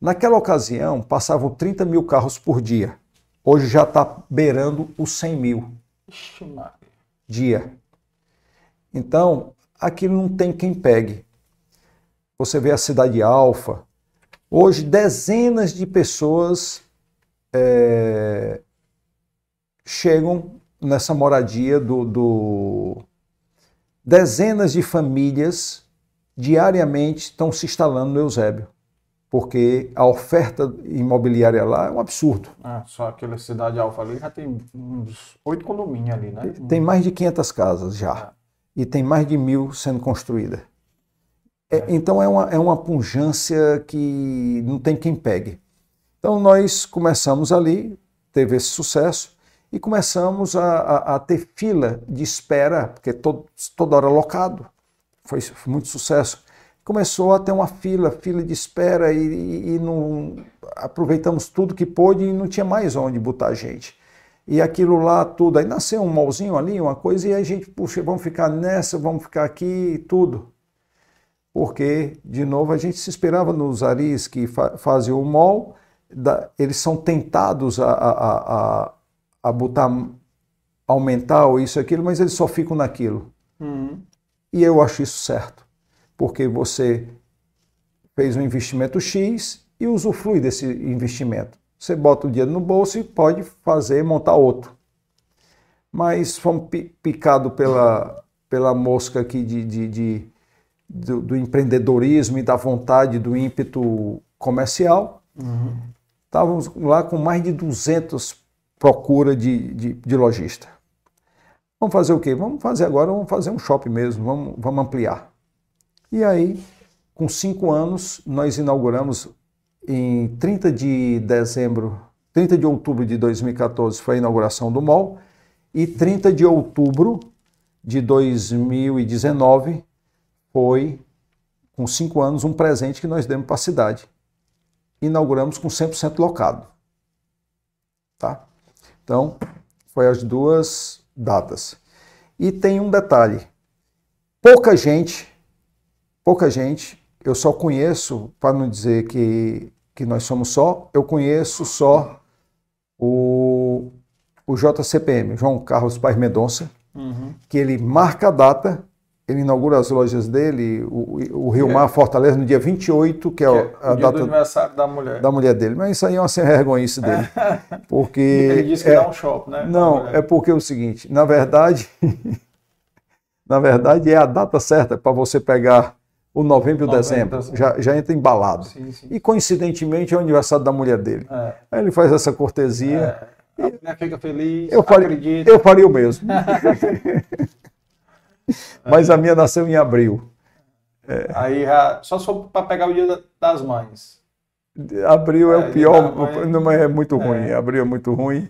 Naquela ocasião, passavam 30 mil carros por dia. Hoje já está beirando os 100 mil dia. Então, aquilo não tem quem pegue. Você vê a cidade alfa. Hoje, dezenas de pessoas é, chegam nessa moradia do, do. Dezenas de famílias diariamente estão se instalando no Eusébio. Porque a oferta imobiliária lá é um absurdo. Ah, só aquela cidade alfa ali já tem uns oito condomínios ali, né? Tem mais de 500 casas já. E tem mais de mil sendo construídas. É, então é uma, é uma pungência que não tem quem pegue. Então nós começamos ali, teve esse sucesso, e começamos a, a- a ter fila de espera, porque todo, toda hora locado. Foi, foi muito sucesso. Começou a ter uma fila, fila de espera, e, e- e não, aproveitamos tudo que pôde e não tinha mais onde botar gente e aquilo lá tudo. Aí nasceu um molzinho ali, uma coisa, e a gente, puxa, vamos ficar nessa, vamos ficar aqui, tudo. Porque, de novo, a gente se esperava nos aris que fa fazem o mol, da- eles são tentados a, a, a, a, botar, aumentar ou isso e aquilo, mas eles só ficam naquilo. Uhum. E eu acho isso certo, porque você fez um investimento X e usufrui desse investimento. Você bota o dinheiro no bolso e pode fazer, montar outro. Mas fomos pi- picado pela, pela mosca aqui de, de- de- do, do empreendedorismo e da vontade, do ímpeto comercial. Estávamos lá com mais de 200 procura de, de, de lojista. Vamos fazer o quê? Vamos fazer agora, vamos fazer um shopping mesmo, vamos, vamos ampliar. E aí, com cinco anos, nós inauguramos em 30 de dezembro, 30 de outubro de 2014 foi a inauguração do mall, e 30 de outubro de 2019 foi, com cinco anos, um presente que nós demos para a cidade. Inauguramos com 100% locado. Tá? Então, foi as duas datas. E tem um detalhe: pouca gente, pouca gente, eu só conheço, para não dizer que, que nós somos só, eu conheço só o, o JCPM, João Carlos Paz Mendonça, Uhum. que ele marca a data, ele inaugura as lojas dele, o, o Rio É. Mar Fortaleza, no dia 28, que é, Que é a o dia do data aniversário da mulher. da mulher dele. Mas isso aí é uma sem vergonhice dele. Porque. Ele disse que é- dá um shopping, né? Não, é porque é o seguinte, na verdade, na verdade é a data certa para você pegar o novembro e o dezembro. dezembro. Já, já entra embalado. Sim, sim. E coincidentemente é o aniversário da mulher dele. É. Aí ele faz essa cortesia. A mulher fica feliz, Eu faria, acredita. eu faria o mesmo. Mas a minha nasceu em abril. Aí já, só para pegar o dia da- das mães. Abril é, É, o pior, da mãe- não é muito É. ruim. Abril é muito ruim.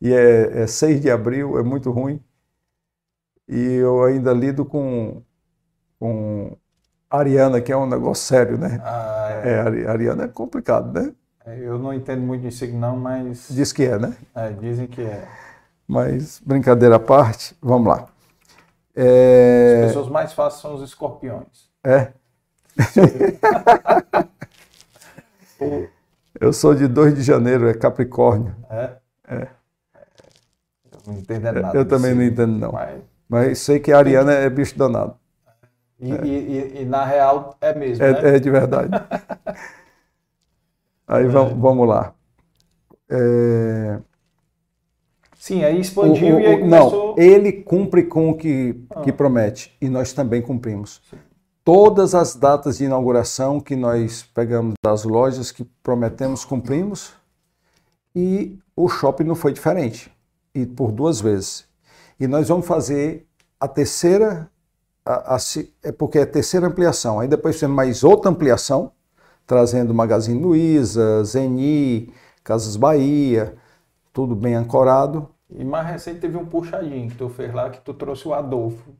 E é, é 6 de abril, é muito ruim. E eu ainda lido com, com Ariana, que é um negócio sério, né? Ah, É, Ari- Ariana é complicado, né? é, eu não entendo muito disso não, mas Diz que é, né? é, dizem que é. Mas, brincadeira à parte, vamos lá. As É, pessoas mais fáceis são os escorpiões. é. Eu sou de 2 de janeiro, é Capricórnio. É? É. Eu não entendo nada. Eu também disso. não entendo, não. Mas- Mas sei que a Ariana é bicho danado. E, e- e- e na real é mesmo, né? É, é de verdade. Aí vamos, vamos lá. É, Sim, aí expandiu O- o- e aí começou... Não, ele cumpre com o que, que promete e nós também cumprimos. Todas as datas de inauguração que nós pegamos das lojas que prometemos, cumprimos e o shopping não foi diferente e por duas vezes. E nós vamos fazer a terceira, a- a é porque é a terceira ampliação. Aí depois temos mais outra ampliação, trazendo Magazine Luiza, Zeni, Casas Bahia, tudo bem ancorado. E mais recente teve um puxadinho que tu fez lá, que tu trouxe o Adolfo.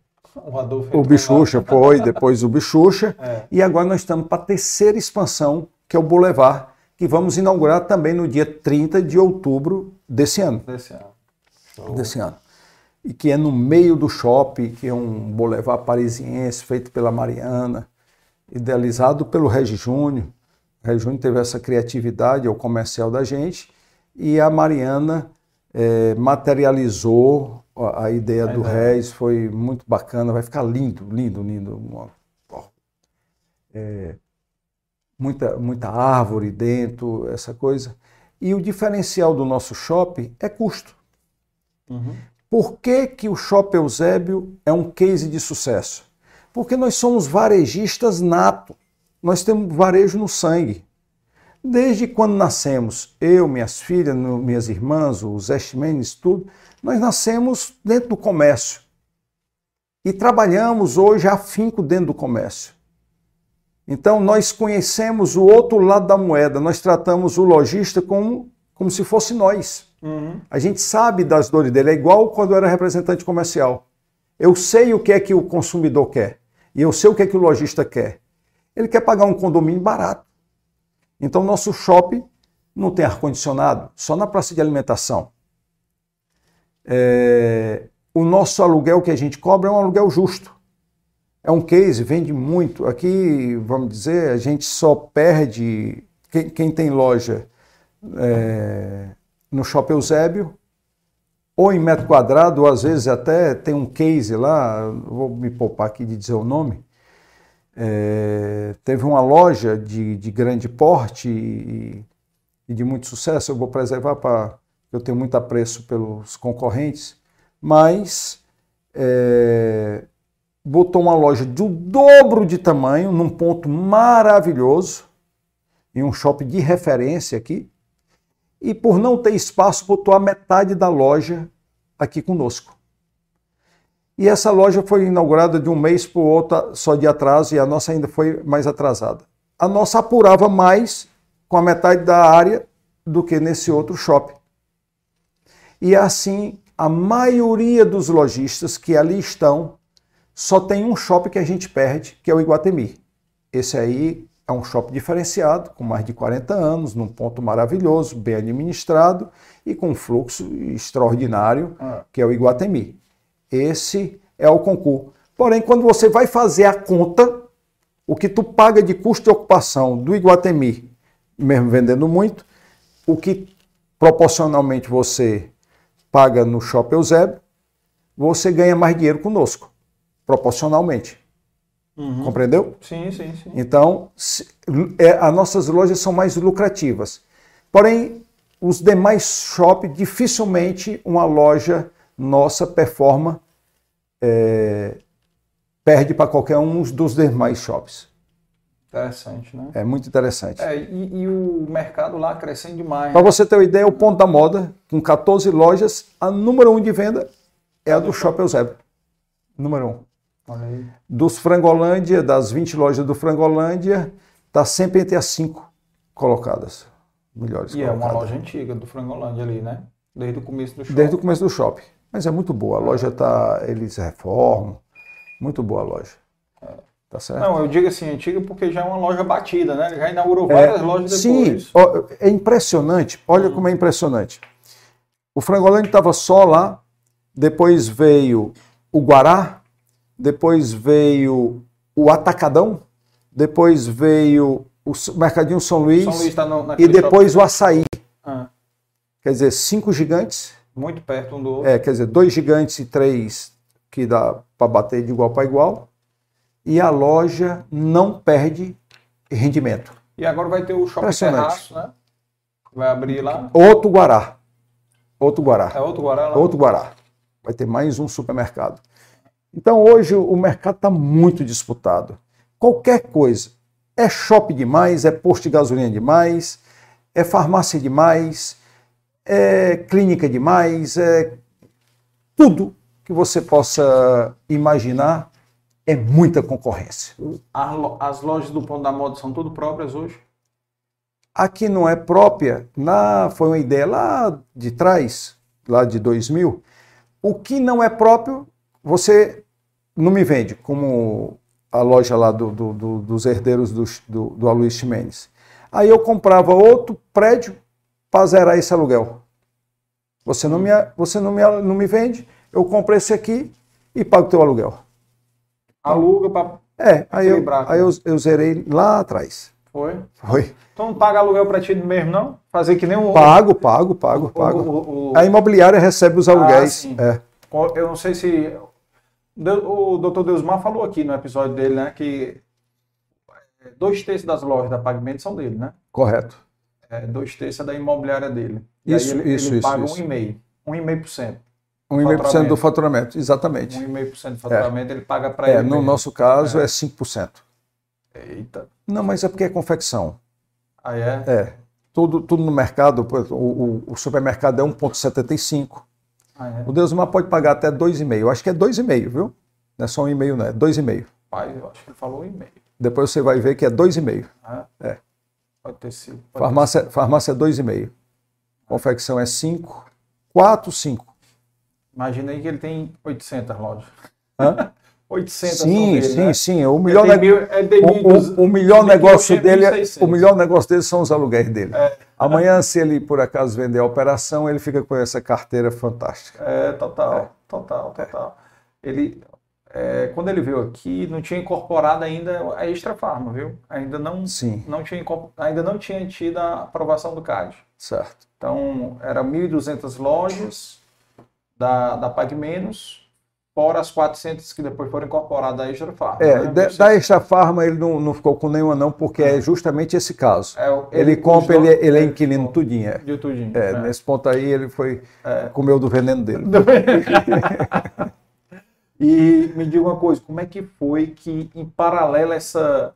O Adolfo O Bichucha lá. foi, depois o Bichucha. É. E agora nós estamos para a terceira expansão, que é o Boulevard, que vamos inaugurar também no dia 30 de outubro desse ano. Desse ano. Desse ano. E que é no meio do shopping, que é um boulevard parisiense feito pela Mariana, idealizado pelo Regi Júnior. O Regi Júnior teve essa criatividade, é o comercial da gente, e a Mariana eh, materializou a, a ideia do Regis, foi muito bacana, vai ficar lindo, lindo, lindo. É, muita, muita árvore dentro, essa coisa. E o diferencial do nosso shopping é custo. Por que, que o Shopping Eusébio é um case de sucesso? Porque nós somos varejistas nato. Nós temos varejo no sangue. Desde quando nascemos, eu, minhas filhas, minhas irmãs, os Estimenes, tudo, nós nascemos dentro do comércio. E trabalhamos hoje afinco dentro do comércio. Então, nós conhecemos o outro lado da moeda, nós tratamos o lojista como, como se fosse nós. Uhum. A gente sabe das dores dele, é igual quando eu era representante comercial. Eu sei o que é que o consumidor quer e eu sei o que é que o lojista quer. Ele quer pagar um condomínio barato. Então, nosso shopping não tem ar-condicionado, só na praça de alimentação. É, o nosso aluguel que a gente cobra é um aluguel justo. É um case, vende muito. Aqui, vamos dizer, a gente só perde. Quem, quem tem loja é, no Shopping Eusébio, ou em metro quadrado, ou às vezes até tem um case lá, vou me poupar aqui de dizer o nome. É, teve uma loja de, de grande porte e, e de muito sucesso, eu vou preservar para. Eu tenho muito apreço pelos concorrentes, mas é, botou uma loja do dobro de tamanho, num ponto maravilhoso, em um shopping de referência aqui, e por não ter espaço, botou a metade da loja aqui conosco. E essa loja foi inaugurada de um mês para o outro só de atraso, e a nossa ainda foi mais atrasada. A nossa apurava mais com a metade da área do que nesse outro shopping. E assim, a maioria dos lojistas que ali estão só tem um shopping que a gente perde, que é o Iguatemi. Esse aí é um shopping diferenciado, com mais de 40 anos, num ponto maravilhoso, bem administrado e com um fluxo extraordinário, que é o Iguatemi. Esse é o concurso. Porém, quando você vai fazer a conta, o que tu paga de custo de ocupação do Iguatemi, mesmo vendendo muito, o que proporcionalmente você paga no Shopping Eusébio, você ganha mais dinheiro conosco, proporcionalmente. Uhum. Compreendeu? Sim, sim, sim. Então, se- é, as nossas lojas são mais lucrativas. Porém, os demais shoppings, dificilmente uma loja nossa performa, é, perde para qualquer um dos demais shops. Interessante, né? É muito interessante. É, e, e o mercado lá crescendo demais. Para né? você ter uma ideia, o ponto da moda, com 14 lojas, a número um de venda é a do Shopping Eusébio. Número um. Dos Frangolândia, das 20 lojas do Frangolândia, está sempre entre as cinco colocadas. Melhores E é uma colocadas. loja antiga do Frangolândia ali, né? Desde o começo do show. Desde o começo do shopping. Mas é muito boa. A loja tá. Eles reformam. Muito boa a loja. Tá certo? Não, eu digo assim, antiga porque já é uma loja batida, né? Já inaugurou várias É, lojas sim, depois. ó, é impressionante. Olha como é impressionante. O Frangolândia estava só lá, depois veio o Guará, depois veio o Atacadão, depois veio o Mercadinho São Luís, São Luís tá no- e depois shopping. o Açaí. Ah, Quer dizer, cinco gigantes, muito perto um do outro. é, quer dizer, dois gigantes e três que dá para bater de igual para igual, e a loja não perde rendimento. E agora vai ter o shopping terraço, né? Vai abrir lá. Outro Guará. Outro Guará. É outro Guará lá? Outro Guará. Vai ter mais um supermercado. Então hoje o mercado está muito disputado. Qualquer coisa. É shopping demais, é posto de gasolina demais, é farmácia demais, é clínica demais, é tudo que você possa imaginar é muita concorrência. As lo- As lojas do Ponto da Moda são tudo próprias hoje? Aqui não é própria, na, foi uma ideia lá de trás, lá de 2000. O que não é próprio, você não me vende, como a loja lá do- do- do- dos herdeiros do, do, do Aloysio Ximenes. Aí eu comprava outro prédio para zerar esse aluguel. Você não me, você não me, não me vende, eu compro esse aqui e pago teu aluguel. Aluga para. É, aí, eu, aí eu, eu zerei lá atrás. Foi? Foi. Então não paga aluguel para ti mesmo, não? Fazer que nem o. Pago, pago, pago, pago. o- o- A imobiliária recebe os aluguéis. sim. é. Eu não sei se. O doutor Deusmar falou aqui no episódio dele, né? Que dois terços das lojas da Pagamentos são dele, né? Correto. É, dois terços é da imobiliária dele. E Isso, aí ele, isso, ele isso, paga isso. 1,5%. 1,5%. 1,5% do faturamento, exatamente. 1,5% do faturamento ele paga para É, ele. no mesmo. nosso caso é 5%. Eita. Não, mas é porque é confecção. Aí é? É. Tudo, tudo no mercado, o, o- o supermercado é 1,75. Ah, é? O Deusmar pode pagar até 2,5. Eu acho que é 2,5, viu? Não é só 1,5, não. É 2,5. Pai, eu acho que ele falou 1,5%. Depois você vai ver que é 2,5. Ah, É. Pode ter sido. pode Farmácia, farmácia é 2,5. Confecção é 5. 4, 5. Imagina aí que ele tem 800 lojas. Hã? 800 são Sim, dele, sim, né? sim. O melhor, mil- ele tem o- 1.200, o, o melhor 1.500, negócio dele, é, 1.600. o melhor negócio dele são os aluguéis dele. Amanhã, se ele por acaso vender a operação, ele fica com essa carteira fantástica. É, total, total, total. Ele, é, quando ele veio aqui, não tinha incorporado ainda a Extra Farma, viu? Ainda não, Sim. não tinha, ainda não tinha tido a aprovação do CAD. Certo. Então, era 1.200 lojas da, da Pag Menos, fora as 400 que depois foram incorporadas à Extra Farma. É, né? da, da Extra Farma ele não, não ficou com nenhuma não, porque é justamente esse caso. É, ele, ele- compra, ele, donos- ele é é, inquilino tudinho. É. De tudinho. É, é. Nesse ponto aí ele foi comeu do veneno dele. E me diga uma coisa, como é que foi que, em paralelo a essa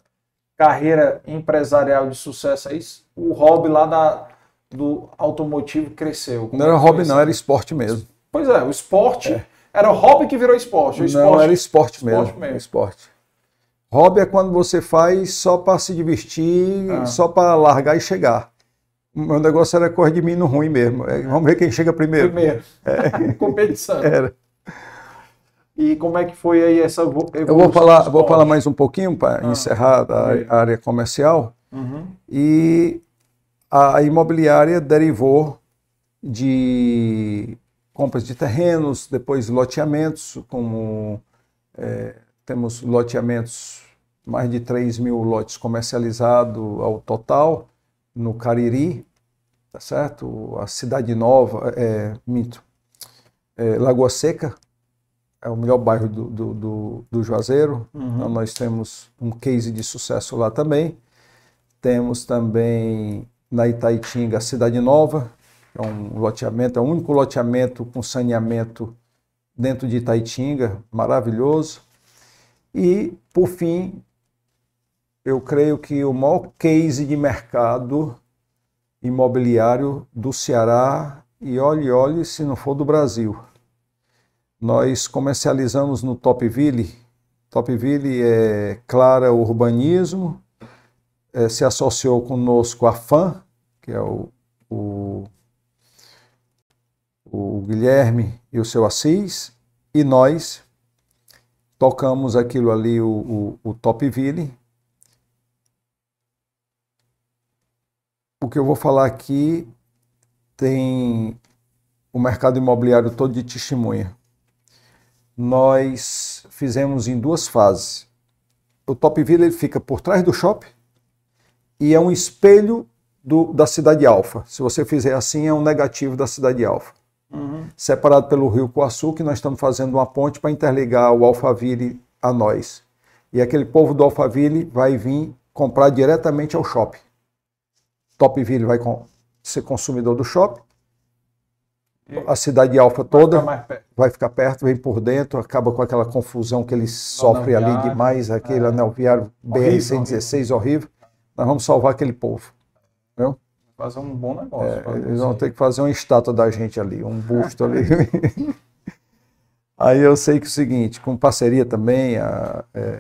carreira empresarial de sucesso aí, o hobby lá da, do automotivo cresceu? Não era é hobby não, era esporte mesmo. Pois é, o esporte era o hobby que virou esporte. O Não, esporte era esporte mesmo. esporte mesmo. Esporte. Hobby é quando você faz só para se divertir, Ah. só para largar e chegar. O meu negócio era correr de mim no ruim mesmo. É, vamos ver quem chega primeiro. Primeiro. Competição. Era. E como é que foi aí essa evo- evolução? Eu vou falar, vou esporte? falar mais um pouquinho para encerrar a, a área comercial. Uhum. E a imobiliária derivou de compras de terrenos, depois loteamentos, como eh, temos loteamentos, mais de 3 mil lotes comercializados ao total, no Cariri, tá certo? A Cidade Nova, é, minto, é, Lagoa Seca, é o melhor bairro do, do, do, do Juazeiro. Uhum. Então, nós temos um case de sucesso lá também. Temos também na Itaitinga a Cidade Nova, é um loteamento, é o único loteamento com saneamento dentro de Itaitinga, maravilhoso. E, por fim, eu creio que o maior case de mercado imobiliário do Ceará, e olhe, olhe, se não for do Brasil. Nós comercializamos no Topville. Topville é Clara Urbanismo, eh, se associou conosco a FAM, que é o, o, o Guilherme e o seu Assis, e nós tocamos aquilo ali, o, o, o Topville. O que eu vou falar aqui tem o mercado imobiliário todo de testemunha. Nós fizemos em duas fases. O Topville ele fica por trás do shopping e é um espelho do, da Cidade Alfa. Se você fizer assim, é um negativo da Cidade Alfa. Uhum. Separado pelo Rio Coaçu, que nós estamos fazendo uma ponte para interligar o Alphaville a nós. E aquele povo do Alphaville vai vir comprar diretamente ao shopping. Topville vai com- ser consumidor do shopping a cidade de Alfa toda ficar vai ficar perto, vem por dentro, acaba com aquela confusão que eles sofrem ali viário, demais, aquele é. anel viário Horrível, BR-116 horrível. Nós vamos salvar aquele povo. Entendeu? Fazer um bom negócio. É, eles vão ter que fazer uma estátua da gente ali, um busto ali. Aí eu sei que é o seguinte, com parceria também, a- é,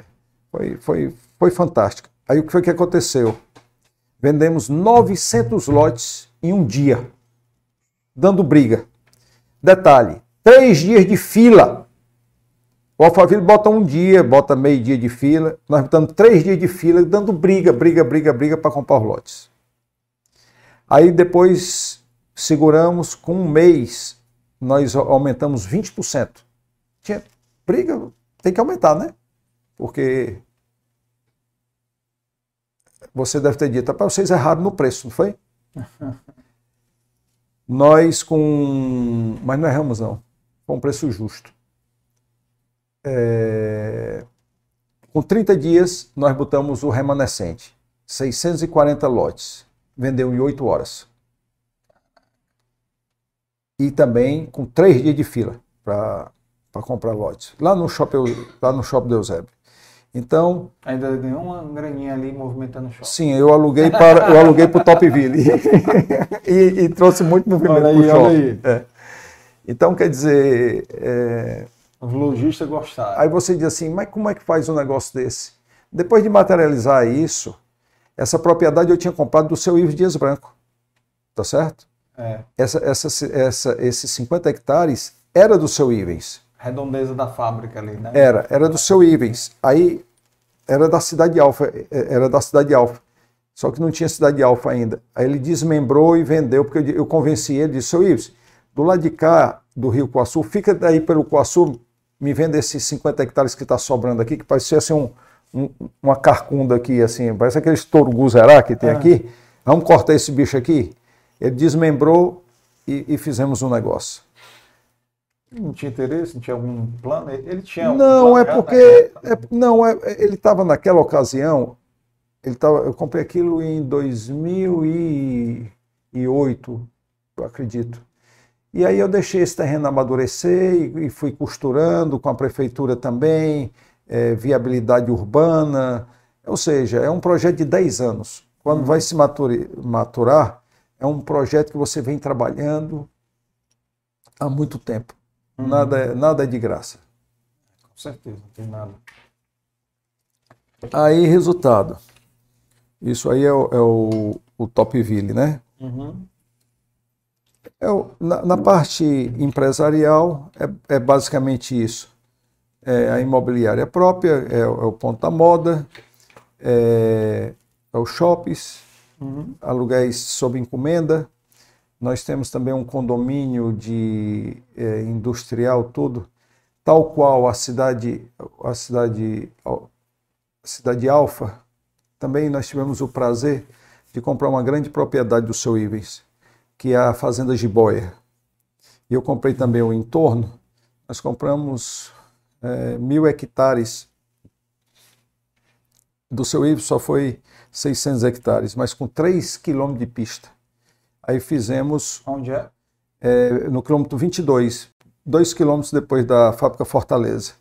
foi, foi, foi fantástico. Aí o que foi que aconteceu? Vendemos 900 lotes em um dia, dando briga. Detalhe, três dias de fila. O Alphaville bota um dia, bota meio dia de fila, nós botamos três dias de fila, dando briga, briga, briga, briga para comprar os lotes. Aí depois seguramos, com um mês, nós aumentamos 20%. Tinha briga, tem que aumentar, né? Porque você deve ter dito, rapaz, vocês erraram no preço, não foi? Nós com. Mas não erramos, não. Foi um preço justo. É, Com 30 dias, nós botamos o remanescente. 640 lotes. Vendeu em 8 horas. E também com 3 dias de fila para comprar lotes. Lá no shopping, lá no shopping do Eusébio. Então, Ainda ganhou uma graninha ali movimentando o shopping. sim, eu aluguei para eu aluguei para o Topville e, e trouxe muito movimento para o shopping. É. Então, quer dizer, é, Os lojistas gostaram. Aí você diz assim, mas como é que faz um negócio desse? Depois de materializar isso, essa propriedade eu tinha comprado do seu Ives Dias Branco, tá certo? É. Essa, essa, essa, esses 50 hectares era do seu Ivens, Redondeza da fábrica ali, né? era, era do seu Ivens. Aí era da cidade de Alfa, era da cidade de Alfa. Só que não tinha cidade de Alfa ainda. Aí ele desmembrou e vendeu, porque eu, eu convenci ele, disse, seu Ives, do lado de cá do Rio Coaçu, fica daí pelo Coaçu, me vende esses 50 hectares que está sobrando aqui, que parecia assim um, um- uma carcunda aqui, assim, parece aquele touro guzerá que tem Ah. aqui. Vamos cortar esse bicho aqui? Ele desmembrou e, e fizemos um negócio. Não tinha interesse, não tinha algum plano? Ele tinha um Não, plano é porque. é- não, é, é- ele estava naquela ocasião. Ele tava, eu comprei aquilo em 2008, eu acredito. E aí eu deixei esse terreno amadurecer e, e fui costurando com a prefeitura também, eh, viabilidade urbana. Ou seja, é um projeto de 10 anos. Quando vai se maturar, é um projeto que você vem trabalhando há muito tempo. Nada, é- nada é de graça. Com certeza, não tem nada. Aí, resultado. Isso aí é o, é o, o Topville, né? Uhum. É o- na, na parte empresarial, é, é basicamente isso. É a imobiliária própria, é, o- é ponto da moda, é, é os shoppings, Uhum. aluguéis sob encomenda. Nós temos também um condomínio de eh, industrial tudo, tal qual a cidade a cidade a cidade Alfa. Também nós tivemos o prazer de comprar uma grande propriedade do seu Ivens, que é a fazenda Jiboia. E eu comprei também o entorno. Nós compramos eh, mil hectares do seu Ives só foi 600 hectares, mas com 3 quilômetros de pista. Aí fizemos Onde é? é, no quilômetro 22, 2 quilômetros depois da fábrica Fortaleza.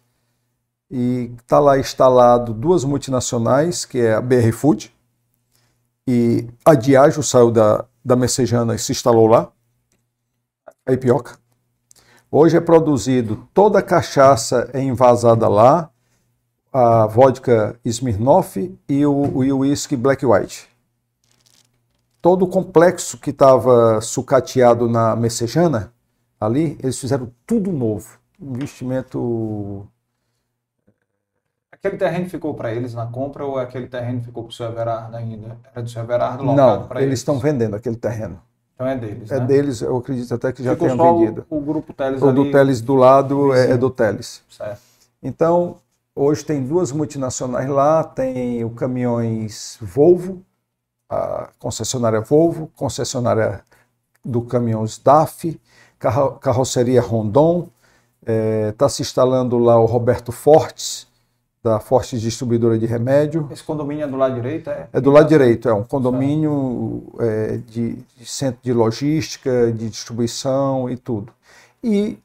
E está lá instalado duas multinacionais, que é a BR Food e a Diageo saiu da, da Messejana e se instalou lá, a Ipioca. Hoje é produzido toda a cachaça é envasada lá, a vodka Smirnoff e o, e o whisky Black White. Todo o complexo que estava sucateado na Messejana, ali, eles fizeram tudo novo. Investimento. Aquele terreno ficou para eles na compra ou aquele terreno ficou para o seu Everardo ainda? Era do seu Everardo Não, eles estão vendendo aquele terreno. Então é deles, É né? deles, eu acredito até que já Ficou tenham o- vendido. O, grupo Teles O ali. do Teles do lado é, é do Teles. Certo. Então, hoje tem duas multinacionais lá, tem o caminhões Volvo, a concessionária Volvo, concessionária do caminhões DAF, carro- carroceria Rondon, está se instalando lá o Roberto Fortes, da Fortes Distribuidora de Remédio. Esse condomínio é do lado direito, é? É do lado direito, é um condomínio é, de, de centro de logística, de distribuição e tudo. E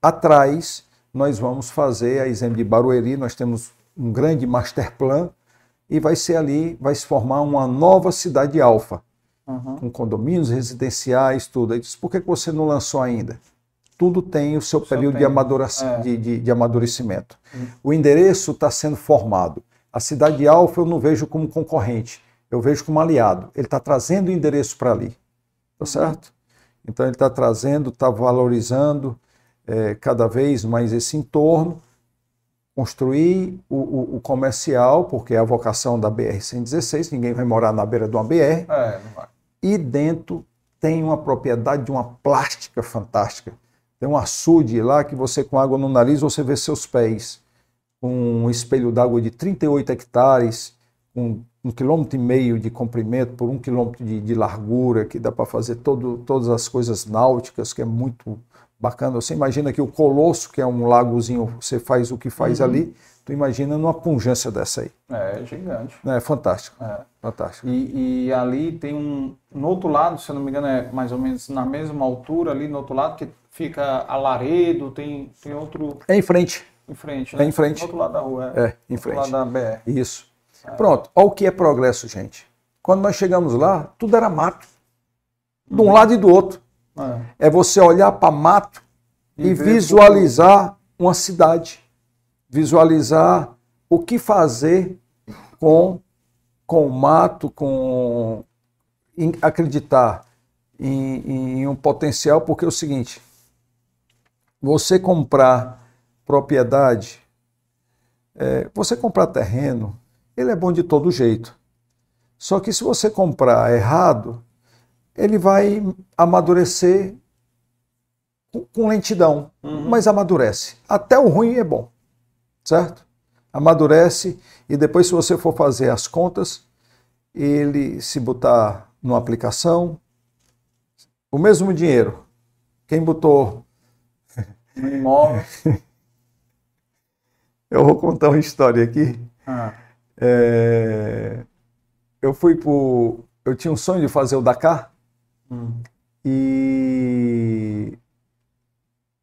atrás nós vamos fazer, a exemplo de Barueri, nós temos um grande master plan e vai ser ali, vai se formar uma nova cidade alfa, Uhum. com condomínios residenciais, tudo. Aí diz, por que você não lançou ainda? Tudo tem o seu período de, É. de- de- de amadurecimento. O endereço está sendo formado. A cidade alfa eu não vejo como concorrente, eu vejo como aliado. Ele está trazendo o endereço para ali, tá certo? Então ele está trazendo, está valorizando eh, cada vez mais esse entorno, construir o, o- o comercial, porque é a vocação da BR-116, ninguém vai morar na beira de uma BR, É, e dentro tem uma propriedade de uma plástica fantástica. Tem um açude lá que você, com água no nariz, você vê seus pés. Um espelho d'água de 38 hectares, com um quilômetro e meio de comprimento por um quilômetro de, de largura, que dá para fazer todo, todas as coisas náuticas, que é muito bacana. Você imagina que o Colosso, que é um lagozinho, você faz o que faz Uhum. ali, tu imagina numa pungência dessa aí. É gigante. É fantástico. É. Fantástico. E, e ali tem um. No outro lado, se eu não me engano, é mais ou menos na mesma altura, ali no outro lado, que fica a Laredo, tem, tem outro É em frente. em frente. É né? em frente. Do outro lado da rua. É, em Do frente. outro lado da BR. Isso. Pronto. Olha o que é progresso, gente. Quando nós chegamos lá, tudo era mato. De um lado e do outro. É. É você olhar para mato E e, visualizar uma cidade. Visualizar o que fazer com, com o mato, com em acreditar em, em um potencial, porque é o seguinte: você comprar propriedade, é, você comprar terreno, ele é bom de todo jeito. Só que se você comprar errado, ele vai amadurecer com- com lentidão, mas amadurece. Até o ruim é bom, certo? Amadurece e depois, se você for fazer as contas, ele se botar numa aplicação, o mesmo dinheiro. Quem botou No imóvel. Eu vou contar uma história aqui. Ah. É, Eu fui pro. Eu tinha um sonho de fazer o Dakar Hum. e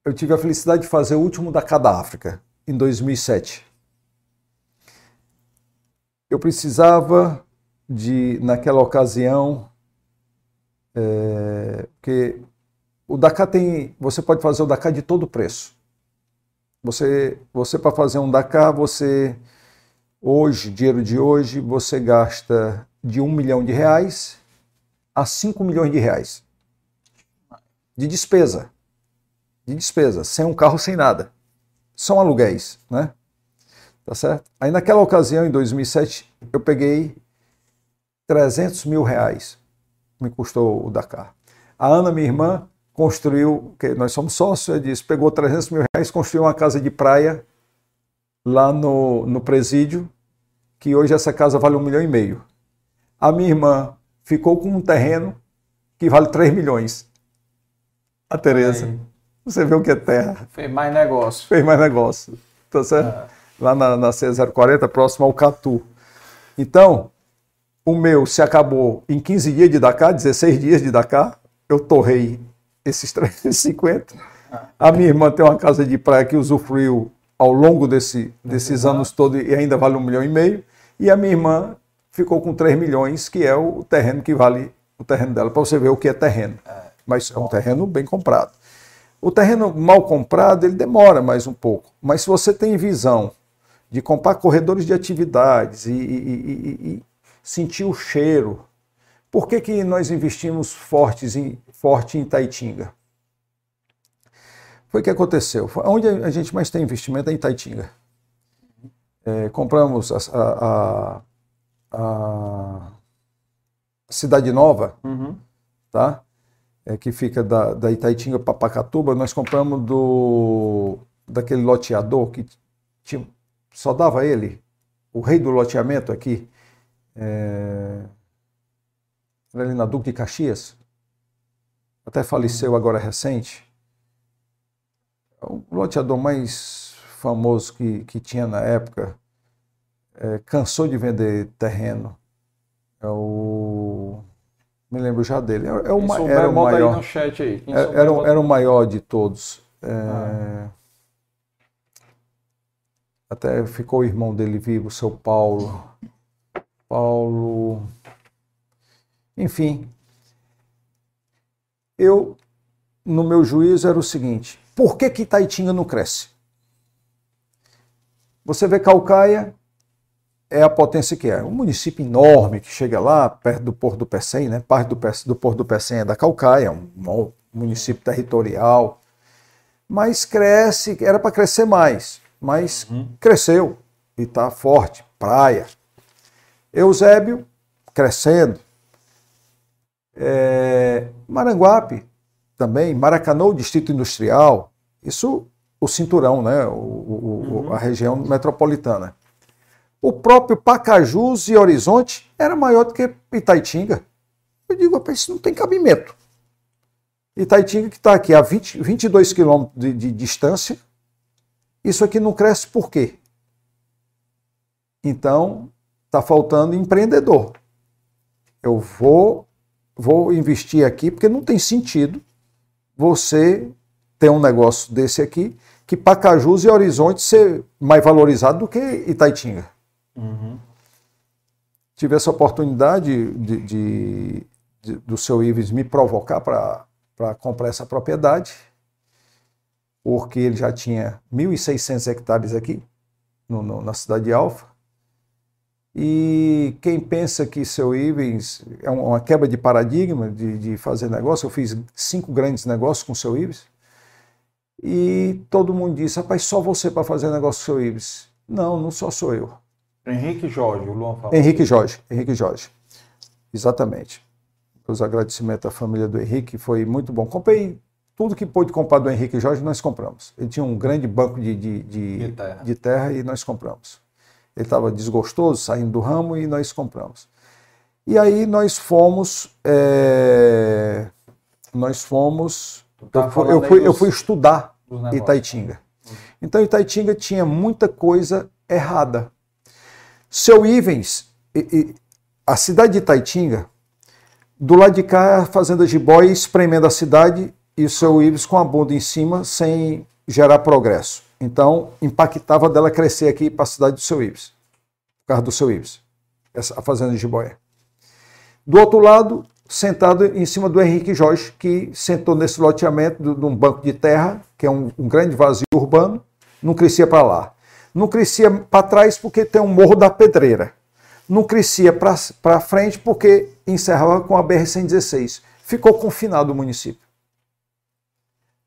eu tive a felicidade de fazer o último Dakar da África em 2007. Eu precisava de, naquela ocasião, é, porque o Dakar tem, você pode fazer o Dakar de todo preço. Você, você para fazer um Dakar, você hoje, dinheiro de hoje, você gasta de um milhão de reais a 5 milhões de reais de despesa. De despesa, sem um carro, sem nada. São aluguéis, né? Tá certo? Aí naquela ocasião, em 2007, eu peguei 300 mil reais. Me custou o Dakar. A Ana, minha irmã, construiu, que nós somos sócios, ela disse, pegou 300 mil reais, construiu uma casa de praia lá no, no presídio, que hoje essa casa vale um milhão e meio. A minha irmã ficou com um terreno que vale 3 milhões. A Tereza. Você vê o que é terra. Fez mais negócio. Fez mais negócio. Tá certo? Lá na, na C040, próximo ao Catu. Então, o meu se acabou em 15 dias de Dakar, 16 dias de Dakar. Eu torrei esses 350. A minha irmã tem uma casa de praia que usufruiu ao longo desse, desses anos todos e ainda vale um milhão e meio. E a minha irmã ficou com 3 milhões, que é o terreno que vale o terreno dela, para você ver o que é terreno. Mas é um terreno bem comprado. O terreno mal comprado, ele demora mais um pouco. Mas se você tem visão de comprar corredores de atividades e, e- e- e- e sentir o cheiro, por que, que nós investimos fortes em, forte em Itaitinga? Foi o que aconteceu. Foi- Onde a gente mais tem investimento é em Itaitinga. É, compramos a, a- a- a Cidade Nova, Uhum. tá? É, que fica da, da Itaitinga para Pacatuba, nós compramos do daquele loteador que tinha, só dava ele, o rei do loteamento aqui, é, ali na Duque de Caxias, até faleceu agora recente. O loteador mais famoso que, que tinha na época é, cansou de vender terreno. É o. Me lembro já dele. É, é o, souber, era maior. É- Era, o- bota- era o maior de todos. é, até ficou o irmão dele vivo, o seu Paulo. Paulo. Enfim. Eu, no meu juízo, era o seguinte: por que, que Itaitinga não cresce? Você vê Calcaia, é a potência que é. Um município enorme que chega lá, perto do Porto do Pecém, né? Parte do, do Porto do Pecém é da Calcaia, um município territorial. Mas cresce, era para crescer mais, mas uhum. cresceu e está forte. Praia. Eusébio, crescendo. É, Maranguape, também. Maracanã, Distrito Industrial. Isso, o cinturão, né? O, o, uhum. A região metropolitana. O próprio Pacajus e Horizonte era maior do que Itaitinga. Eu digo, isso não tem cabimento. Itaitinga, que está aqui a 20, 22 quilômetros de, de distância, isso aqui não cresce por quê? Então, está faltando empreendedor. Eu vou, vou investir aqui porque não tem sentido você ter um negócio desse aqui que Pacajus e Horizonte ser mais valorizado do que Itaitinga. Uhum. Tive essa oportunidade de, de, de, do seu Ives me provocar para comprar essa propriedade, porque ele já tinha 1.600 hectares aqui, no, no, na cidade de Alfa. E quem pensa que seu Ives é uma quebra de paradigma de, de fazer negócio, eu fiz cinco grandes negócios com o seu Ives, e todo mundo disse, rapaz, só você para fazer negócio com seu Ives. Não, não só sou eu. Henrique Jorge, o Luan falou. Henrique Jorge, Henrique Jorge. Exatamente. Os agradecimentos à família do Henrique, foi muito bom. Comprei tudo que pôde comprar do Henrique Jorge, nós compramos. Ele tinha um grande banco de, de, de, de terra. de terra. e nós compramos. Ele estava desgostoso, saindo do ramo e nós compramos. E aí nós fomos. É... Nós fomos. Eu fui, eu, fui, dos, eu fui, estudar Itaitinga. Então Itaitinga tinha muita coisa errada. Seu Ivens, a cidade de Itaitinga, do lado de cá a fazenda Jiboia espremendo a cidade e o seu Ivens com a bunda em cima sem gerar progresso. Então impactava dela crescer aqui para a cidade do seu Ives, por causa do seu Ives, a fazenda de Jiboia. Do outro lado, sentado em cima do Henrique Jorge, que sentou nesse loteamento de um banco de terra, que é um, um grande vazio urbano, não crescia para lá não crescia para trás porque tem um Morro da Pedreira. Não crescia para frente porque encerrava com a BR-116. Ficou confinado o município.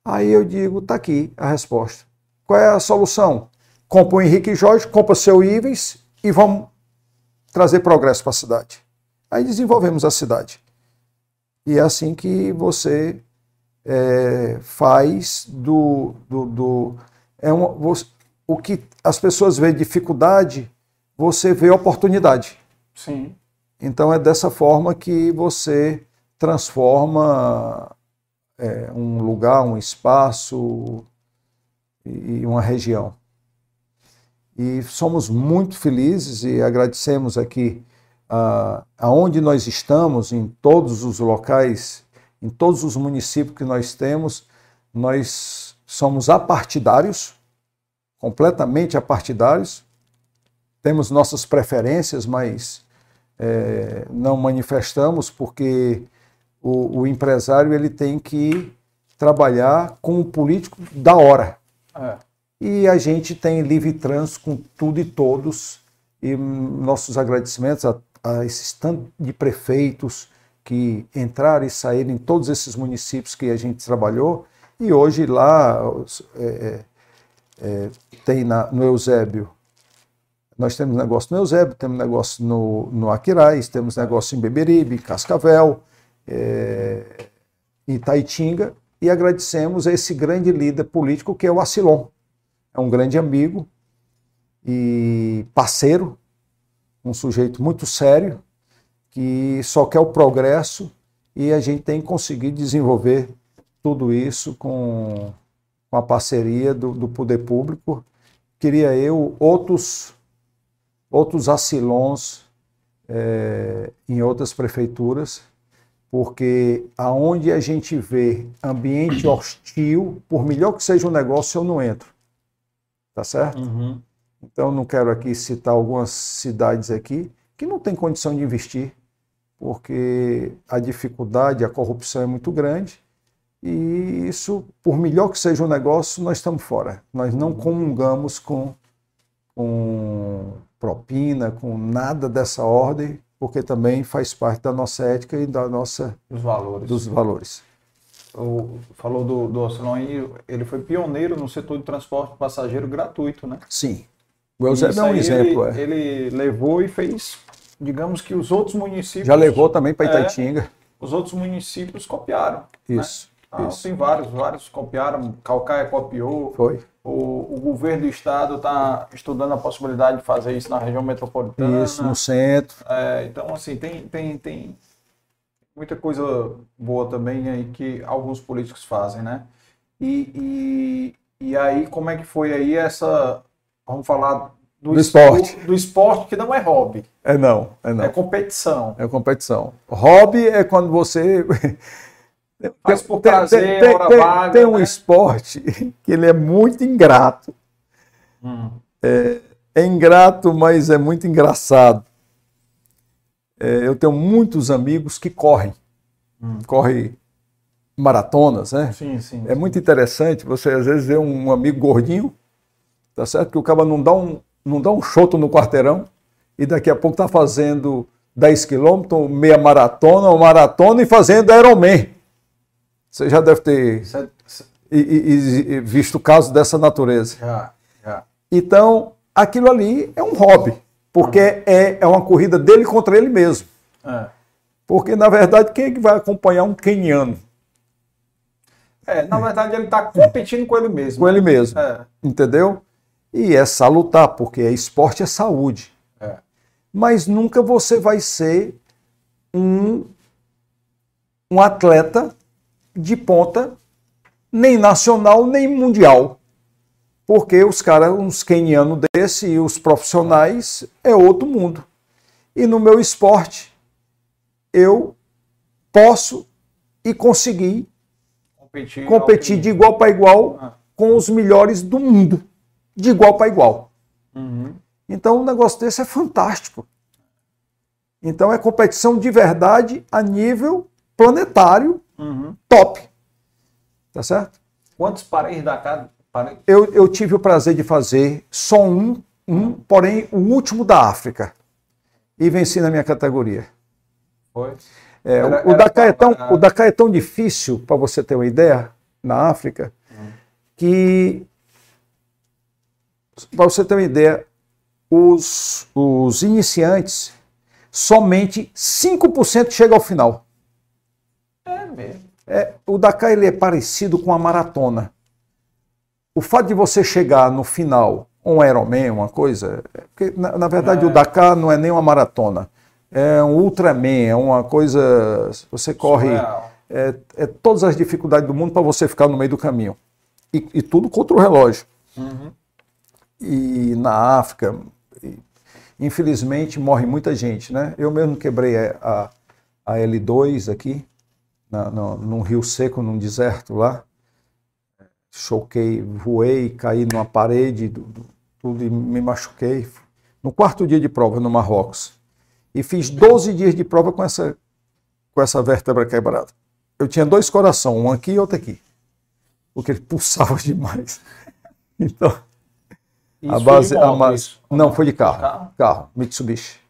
Aí eu digo, tá aqui a resposta. Qual é a solução? Compra o Henrique Jorge, compra seu Ivens e vamos trazer progresso para a cidade. Aí desenvolvemos a cidade. E é assim que você é, faz do, do, do é uma, o que as pessoas veem dificuldade, você vê oportunidade. Sim. Então é dessa forma que você transforma é, um lugar, um espaço e uma região. E somos muito felizes e agradecemos aqui uh, aonde nós estamos, em todos os locais, em todos os municípios que nós temos, nós somos apartidários, completamente apartidários. Temos nossas preferências, mas é, não manifestamos porque o, o, empresário ele tem que trabalhar com o político da hora. É. E a gente tem livre trânsito com tudo e todos. E nossos agradecimentos a, a esses tantos de prefeitos que entraram e saíram em todos esses municípios que a gente trabalhou. E hoje lá é, é é, tem na, no Eusébio, nós temos negócio no Eusébio, temos negócio no, no Aquiraz, temos negócio em Beberibe, Cascavel, é, em Itaitinga, e agradecemos a esse grande líder político que é o Acilon. É um grande amigo e parceiro, um sujeito muito sério, que só quer o progresso e a gente tem conseguido desenvolver tudo isso com com a parceria do, do poder público. Queria eu outros, outros asilões é, em outras prefeituras Porque aonde a gente vê ambiente hostil, por melhor que seja o negócio, eu não entro. Tá certo? Uhum. Então, não quero aqui citar algumas cidades aqui que não tem condição de investir, porque a dificuldade, a corrupção é muito grande. E isso, por melhor que seja o negócio, nós estamos fora. Nós não comungamos com, com propina, com nada dessa ordem, porque também faz parte da nossa ética e da nossa Os valores. dos valores. O, falou do, do Ocilon aí, ele foi pioneiro no setor de transporte passageiro gratuito, né? Sim. O Eusébio é um exemplo. Ele, é. ele levou e fez, digamos que os outros municípios. Já levou também para É, Itaitinga. os outros municípios copiaram. Isso. Ah, isso. Tem vários, vários copiaram. Calcaia copiou. Foi. O, o governo do estado está estudando a possibilidade de fazer isso na região metropolitana. Isso, no centro. É, então, assim, tem, tem, tem muita coisa boa também aí que alguns políticos fazem, né? E, e, e aí, como é que foi aí essa. Vamos falar do, Do espo- esporte. Do esporte que não é hobby, É não, é não. é competição. É competição. Hobby é quando você. Faz por prazer, tem, tem- vaga, tem um né? esporte que ele é muito ingrato. Hum. É, é ingrato, mas é muito engraçado. É, eu tenho muitos amigos que correm. Correm maratonas, né? Sim, sim. É muito interessante você às vezes vê um amigo gordinho, tá certo? Que o cara não dá um, não dá um choto no quarteirão e daqui a pouco tá fazendo 10 quilômetros, meia maratona, uma maratona e fazendo Ironman. Você já deve ter Cê- e- e- e visto casos dessa natureza. Já, já. Então, aquilo ali é um hobby, porque é, é uma corrida dele contra ele mesmo. É. Porque, na verdade, quem é que vai acompanhar um queniano? É, na verdade, ele está competindo com ele mesmo. Com ele mesmo. É. Entendeu? E é salutar, porque esporte é saúde. É. Mas nunca você vai ser um, um atleta de ponta, nem nacional, nem mundial. Porque os caras, uns quenianos desse e os profissionais, é outro mundo. E no meu esporte, eu posso e consegui Competir, competir de igual para igual Ah. com os melhores do mundo, de igual para igual. Uhum. Então, um negócio desse é fantástico. Então, é competição de verdade a nível planetário, Uhum. top. Tá certo? Quantos pareis da casa? Eu, eu tive o prazer de fazer só um, um, porém o último da África. E venci na minha categoria. Foi? É, Era- o, era Dakar é pra- o é tão difícil, para você ter uma ideia, na África, que, para você ter uma ideia, os, os iniciantes, somente 5% chegam ao final. É mesmo. É, o Dakar ele é parecido com a maratona. O fato de você chegar no final, um Ironman, uma coisa, é porque, na, na verdade o Dakar não é nem uma maratona, é um Ultraman, é uma coisa. Você corre é, é todas as dificuldades do mundo para você ficar no meio do caminho. E, e tudo contra o relógio. Uhum. E na África, infelizmente, morre muita gente, né? Eu mesmo quebrei a, a, a L2 aqui, na, no, num rio seco, num deserto lá. Choquei, voei, caí numa parede, do- do- tudo e me machuquei. No quarto dia de prova no Marrocos. E fiz 12 dias de prova com essa, com essa vértebra quebrada. Eu tinha dois corações, um aqui e outro aqui. Porque ele pulsava demais. Então, Isso a foi base. de a moto, base- isso? não, foi de carro. Carro? Carro, Mitsubishi.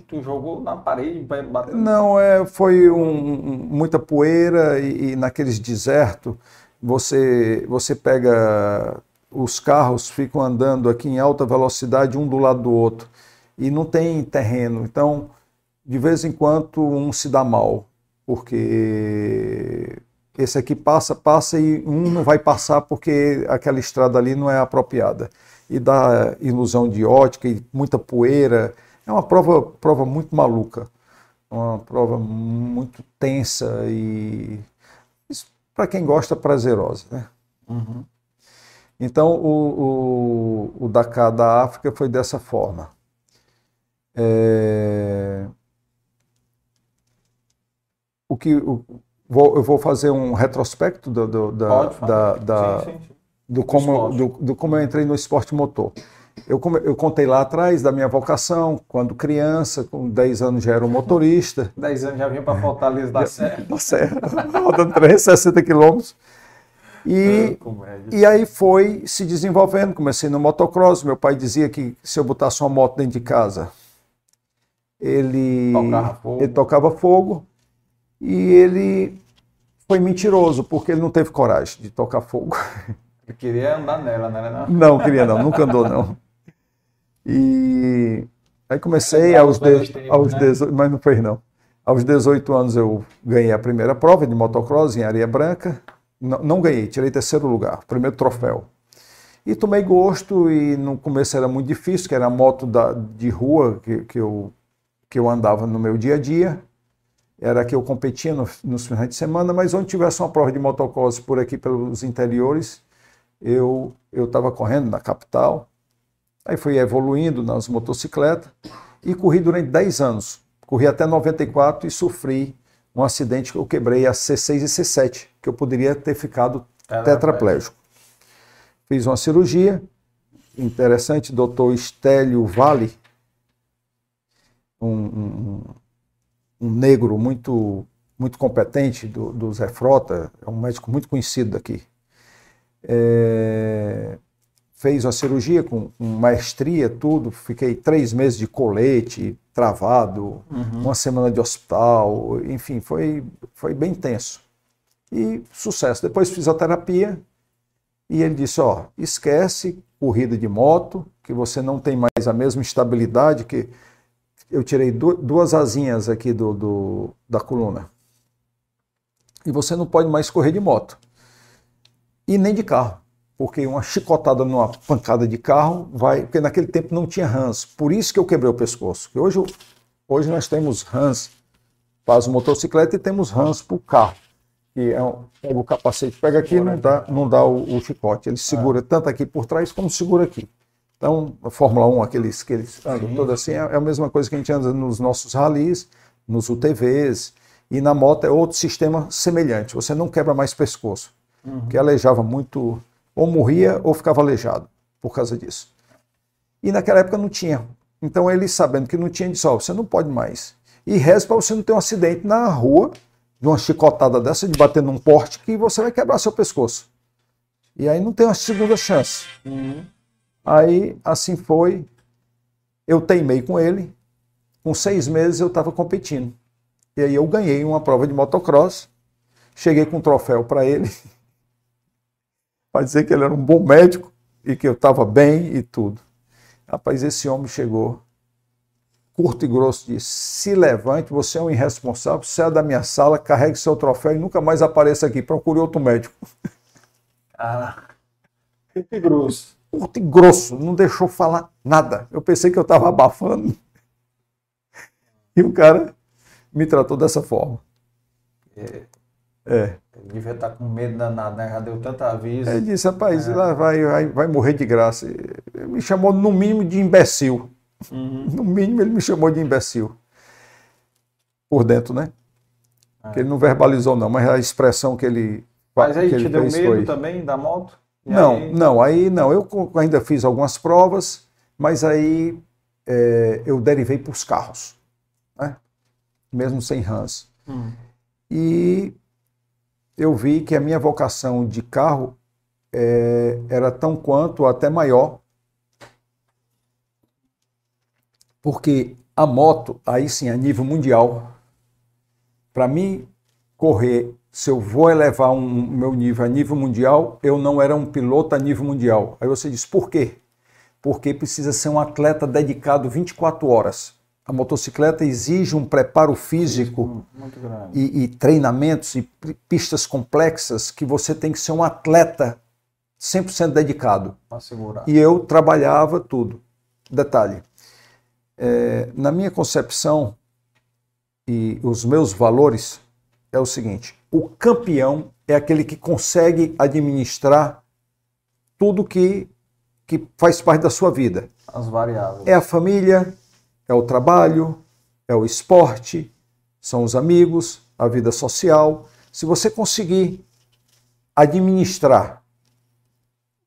Tu jogou na parede, vai bater. Não, é, foi um- muita poeira e, e naqueles desertos você, você pega os carros ficam andando aqui em alta velocidade um do lado do outro e não tem terreno. Então, de vez em quando um se dá mal, porque esse aqui passa, passa e um não vai passar porque aquela estrada ali não é apropriada. E dá ilusão de ótica e muita poeira. É uma prova, prova muito maluca, uma prova muito tensa e para quem gosta prazerosa, né? Uhum. Então o, o, o Dakar da África foi dessa forma. É, o que o- vou- eu vou fazer um retrospecto do, do- da, Pode da- da- Sim, sim, sim. do como do, do como eu entrei no esporte motor. Eu, eu contei lá atrás da minha vocação, quando criança, com 10 anos já era um motorista. 10 anos já vinha para Fortaleza da Serra. da Serra, rodando 360 quilômetros. E, comédia. e aí foi se desenvolvendo. Comecei no motocross. Meu pai dizia que se eu botasse uma moto dentro de casa, ele Tocava fogo. ele tocava fogo. E ele foi mentiroso, porque ele não teve coragem de tocar fogo. Ele queria andar nela, né? Não? Não, queria não, nunca andou não. E aí comecei aos, de, tempos, aos né? 18, mas não fez não. Aos 18 anos eu ganhei a primeira prova de motocross em Areia Branca. Não, não ganhei, tirei terceiro lugar, primeiro troféu. E tomei gosto e no começo era muito difícil, que era a moto da, de rua que, que, eu, que eu andava no meu dia a dia. Era que eu competia no- nos finais de semana, mas onde tivesse uma prova de motocross por aqui pelos interiores, eu eu estava correndo na capital. Aí fui evoluindo nas motocicletas e corri durante 10 anos. Corri até 94 e sofri um acidente que eu quebrei a C6 e C7, que eu poderia ter ficado Tetraplégico. Fiz uma cirurgia, interessante, doutor Estélio Vale, um, um- um negro muito, muito competente do, do Zé Frota, é um médico muito conhecido daqui. É, fez uma cirurgia com, maestria, tudo. Fiquei três meses de colete, travado, Uhum. uma semana de hospital, enfim, foi, foi bem tenso. E sucesso. Depois fisioterapia e ele disse: Ó, esquece corrida de moto, que você não tem mais a mesma estabilidade que. Eu tirei du- duas asinhas aqui do, do- da coluna. E você não pode mais correr de moto. E nem de carro. Porque uma chicotada numa pancada de carro vai. Porque naquele tempo não tinha Hans. Por isso que eu quebrei o pescoço. Porque hoje, hoje nós temos Hans para as motocicletas e temos Hans para o carro. Que é um, pega o capacete, pega aqui e não dá, não dá o, o chicote. Ele segura tanto aqui por trás como segura aqui. Então, a Fórmula 1, aqueles que eles andam todo assim, é, é a mesma coisa que a gente anda nos nossos ralis, nos UTVs, e na moto é outro sistema semelhante. Você não quebra mais pescoço, porque aleijava muito, ou morria ou ficava aleijado por causa disso. E naquela época não tinha. Então ele, sabendo que não tinha, disse: Ó, você não pode mais. E reza para você não ter um acidente na rua, de uma chicotada dessa, de bater num porte, que você vai quebrar seu pescoço. E aí não tem uma segunda chance. Aí, assim foi. Eu teimei com ele. Com seis meses eu estava competindo. E aí eu ganhei uma prova de motocross. Cheguei com um troféu para ele. para dizer que ele era um bom médico e que eu estava bem e tudo. Rapaz, esse homem chegou, curto e grosso, disse: se levante, você é um irresponsável, saia da minha sala, carregue seu troféu e nunca mais apareça aqui. Procure outro médico. Ah, que grosso. curto e grosso, não deixou falar nada. Eu pensei que eu estava abafando. E o cara me tratou dessa forma. É. Ele devia estar com medo danado, né? Já deu tanto aviso. Ele disse, rapaz, lá vai, vai, vai morrer de graça. Ele me chamou, no mínimo, de imbecil. No mínimo, ele me chamou de imbecil. Por dentro, né? Que ele não verbalizou, não, mas a expressão que ele. Mas aí te deu medo foi- também da moto? E Não, aí- não, aí não. Eu ainda fiz algumas provas, mas aí é, eu derivei para os carros, né? mesmo sem Hans. Hum. E eu vi que a minha vocação de carro é, era tão quanto até maior, porque a moto, aí sim, a nível mundial, para mim correr, se eu vou elevar um, um meu nível a nível mundial, eu não era um piloto a nível mundial. Aí você diz, por quê? Porque precisa ser um atleta dedicado 24 horas. A motocicleta exige um preparo físico e, e treinamentos e pistas complexas que você tem que ser um atleta 100% dedicado. E eu trabalhava tudo. Detalhe, é, na minha concepção e os meus valores é o seguinte: o campeão é aquele que consegue administrar tudo que, que faz parte da sua vida. As variáveis. É a família, é o trabalho, é o esporte, são os amigos, a vida social. Se você conseguir administrar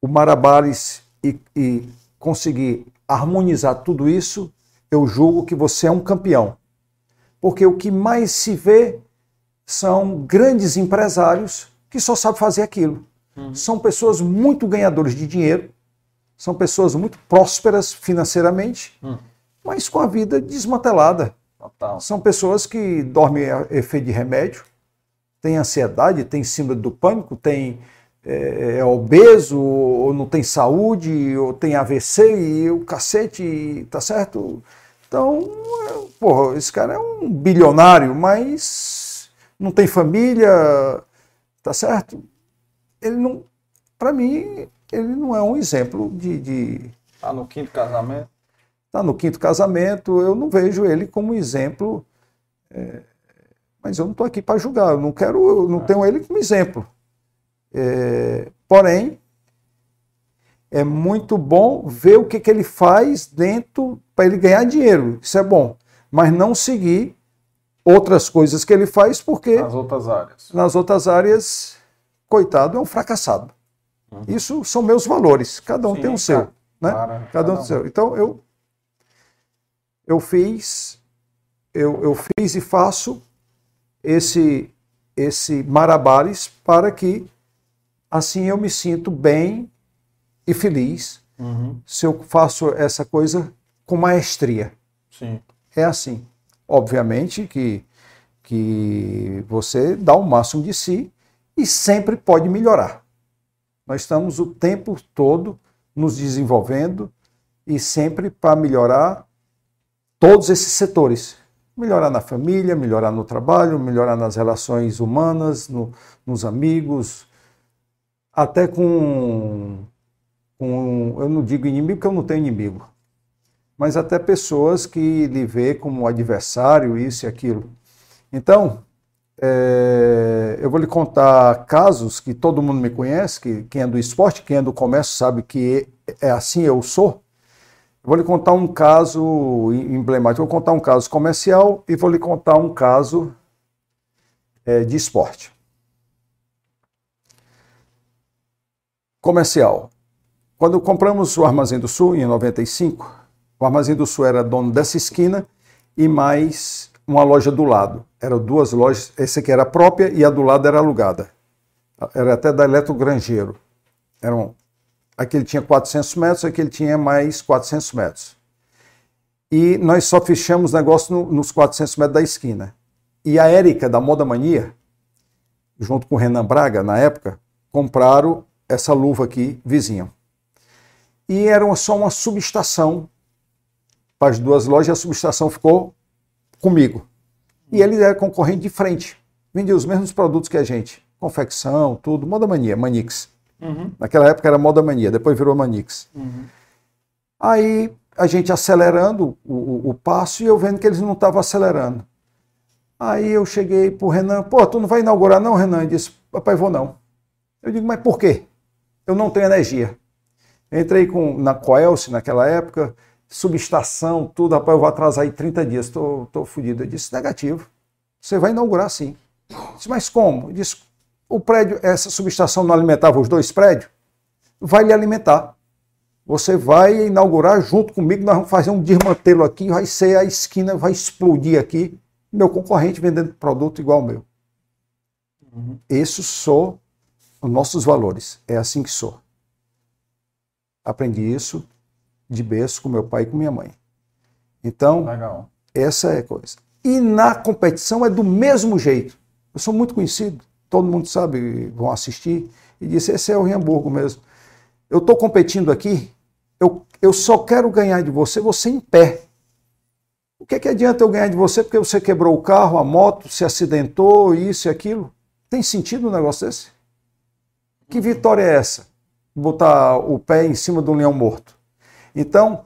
o Marabares e, e conseguir harmonizar tudo isso, eu julgo que você é um campeão. Porque o que mais se vê são grandes empresários que só sabem fazer aquilo. Uhum. São pessoas muito ganhadores de dinheiro, são pessoas muito prósperas financeiramente, uhum. Mas com a vida desmantelada. Total. São pessoas que dormem a efeito de remédio, têm ansiedade, têm síndrome do pânico, têm é, é obeso, ou não tem saúde, ou tem AVC e o cacete, tá certo? Então, porra, esse cara é um bilionário, mas não tem família, tá certo? Ele não, para mim, ele não é um exemplo de, de. Tá no quinto casamento? No quinto casamento, eu não vejo ele como exemplo. É, mas eu não estou aqui para julgar, eu não quero, eu não é. tenho ele como exemplo. É, porém, é muito bom ver o que, que ele faz dentro para ele ganhar dinheiro. Isso é bom. Mas não seguir outras coisas que ele faz, porque. Nas outras áreas. Nas outras áreas, coitado, é um fracassado. Uhum. Isso são meus valores. Cada um Sim, tem o seu. Né? Cada, cada um tem o seu. Então eu. Eu fiz. Eu, eu fiz e faço esse, esse marabares para que assim eu me sinto bem e feliz uhum. se eu faço essa coisa com maestria. Sim. É assim. Obviamente que, que você dá o máximo de si e sempre pode melhorar. Nós estamos o tempo todo nos desenvolvendo e sempre para melhorar todos esses setores. Melhorar na família, melhorar no trabalho, melhorar nas relações humanas, no, nos amigos, até com com, eu não digo inimigo porque eu não tenho inimigo, mas até pessoas que lhe vê como adversário, isso e aquilo. Então, é, eu vou lhe contar casos que todo mundo me conhece, que quem é do esporte, quem é do comércio sabe que é assim eu sou. Vou lhe contar um caso emblemático, vou contar um caso comercial e vou lhe contar um caso é, de esporte. Comercial. Quando compramos o Armazém do Sul, em 95, o Armazém do Sul era dono dessa esquina e mais uma loja do lado. Eram duas lojas, essa aqui era própria e a do lado era alugada. Era até da Eletro Grangeiro. Eram, aquele tinha 400 metros, aquele tinha mais 400 metros. E nós só fechamos negócio no, nos 400 metros da esquina. E a Érica, da Moda Mania, junto com o Renan Braga, na época, compraram essa luva aqui, vizinho e era só uma subestação para as duas lojas, a subestação ficou comigo. E ele era concorrente de frente, vendia os mesmos produtos que a gente, confecção, tudo, Moda Mania, Manix. Uhum. Naquela época era Moda Mania, depois virou Manix. Uhum. Aí a gente acelerando o, o, o, passo e eu vendo que eles não estavam acelerando. Aí eu cheguei pro Renan, pô, tu não vai inaugurar não, Renan? Ele disse, papai, vou não. Eu digo, mas por quê? Eu não tenho energia. Entrei com, na Coelce naquela época, subestação, tudo, rapaz, eu vou atrasar aí 30 dias, tô, tô fodido. Eu disse, negativo. Você vai inaugurar sim. Eu disse, mas como? Eu disse, o prédio, essa subestação não alimentava os dois prédios? Vai lhe alimentar. Você vai inaugurar junto comigo, nós vamos fazer um desmantelo aqui, vai ser a esquina, vai explodir aqui. Meu concorrente vendendo produto igual ao meu. Uhum. Esses são os nossos valores. É assim que sou. Aprendi isso de berço com meu pai e com minha mãe. Então, Legal. essa é a coisa. E na competição é do mesmo jeito. Eu sou muito conhecido, todo mundo sabe, vão assistir, e disse: esse é o Hamburgo mesmo. Eu estou competindo aqui, eu, eu só quero ganhar de você, você em pé. O que, é que adianta eu ganhar de você porque você quebrou o carro, a moto, se acidentou, isso e aquilo? Tem sentido um negócio desse? Que vitória é essa? botar o pé em cima de um leão morto. Então,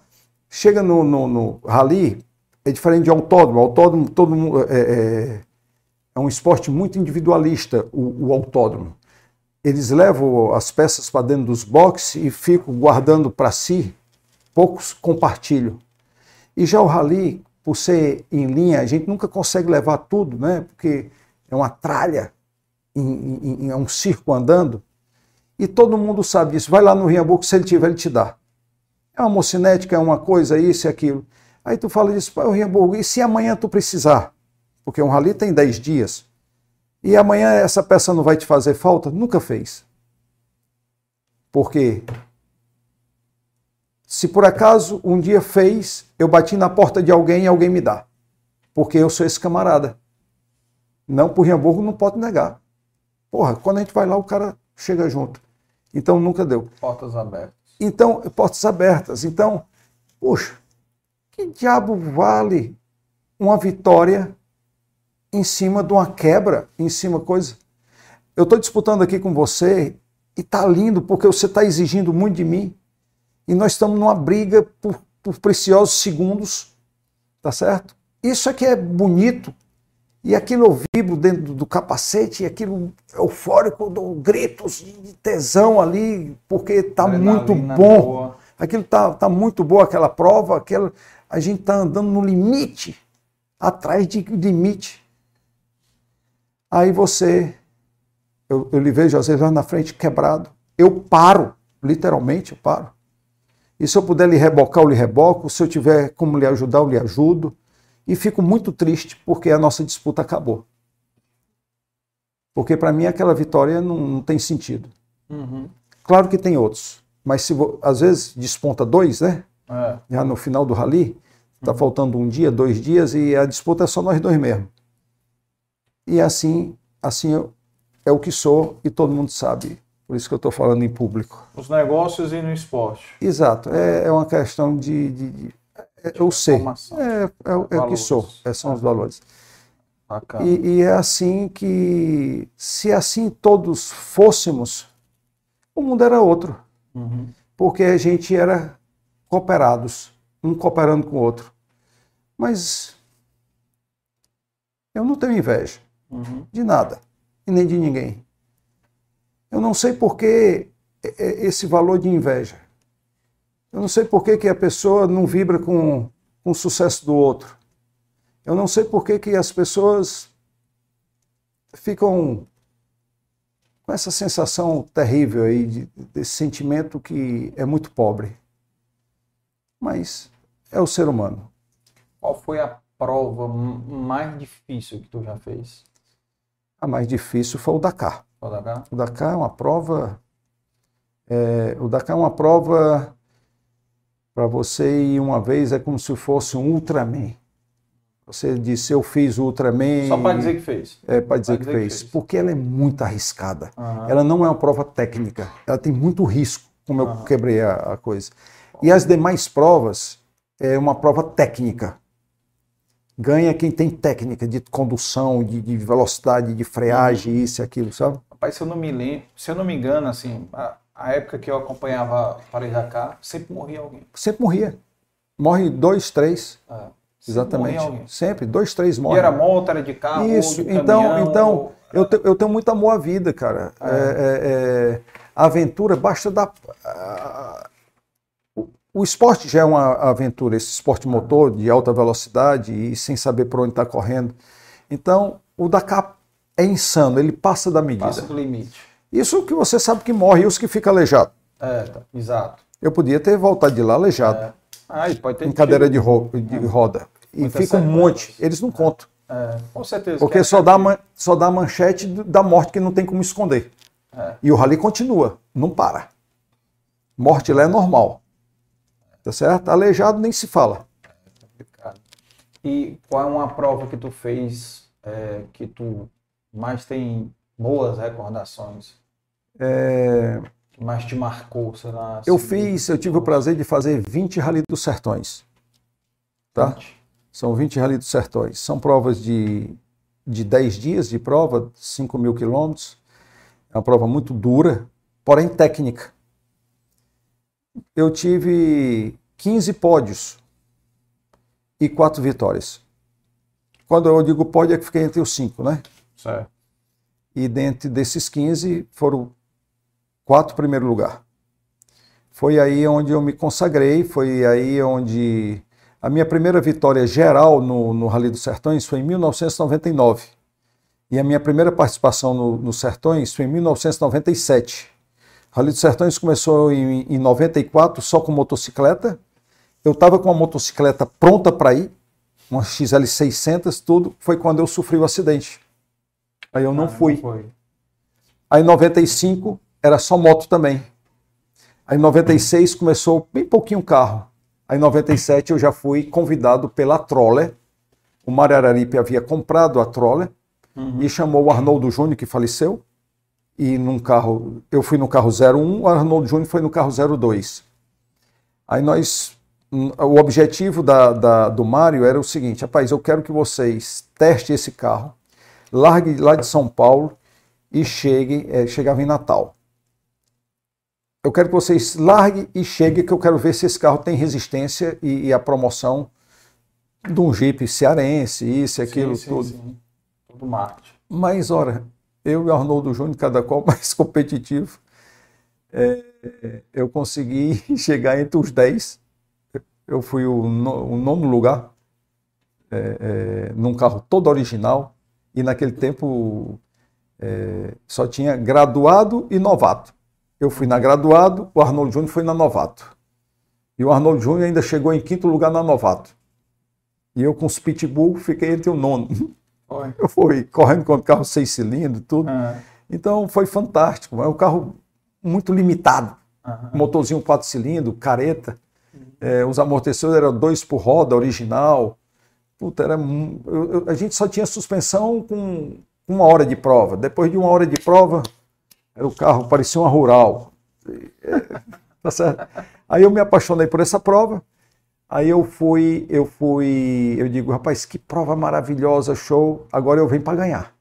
chega no, no, no rally, é diferente de autódromo. Autódromo, todo mundo, é, é, é um esporte muito individualista, o, o autódromo. Eles levam as peças para dentro dos boxes e ficam guardando para si, poucos compartilham. E já o rally, por ser em linha, a gente nunca consegue levar tudo, né? Porque é uma tralha, em, em, é um circo andando, e todo mundo sabe disso. Vai lá no Rinhamburgo, se ele tiver, ele te dá. É uma mocinética, é uma coisa, isso e aquilo. Aí tu fala disso, pô, Rinhamburgo, e se amanhã tu precisar? Porque um rally tem 10 dias. E amanhã essa peça não vai te fazer falta? Nunca fez. Porque se por acaso um dia fez, eu bati na porta de alguém e alguém me dá. Porque eu sou esse camarada. Não, por Hamburgo não pode negar. Porra, quando a gente vai lá, o cara chega junto. Então nunca deu. Portas abertas. Então, portas abertas. Então, puxa, que diabo vale uma vitória em cima de uma quebra, em cima coisa? Eu estou disputando aqui com você e tá lindo porque você está exigindo muito de mim e nós estamos numa briga por, por preciosos segundos, tá certo? Isso aqui é bonito e aquilo eu vibro dentro do, capacete e aquilo eufórico, dou gritos de tesão ali porque tá muito Adrenalina bom. boa. Aquilo tá, tá muito boa aquela prova, aquela, a gente tá andando no limite, atrás de limite. Aí você, eu, eu lhe vejo às vezes lá na frente quebrado, eu paro, literalmente eu paro. E se eu puder lhe rebocar, eu lhe reboco, se eu tiver como lhe ajudar, eu lhe ajudo. E fico muito triste porque a nossa disputa acabou. Porque para mim aquela vitória não, não tem sentido. Uhum. Claro que tem outros, mas se às vezes desponta dois, né? É. Já no final do rally, está faltando um dia, dois dias e a disputa é só nós dois mesmo. E assim, assim eu, é o que sou e todo mundo sabe. Por isso que eu estou falando em público. Os negócios e no esporte. Exato, é, é uma questão de, de, de- é, eu sei, Informação. é, é, o- é o que sou, é, são os valores. E, e é assim que, se assim todos fôssemos, o mundo era outro. Uhum. Porque a gente era cooperados, um cooperando com o outro. Mas eu não tenho inveja Uhum. de nada, e nem de ninguém. Eu não sei por que é- é esse valor de inveja. Eu não sei por que, que a pessoa não vibra com, com o sucesso do outro. Eu não sei por que, que as pessoas ficam com essa sensação terrível aí, de- desse sentimento que é muito pobre. Mas é o ser humano. Qual foi a prova mais difícil que tu já fez? A mais difícil foi o Dakar. Pode dar? O Dakar é uma prova. é, o Dakar é uma prova para você ir uma vez é como se fosse um Ultraman. Você disse, eu fiz o Ultraman. Só para dizer que fez. É, para dizer, Pra que, fez. Porque ela é muito arriscada. Aham. Ela não é uma prova técnica. Ela tem muito risco, como eu quebrei a, a coisa. E as demais provas é uma prova técnica. Ganha quem tem técnica de condução, de, de velocidade, de freagem, isso e aquilo, sabe? Rapaz, se eu não me lembro, se eu não me engano, assim, a, a época que eu acompanhava Paris Dakar, sempre morria alguém. Sempre morria. Morre dois, três. É, sempre Exatamente. morria alguém. Sempre, dois, três E morrem. era moto, era de carro, Isso, de então, caminhão, então ou- eu, te- eu tenho muito amor à vida, cara. É, é, é, a aventura basta dar. a- o, esporte já é uma aventura, esse esporte motor de alta velocidade e sem saber por onde está correndo. Então, o Dakar é insano, ele passa da medida. Passa do limite. Isso que você sabe que morre e os que ficam aleijados. É, tá, exato. Eu podia ter voltado de lá aleijado, Ah, e pode ter em cadeira de, ro- de roda. E Muitas fica um monte, eles não contam. É, com certeza. Porque que é- só dá, só dá manchete da morte que não tem como esconder. É. E o rally continua, não para. Morte lá é normal. Tá certo? Aleijado nem se fala. E qual é uma prova que tu fez é, que tu mais tem boas recordações? É, Que mais te marcou, sei lá? eu assim, fiz, eu tive o prazer de fazer 20 Rally dos Sertões. Tá? São 20 Rally dos Sertões. São provas de, de 10 dias de prova, 5 mil quilômetros. É uma prova muito dura, porém técnica. Eu tive 15 pódios e 4 vitórias. Quando eu digo pódio, é que fiquei entre os 5, né? Certo. E dentro desses 15 foram quatro primeiro lugar. Foi aí onde eu me consagrei, foi aí onde a minha primeira vitória geral no, no Rally dos Sertões foi em 1999. E a minha primeira participação no, no Sertões foi em 1997. Rally dos Sertões começou em, em 94 só com motocicleta. Eu estava com a motocicleta pronta para ir, uma XL 600, tudo. Foi quando eu sofri o acidente. Aí eu não Ah, fui. foi. Aí em 95 era só moto também. Aí em 96 começou bem pouquinho carro. Aí em 97 eu já fui convidado pela Troller. O Mário Araripe havia comprado a Troller e chamou o Arnoldo Júnior, que faleceu. E num carro, eu fui no carro 01, o Arnoldo Júnior foi no carro 02. Aí nós, hum, o objetivo da, da- do Mário era o seguinte, rapaz, eu quero que vocês testem esse carro, largue lá de São Paulo e cheguem, eh, chegava em Natal. Eu quero que vocês larguem e cheguem, que eu quero ver se esse carro tem resistência e, e a promoção de um Jeep cearense, isso e aquilo sim, tudo. sim. Tudo marketing. Mas, ora, eu e Arnoldo Júnior, cada qual mais competitivo, é, eu consegui chegar entre os 10. Eu fui o, no- o nono lugar, é, é, num carro todo original, e naquele tempo é, só tinha graduado e novato. Eu fui na graduado, o Arnoldo Júnior foi na novato. E o Arnoldo Júnior ainda chegou em quinto lugar na novato. E eu com os pitbull fiquei entre o nono. Foi. Eu fui correndo com o carro seis cilindros, tudo. Ah, Então foi fantástico. É um carro muito limitado. aham. Motorzinho quatro cilindros, careta. É, os amortecedores eram dois por roda, original. Puta, era, eu- eu- a gente só tinha suspensão com uma hora de prova. Depois de uma hora de prova, era o carro parecia uma rural. É, tá certo? Aí eu me apaixonei por essa prova. Aí eu fui, eu fui, eu digo, rapaz, que prova maravilhosa, show. Agora eu venho para ganhar.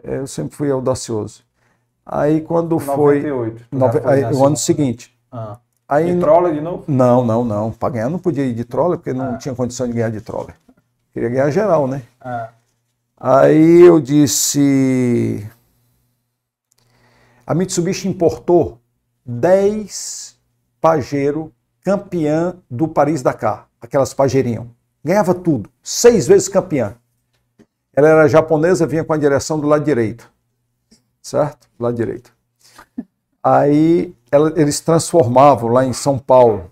Eu sempre fui audacioso. Aí quando foi 98. tu já nove- foi aí, o ano seguinte, Ah. aí De trola de novo? não, não, não. Para ganhar não podia ir de troller porque não tinha condição de ganhar de troller. Queria ganhar geral, né? Ah. Aí eu disse. A Mitsubishi importou 10 Pajero campeã do Paris-Dakar, aquelas Pajerinhas. Ganhava tudo, seis vezes campeã. Ela era japonesa, vinha com a direção do lado direito. Certo? Do lado direito. Aí ela- eles transformavam lá em São Paulo.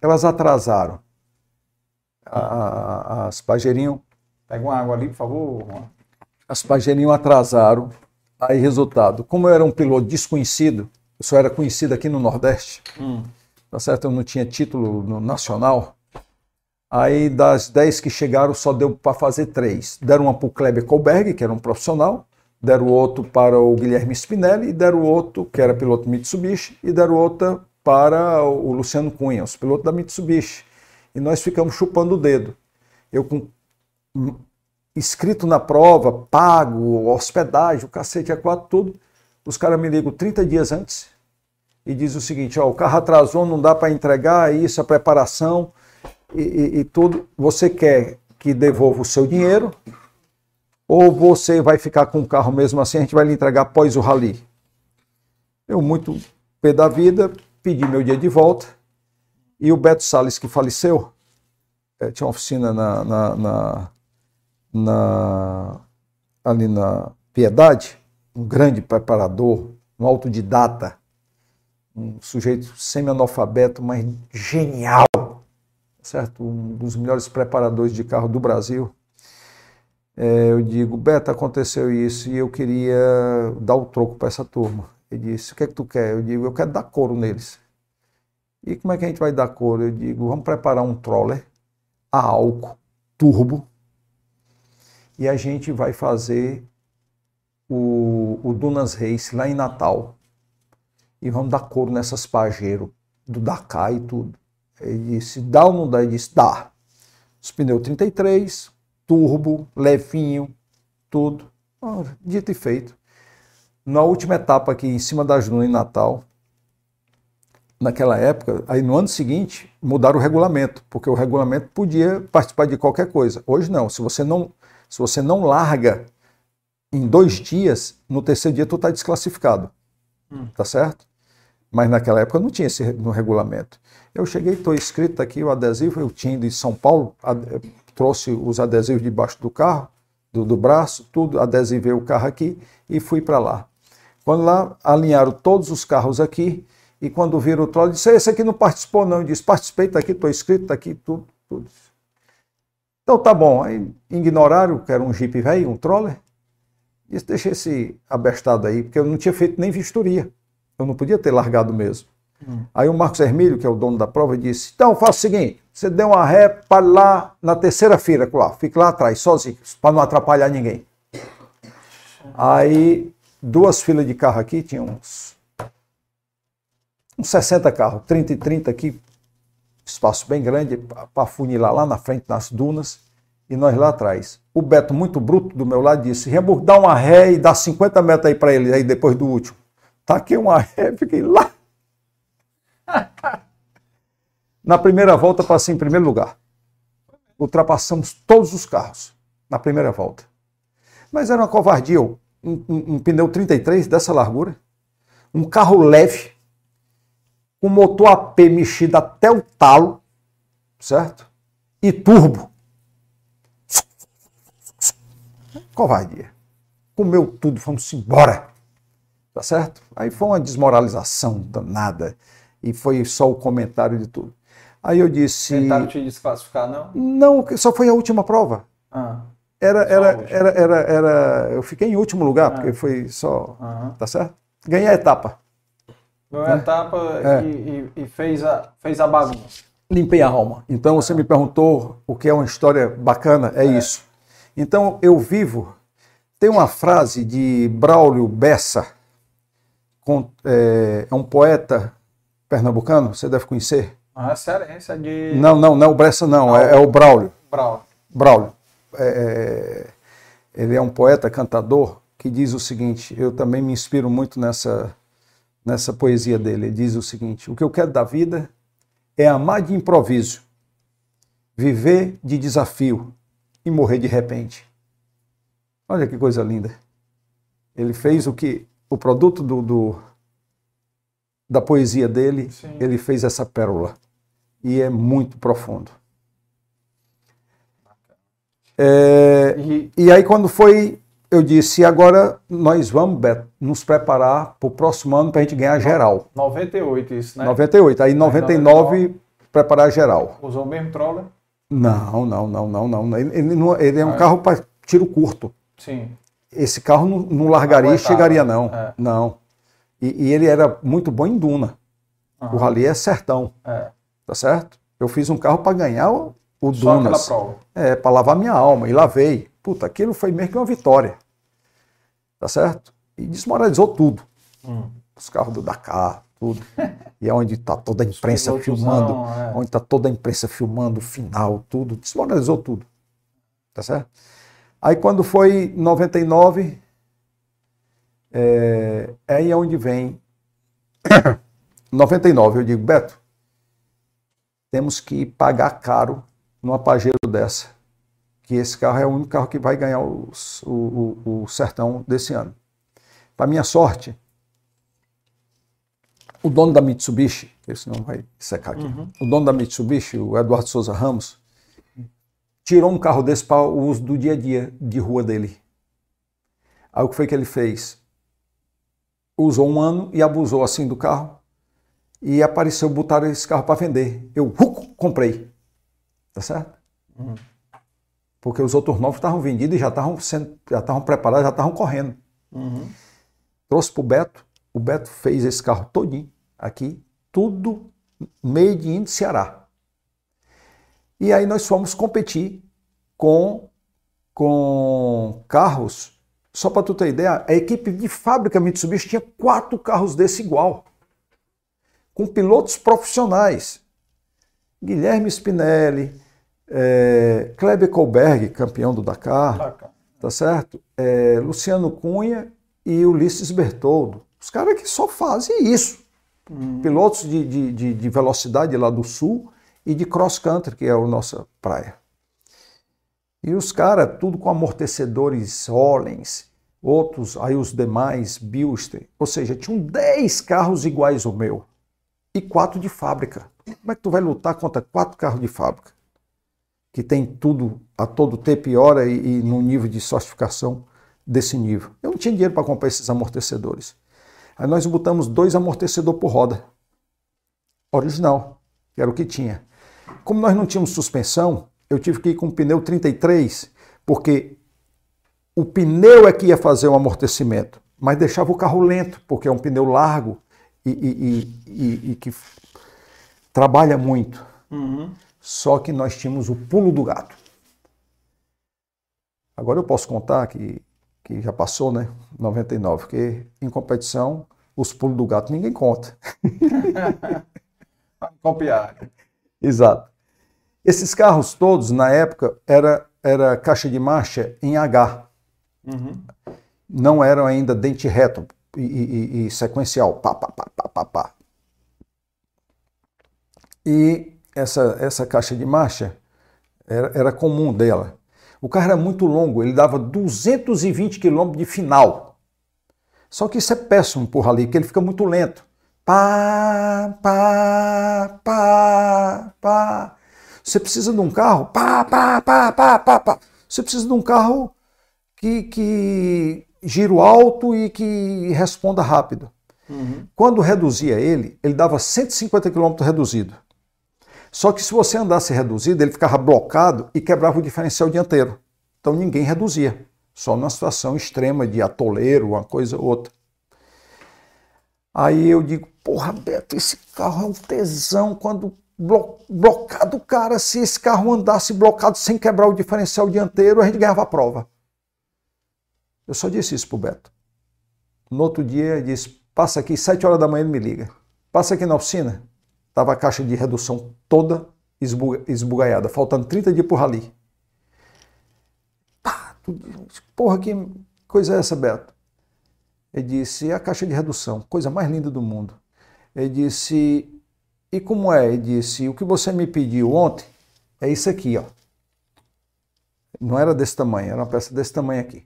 Elas atrasaram. A- a- as Pajerinho Pega uma água ali, por favor. As Pajerinho atrasaram. Aí, resultado, como eu era um piloto desconhecido, eu só era conhecido aqui no Nordeste, Hum. Tá certo? Eu não tinha título nacional. Aí, das 10 que chegaram, só deu para fazer três. Deram uma para o Kleber Kolberg, que era um profissional, deram outro para o Guilherme Spinelli, e deram outro, que era piloto Mitsubishi, e deram outra para o Luciano Cunha, os pilotos da Mitsubishi. E nós ficamos chupando o dedo. Eu com escrito na prova, pago, hospedagem, o cacete, a quatro, tudo. Os caras me ligam 30 dias antes e diz o seguinte, ó, o carro atrasou, não dá para entregar, isso, a preparação e, e- e tudo. Você quer que devolva o seu dinheiro ou você vai ficar com o carro mesmo assim, a gente vai lhe entregar após o rally? Eu, muito pé da vida, pedi meu dia de volta e o Beto Salles, que faleceu, eh, tinha uma oficina na- na- na, na, ali na Piedade, um grande preparador, um autodidata, um sujeito semi-analfabeto, mas genial, certo? Um dos melhores preparadores de carro do Brasil. É, eu digo, Beto, aconteceu isso e eu queria dar o troco para essa turma. Ele disse, o que é que tu quer? Eu digo, eu quero dar couro neles. E como é que a gente vai dar couro? Eu digo, vamos preparar um troller a álcool, turbo, e a gente vai fazer o, o Dunas Race lá em Natal. E vamos dar couro nessas Pajero, do Dakar e tudo. Ele disse, dá ou não dá? Ele disse, dá. Os pneus 33, turbo, levinho, tudo. Ora, dito e feito. Na última etapa aqui, em cima das dunas em Natal, naquela época, aí no ano seguinte, mudaram o regulamento, porque o regulamento podia participar de qualquer coisa. Hoje não, se você não, se você não larga em dois dias, no terceiro dia tu está desclassificado, tá certo? Mas naquela época não tinha esse no regulamento. Eu cheguei, estou escrito aqui o adesivo, eu tinha em São Paulo, eh, trouxe os adesivos debaixo do carro, do, do braço, tudo, adesivei o carro aqui e fui para lá. Quando lá alinharam todos os carros aqui, e quando viram o trolley, disse, esse aqui não participou não, eu disse, participei, está aqui, estou inscrito, está aqui, tudo, tudo. Então tá bom, aí ignoraram que era um Jeep velho, um troller, disse, deixa esse abestado aí, porque eu não tinha feito nem vistoria, eu não podia ter largado mesmo. Hum. Aí o Marcos Hermílio, que é o dono da prova, disse, então faça o seguinte, você deu uma ré para lá na terceira fila, lá, fique lá atrás, sozinho, para não atrapalhar ninguém. Aí, duas filas de carro aqui, tinha uns, uns 60 carros, 30 e 30 aqui, espaço bem grande para funilar lá na frente, nas dunas, e nós lá atrás. O Beto, muito bruto, do meu lado, disse, Remburgo, dá uma ré e dá 50 metros aí para ele, aí depois do último. Taquei uma ré, fiquei lá. Na primeira volta, passei em primeiro lugar. Ultrapassamos todos os carros na primeira volta. Mas era uma covardia. Um, um, um pneu 33 dessa largura, um carro leve, com motor AP mexido até o talo, certo? E turbo. Covardia. Comeu tudo, fomos embora. Tá certo? Aí foi uma desmoralização danada. E foi só o comentário de tudo. Aí eu disse. Tentaram te desclassificar, não? Não, só foi a última prova. Ah. Era, era, era, era, era, eu fiquei em último lugar, ah. porque foi só. Tá certo? Ganhei a etapa. Ganhou a É. etapa É. e, e- e fez, a, fez a bagunça. Limpei a alma. Então você me perguntou o que é uma história bacana, é, isso. Então eu vivo. Tem uma frase de Braulio Bessa, é, é um poeta pernambucano, você deve conhecer. Ah, cearense é de. Não, não, não é o Bessa, não, é, é o Braulio. Brau. Braulio. É, ele é um poeta, cantador, que diz o seguinte: eu também me inspiro muito nessa, nessa poesia dele. Ele diz o seguinte: o que eu quero da vida é amar de improviso, viver de desafio e morrer de repente. Olha que coisa linda. Ele fez o que o produto do, do- da poesia dele, Sim. ele fez essa pérola e é muito profundo. É, E, e aí quando foi, eu disse, agora nós vamos, Beto, nos preparar para o próximo ano para a gente ganhar geral. 98 isso, né? 98. Aí 99, preparar geral. Usou o mesmo troller? Não, não, não, não, não. Ele, ele não- ele é um Ah, é? carro para tiro curto. Sim. Esse carro não, não largaria e chegaria, não. é. Não. E, e ele era muito bom em duna. O Aham. rally é sertão, É. tá certo? Eu fiz um carro para ganhar o, o Só Dunas. prova. É, para lavar minha alma. E lavei. Puta, aquilo foi mesmo que uma vitória. Tá certo? E desmoralizou tudo. Hum. Os carros do Dakar, tudo. E é onde está toda a imprensa filmando. é. Onde está toda a imprensa filmando o final, tudo. Desmoralizou tudo. Tá certo? Aí quando foi 99, é, é aí onde vem 99, eu digo, Beto, temos que pagar caro numa Pajero dessa. Que esse carro é o único carro que vai ganhar os- o, o- o sertão desse ano. Para minha sorte, o dono da Mitsubishi, que senão vai secar aqui, o dono da Mitsubishi, o Eduardo Souza Ramos, tirou um carro desse para o uso do dia a dia de rua dele. Aí o que foi que ele fez? Usou um ano e abusou assim do carro e apareceu, botaram esse carro para vender. Eu ruc, comprei. Tá certo? Porque os outros novos estavam vendidos e já estavam sendo, já estavam preparados, já estavam correndo. Trouxe para o Beto, o Beto fez esse carro todinho aqui, tudo made in Ceará. E aí nós fomos competir com, com carros. Só para tu ter ideia, a equipe de fábrica Mitsubishi tinha quatro carros desse igual, com pilotos profissionais. Guilherme Spinelli, eh, Kleber Colberg, campeão do Dakar, tá certo? Eh, Luciano Cunha e Ulisses Bertoldo. Os caras que só fazem isso. Pilotos de, de, de, de velocidade lá do sul e de cross country, que é a nossa praia. E os caras, tudo com amortecedores Ollens, outros, aí os demais, Bilster. Ou seja, tinham 10 carros iguais ao meu e quatro de fábrica. Como é que tu vai lutar contra quatro carros de fábrica? que tem tudo a todo tempo e hora e, e no nível de sofisticação desse nível. Eu não tinha dinheiro para comprar esses amortecedores. Aí nós botamos dois amortecedores por roda. Original, que era o que tinha. Como nós não tínhamos suspensão, eu tive que ir com o pneu 33, porque o pneu é que ia fazer o amortecimento, mas deixava o carro lento, porque é um pneu largo e, e, e, e que trabalha muito. Uhum. Só que nós tínhamos o pulo do gato. Agora eu posso contar que, que já passou, né? 99, porque em competição os pulos do gato ninguém conta. Copiar. Exato. Esses carros todos, na época, era, era caixa de marcha em H. Uhum. Não eram ainda dente reto e, e- e sequencial. Pá, pá, pá, pá, pá, pá. E essa, essa caixa de marcha era, era comum dela. O carro era muito longo, ele dava 220 km de final. Só que isso é péssimo por rally, porque ele fica muito lento. Pá, pá, pá, pá. Você precisa de um carro, pá, pá, pá, pá, pá, pá. Você precisa de um carro que, que giro alto e que responda rápido. Quando reduzia ele, ele dava 150 km reduzido. Só que se você andasse reduzido, ele ficava blocado e quebrava o diferencial dianteiro. Então ninguém reduzia. Só numa situação extrema de atoleiro, uma coisa ou outra. Aí eu digo, porra, Beto, esse carro é um tesão quando blo blocado cara, se esse carro andasse blocado sem quebrar o diferencial dianteiro, a gente ganhava a prova. Eu só disse isso pro Beto. No outro dia ele disse, passa aqui, sete horas da manhã ele me liga. Passa aqui na oficina. Tava a caixa de redução toda esbu esbugalhada, faltando 30 dias pro rally. Pá, tudo- porra, que coisa é essa, Beto? Ele disse, é a caixa de redução, coisa mais linda do mundo. Ele disse, e como é? Ele disse, o que você me pediu ontem é isso aqui, ó. Não era desse tamanho, era uma peça desse tamanho aqui.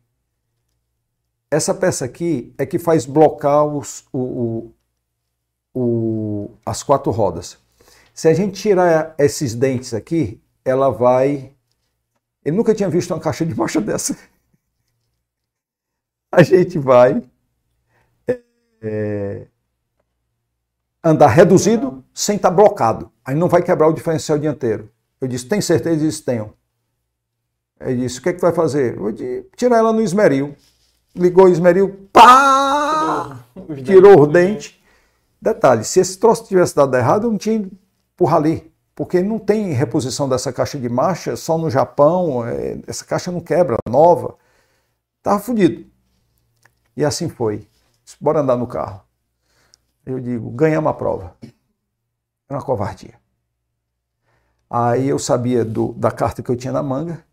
Essa peça aqui é que faz blocar os, o, o- o- as quatro rodas. Se a gente tirar esses dentes aqui, ela vai. Ele nunca tinha visto uma caixa de marcha dessa. A gente vai é, andar reduzido sem estar blocado. Aí não vai quebrar o diferencial dianteiro. Eu disse, tem certeza? Ele disse, tenho. Ele disse, o que é que tu vai fazer? Eu disse, tirar ela no esmeril. Ligou o esmeril, pá! Tirou os dentes. Detalhe, se esse troço tivesse dado errado, eu não tinha pro rally. Porque não tem reposição dessa caixa de marcha, só no Japão, é, essa caixa não quebra, nova. Tava fudido. E assim foi. Bora andar no carro. Eu digo, ganhamos a prova. Era uma covardia. Aí eu sabia do- da carta que eu tinha na manga.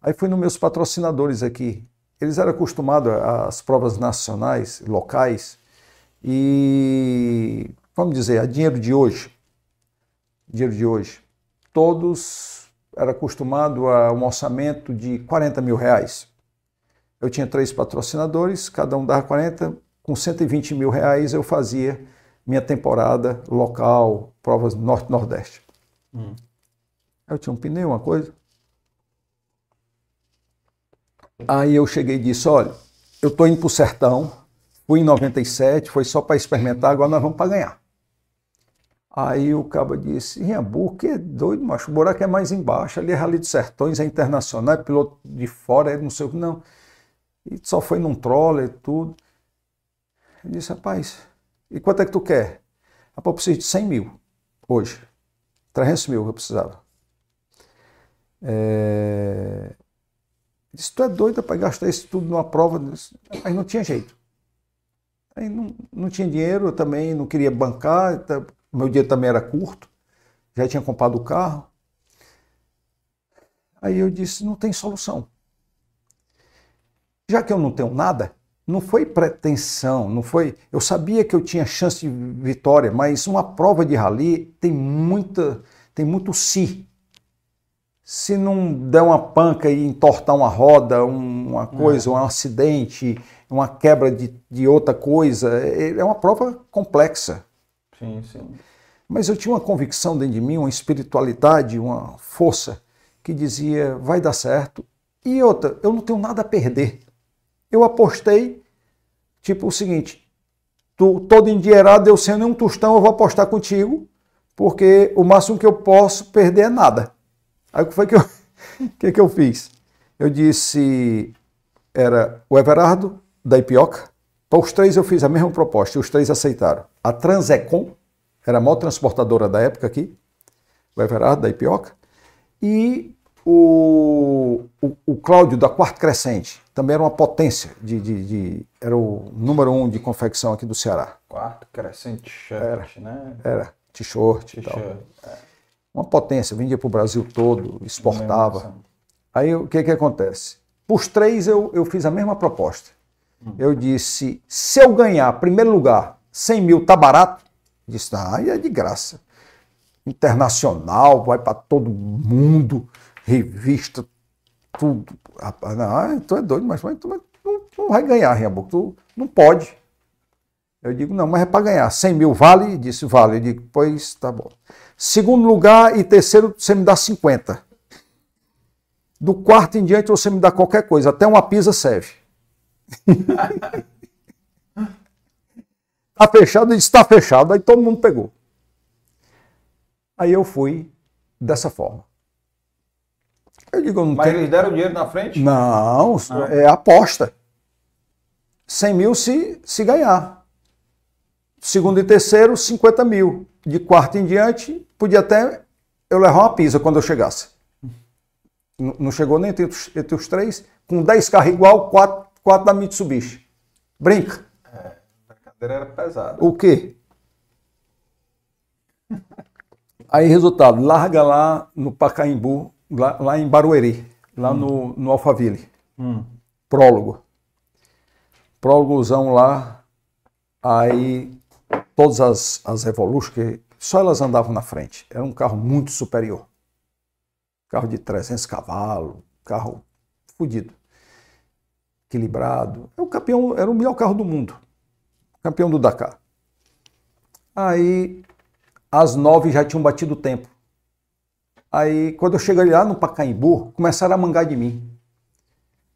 Aí fui nos meus patrocinadores aqui. Eles eram acostumados às provas nacionais, locais, e vamos dizer, a dinheiro de hoje, dinheiro de hoje, todos eram acostumados a um orçamento de 40 mil reais. Eu tinha três patrocinadores, cada um dava 40, com 120 mil reais eu fazia minha temporada local, provas norte-nordeste. Eu tinha um pneu, uma coisa. Aí eu cheguei e disse: olha, eu estou indo para o sertão, fui em 97, foi só para experimentar, agora nós vamos para ganhar. Aí o cabo disse: Inhabu, que é doido, macho, o buraco é mais embaixo, ali é Rally dos Sertões, é internacional, é piloto de fora, é não sei o que, não. E só foi num troller e tudo. Eu disse: rapaz, e quanto é que tu quer? Rapaz, eu preciso de 100 mil hoje. 300 mil eu precisava. É... Disse, tu é doida para gastar isso tudo numa prova? Mas não tinha jeito. Aí não, não tinha dinheiro, eu também não queria bancar, tá- meu dinheiro também era curto, já tinha comprado o carro. Aí eu disse, não tem solução. Já que eu não tenho nada, não foi pretensão, não foi. Eu sabia que eu tinha chance de vitória, mas uma prova de rally tem muita, tem muito si. Se não der uma panca e entortar uma roda, um- uma coisa, um acidente, uma quebra de, de outra coisa, é é uma prova complexa. Sim, sim. Mas eu tinha uma convicção dentro de mim, uma espiritualidade, uma força, que dizia vai dar certo. E outra, eu não tenho nada a perder. Eu apostei, tipo o seguinte, tu todo endinheirado, eu sem nenhum tostão, eu vou apostar contigo, porque o máximo que eu posso perder é nada. Aí o que foi que eu, que, que eu fiz? Eu disse, era o Everardo, da Ipioca. Para os três eu fiz a mesma proposta e os três aceitaram. A Transecom, era a maior transportadora da época aqui, o Everardo, da Ipioca, e o, o, o Cláudio, da Quarto Crescente, também era uma potência, de, de, de, era o número um de confecção aqui do Ceará. Quarto Crescente shirt, Era. né? Era, t-shirt e tal. T-shirt, Uma potência, vendia para o Brasil todo, exportava. Aí o que, que acontece? Para os três eu, eu fiz a mesma proposta. Eu disse, se eu ganhar primeiro lugar, 100 mil tá barato? Disse, ah, é de graça. Internacional, vai para todo mundo, revista, tudo. Ah, tu é doido, mas, mas tu não, vai ganhar, Riambuco, tu não pode. Eu digo, não, mas é para ganhar. 100 mil vale? Disse, vale. Eu digo, pois tá bom. Segundo lugar e terceiro, você me dá 50. Do quarto em diante, você me dá qualquer coisa, até uma pizza serve. tá fechado? Ele disse, está fechado. Aí todo mundo pegou. Aí eu fui dessa forma. Eu digo, eu não Mas tenho... eles deram dinheiro na frente? Não, é aposta. 100 mil se, se ganhar. Segundo e terceiro, 50 mil. De quarto em diante, podia até eu levar uma pizza quando eu chegasse. N- Não chegou nem entre os, entre os três. Com 10 carros igual, 4, quatro da Mitsubishi. Brinca. A brincadeira era pesada. O quê? Aí, resultado, larga lá no Pacaembu, lá, lá em Barueri, lá no, no Alphaville. Hum. Prólogo. Prólogozão lá, aí todas as, as Revolution, que só elas andavam na frente. Era um carro muito superior. Carro de 300 cavalos, carro fodido. Equilibrado. É o campeão, era o melhor carro do mundo. Campeão do Dakar. Aí, às nove já tinham batido o tempo. Aí, quando eu cheguei lá no Pacaembu, começaram a mangar de mim.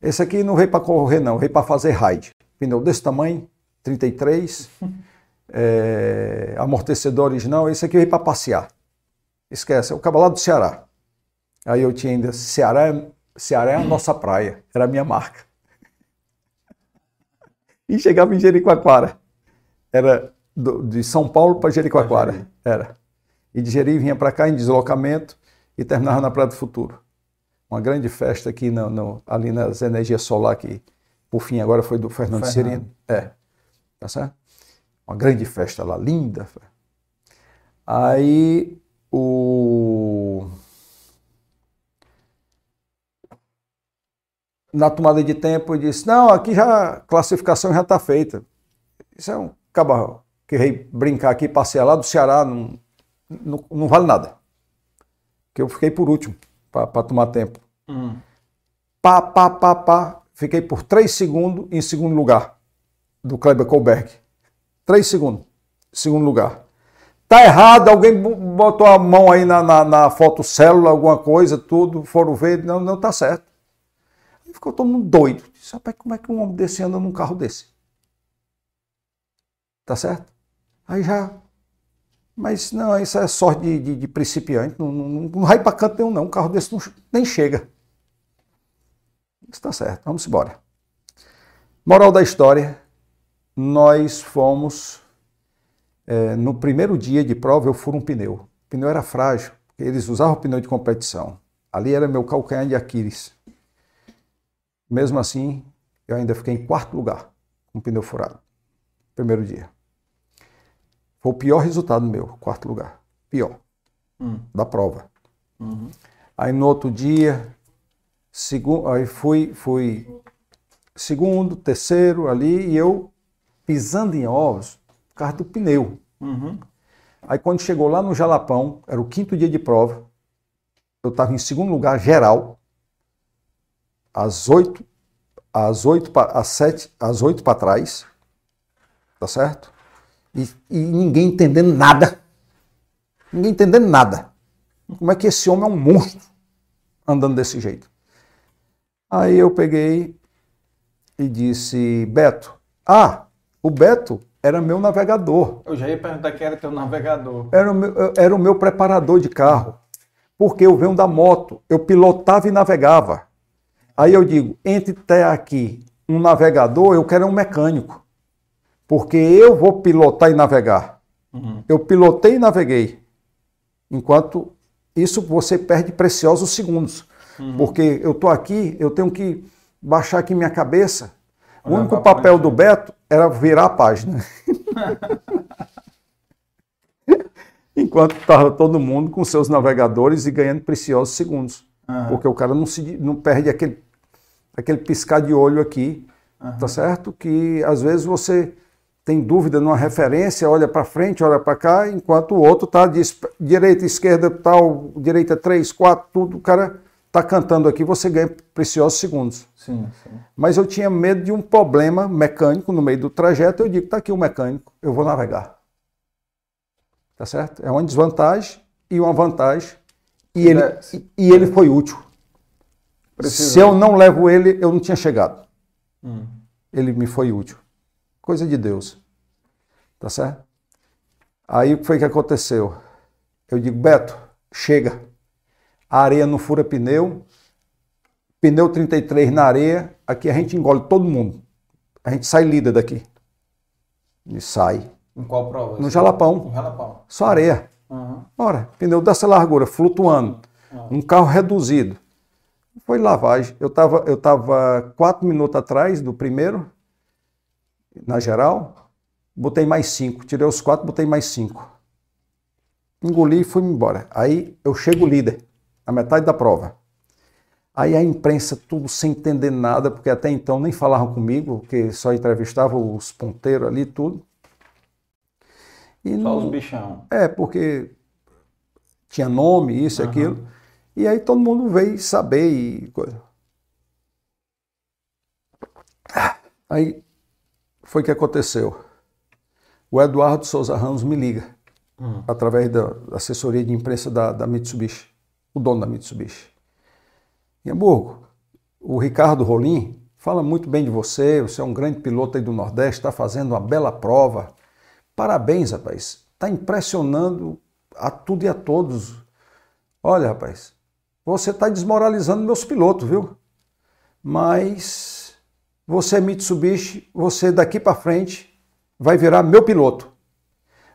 Esse aqui não veio para correr, não, veio para fazer raid. Pneu desse tamanho, 33, é, amortecedores não, esse aqui veio para passear. Esquece, é o cabo lá do Ceará. Aí eu tinha ainda, Ceará, é- Ceará é a nossa praia, era a minha marca. E chegava em Jericoacoara. Era do- de São Paulo para Jericoacoara. Era. E de Jeri vinha para cá em deslocamento e terminava na Praia do Futuro. Uma grande festa aqui no, no- ali nas energias solar que por fim agora foi do Fernando Fernando. Cirino. É. Tá certo? Uma grande festa lá, linda. Aí o na tomada de tempo eu disse: "Não, aqui já a classificação já está feita. Isso é um caba que brincar aqui, passear lá do Ceará, não, não, não vale nada. Que eu fiquei por último para tomar tempo. Hum. Pá, pá, pá, pá. Fiquei por 3 segundos em segundo lugar do Kleber Colberg. 3 segundos, segundo lugar. Tá errado, alguém bo- botou a mão aí na, na, na fotocélula, alguma coisa, tudo, foram ver, não, não tá certo. Aí ficou todo mundo doido. Disse, rapaz, como é que um homem desse anda num carro desse? Tá certo? Aí já. Mas não, isso é sorte de, de, de principiante, não, não, não vai para canto nenhum, não. Um carro desse não, nem chega. Isso tá certo, vamos embora. Moral da história: nós fomos. é, no primeiro dia de prova, eu furo um pneu. O pneu era frágil, eles usavam pneu de competição. Ali era meu calcanhar de Aquiles. Mesmo assim, eu ainda fiquei em quarto lugar com o pneu furado. Primeiro dia. Foi o pior resultado meu, quarto lugar. Pior. Hum. Da prova. Uhum. Aí no outro dia, aí fui, fui segundo, terceiro ali, e eu pisando em ovos por causa do pneu. Uhum. Aí quando chegou lá no Jalapão, era o quinto dia de prova, eu estava em segundo lugar geral, às oito, às oito, às sete, às oito para trás, tá certo? E, e ninguém entendendo nada. Ninguém entendendo nada. Como é que esse homem é um monstro? andando desse jeito. Aí eu peguei e disse, Beto, ah, o Beto era meu navegador. Eu já ia perguntar quem era teu navegador. Era o meu, era o meu preparador de carro. Porque eu venho da moto, eu pilotava e navegava. Aí eu digo, entre até aqui um navegador, eu quero um mecânico. Porque eu vou pilotar e navegar. Uhum. Eu pilotei e naveguei. Enquanto isso você perde preciosos segundos. Uhum. Porque eu estou aqui, eu tenho que baixar aqui minha cabeça. O Olhar único papel frente. do Beto era virar a página. Enquanto estava todo mundo com seus navegadores e ganhando preciosos segundos. Aham. Porque o cara não, se, não perde aquele, aquele piscar de olho aqui, Aham. tá certo? Que às vezes você tem dúvida numa referência, olha para frente, olha para cá, enquanto o outro está direita, esquerda, tal, direita 3, 4, tudo, o cara está cantando aqui, você ganha preciosos segundos. Sim, sim. Mas eu tinha medo de um problema mecânico no meio do trajeto. Eu digo, tá aqui o mecânico, eu vou navegar. Tá certo? É uma desvantagem e uma vantagem. E ele, É, e, e ele foi útil. Precisou. Se eu não levo ele, eu não tinha chegado. Hum. Ele me foi útil. Coisa de Deus. Tá certo? Aí o que foi que aconteceu? Eu digo, Beto, chega. A areia não fura pneu. Pneu 33 na areia. Aqui a gente engole todo mundo. A gente sai líder daqui. E sai. Em qual prova? No Jalapão. No Jalapão. Só areia. Aham. Ora, pneu dessa largura, flutuando. Um carro reduzido. Foi lavagem. Eu estava eu tava quatro minutos atrás do primeiro, na geral. Botei mais cinco. Tirei os quatro, botei mais cinco. Engoli e fui embora. Aí eu chego líder, na metade da prova. Aí a imprensa, tudo sem entender nada, porque até então nem falavam comigo, porque só entrevistavam os ponteiros ali, tudo. E Só não- os bichão. é, porque tinha nome, isso e Aham. aquilo. E aí todo mundo veio saber e coisa. Aí foi que aconteceu. O Eduardo Souza Ramos me liga, Hum. através da da assessoria de imprensa da, da Mitsubishi, o dono da Mitsubishi. Em Hamburgo, o Ricardo Rolim fala muito bem de você, você é um grande piloto aí do Nordeste, está fazendo uma bela prova. Parabéns, rapaz. Está impressionando a tudo e a todos. Olha, rapaz, você está desmoralizando meus pilotos, viu? Mas você é Mitsubishi, você daqui para frente vai virar meu piloto.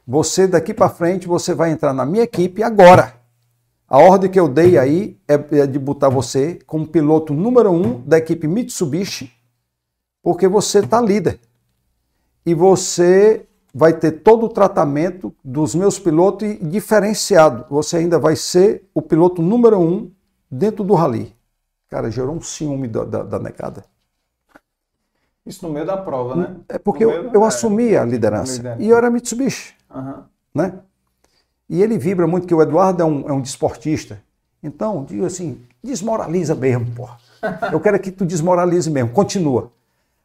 Você daqui para frente você vai entrar na minha equipe agora. A ordem que eu dei aí é é de botar você como piloto número um da equipe Mitsubishi, porque você está líder. E você vai ter todo o tratamento dos meus pilotos e diferenciado. Você ainda vai ser o piloto número um dentro do rally. Cara, gerou um ciúme da, da, da negada. Isso no meio da prova, né? É porque eu, eu é. assumi a liderança. Liderança. E eu era Mitsubishi, Aham. né? E ele vibra muito, que o Eduardo é um, é um desportista. Então, digo assim, desmoraliza mesmo, porra. Eu quero que tu desmoralize mesmo, continua.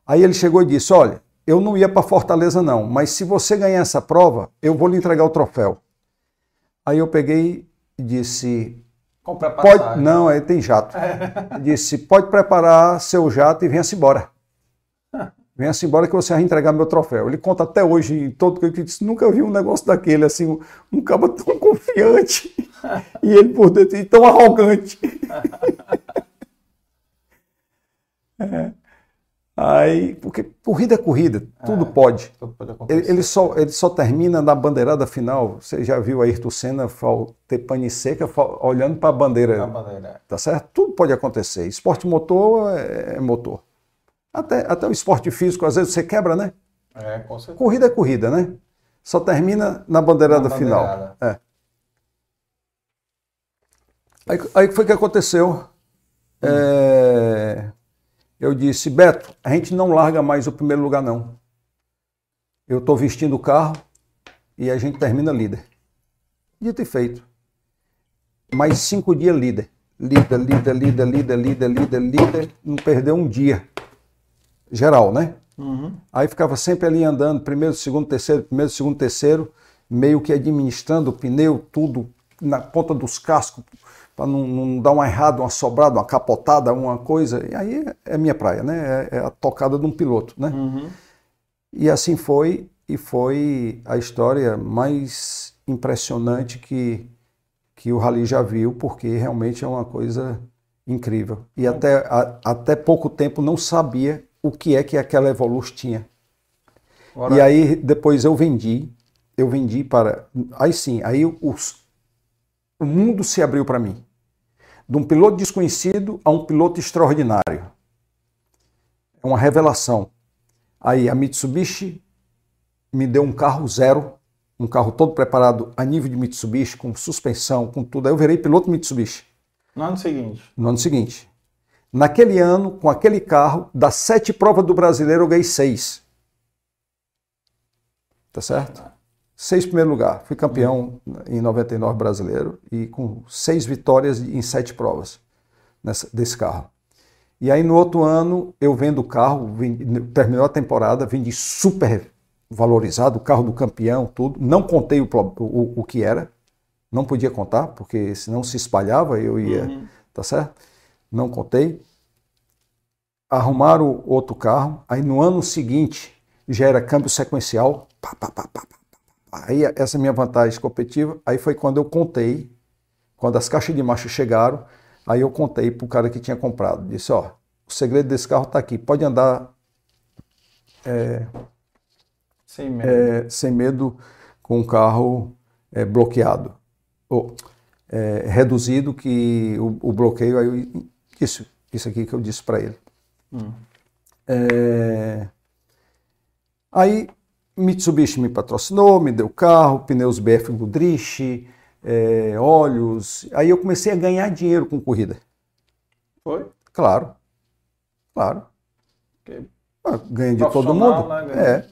Aí ele chegou e disse, olha, eu não ia para Fortaleza não, mas se você ganhar essa prova, eu vou lhe entregar o troféu. Aí eu peguei e disse, Comprar passagem. pode, não, aí tem jato. Disse, pode preparar seu jato e venha-se embora. Venha-se embora que você vai entregar meu troféu. Ele conta até hoje em todo que disse, nunca vi um negócio daquele, assim, um, um cabo tão confiante e ele por dentro e tão arrogante. É. Aí, porque corrida é corrida, tudo pode. Tudo pode. Ele, ele só, ele só termina na bandeirada final. Você já viu a Ayrton Senna fal- ter pane seca olhando para a bandeira. A bandeira. Tá certo? Tudo pode acontecer. Esporte motor é, é motor. Até, até o esporte físico, às vezes você quebra, né? É, com certeza. Corrida é corrida, né? Só termina na bandeirada Na final. É. Aí, aí foi que aconteceu? É, eu disse, Beto, a gente não larga mais o primeiro lugar, não. Eu estou vestindo o carro e a gente termina líder. Dito e feito. Mais cinco dias líder. Líder, líder, líder, líder, líder, líder, líder. Não perdeu um dia. Geral, né? Uhum. Aí ficava sempre ali andando, primeiro, segundo, terceiro, primeiro, segundo, terceiro, meio que administrando o pneu, tudo na ponta dos cascos, para não, não dar uma errada, uma sobrada, uma capotada, uma coisa. E aí é, é minha praia, né? É, é a tocada de um piloto, né? Uhum. E assim foi, e foi a história mais impressionante que, que o Rally já viu, porque realmente é uma coisa incrível. E até, a, até pouco tempo não sabia o que é que aquela Evolus tinha. Ora- E aí depois eu vendi, eu vendi para. Aí sim, aí os, o mundo se abriu para mim. De um piloto desconhecido a um piloto extraordinário. É uma revelação. Aí a Mitsubishi me deu um carro zero, um carro todo preparado a nível de Mitsubishi, com suspensão, com tudo. Aí eu virei piloto Mitsubishi No ano seguinte. no ano seguinte. Naquele ano, com aquele carro, das sete provas do brasileiro, eu ganhei seis. Tá certo? Seis em primeiro lugar. Fui campeão em 99 brasileiro e com seis vitórias em sete provas nessa- desse carro. E aí no outro ano eu vendo o carro, vendi- terminou a temporada, vendi super valorizado, o carro do campeão, tudo. Não contei o, o, o que era, não podia contar, porque senão se espalhava, eu ia, tá certo? Não contei. Arrumaram outro carro, aí no ano seguinte já era câmbio sequencial. Pá, pá, pá. Aí essa é minha vantagem competitiva. Aí foi quando eu contei, quando as caixas de marcha chegaram, aí eu contei pro cara que tinha comprado. Disse, ó, o segredo desse carro tá aqui. Pode andar é, Sem medo. é, sem medo com o carro é, bloqueado. Ou é, reduzido que o, o bloqueio, aí isso, isso aqui que eu disse para ele. Hum. É, aí Mitsubishi me patrocinou, me deu carro, pneus BF Goodrich, é, óleos. Aí eu comecei a ganhar dinheiro com corrida. Foi? Claro, claro. Porque Ah, Ganha de todo mundo. né, ganha. É,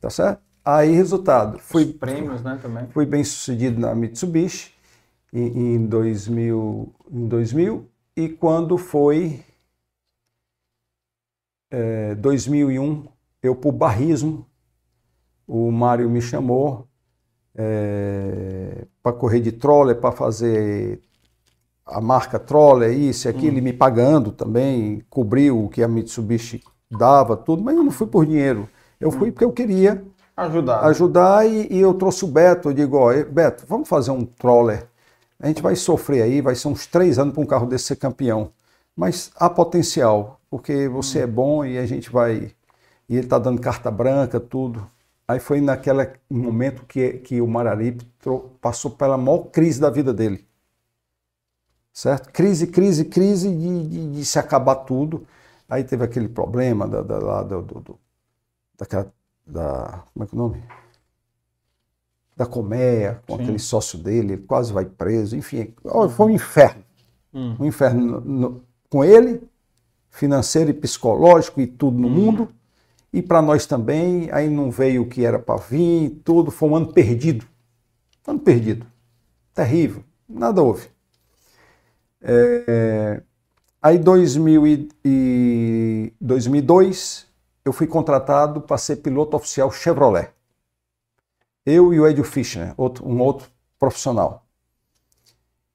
tá certo? Aí, resultado, fui, Os prêmios, né, também. fui bem sucedido na Mitsubishi em, em 2000, em 2000 e quando foi é, 2001, eu por barrismo, o Mário me chamou para correr de troller, para fazer a marca troller, isso e aquilo, ele me pagando também, cobriu o que a Mitsubishi dava, tudo, mas eu não fui por dinheiro. Eu fui porque eu queria Ajudar. ajudar e, e eu trouxe o Beto. Eu digo, ó, Beto, vamos fazer um troller. A gente vai sofrer aí, vai ser uns três anos para um carro desse ser campeão. Mas há potencial, porque você é bom e a gente vai. E ele está dando carta branca, tudo. Aí foi naquele momento que, que o Mararipe passou pela maior crise da vida dele. Certo? Crise, crise, crise de, de- de se acabar tudo. Aí teve aquele problema da, da, lá do, da. Como é que é o nome? Da colmeia, com Sim. aquele sócio dele, ele quase vai preso, enfim, ó, foi um inferno. Hum. Um inferno no- no- com ele, financeiro e psicológico e tudo no mundo. E para nós também, aí não veio o que era para vir, tudo, foi um ano perdido. Ano perdido. Terrível. Nada houve. É, aí 2000 e, e 2002 eu fui contratado para ser piloto oficial Chevrolet. Eu e o Edio Fischner, outro, um outro profissional.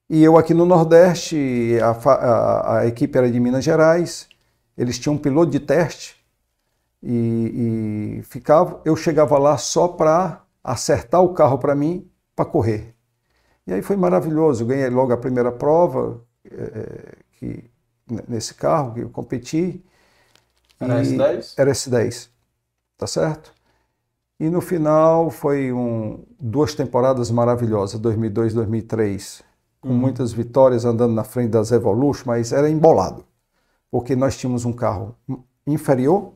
E eu aqui no Nordeste, a, a- a equipe era de Minas Gerais, eles tinham um piloto de teste e, e ficava, eu chegava lá só para acertar o carro para mim para correr. E aí foi maravilhoso, ganhei logo a primeira prova eh, que, n- nesse carro que eu competi. Era E- S10? Era S10, tá certo? E no final foi um, duas temporadas maravilhosas, 2002, 2003, com Uhum. muitas vitórias andando na frente das Evolution, mas era embolado, porque nós tínhamos um carro inferior,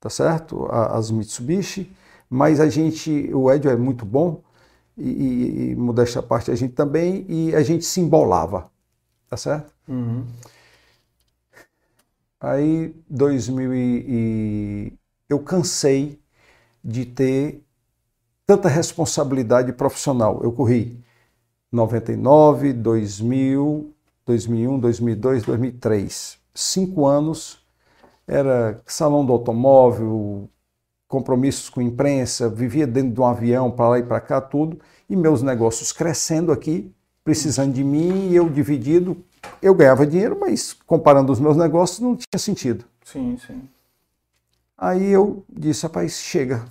tá certo? A- As Mitsubishi, mas a gente, o Edio é muito bom, e, e, e modéstia à parte a gente também, e a gente se embolava, tá certo? Uhum. Aí, 2000 e, e eu cansei de ter tanta responsabilidade profissional. Eu corri 99, 2000, 2001, 2002, 2003. Cinco anos, era salão do automóvel, compromissos com imprensa, vivia dentro de um avião para lá e para cá, tudo, e meus negócios crescendo aqui precisando de mim e eu dividido. Eu ganhava dinheiro, mas comparando os meus negócios não tinha sentido. Sim, sim. Aí eu disse, rapaz, chega,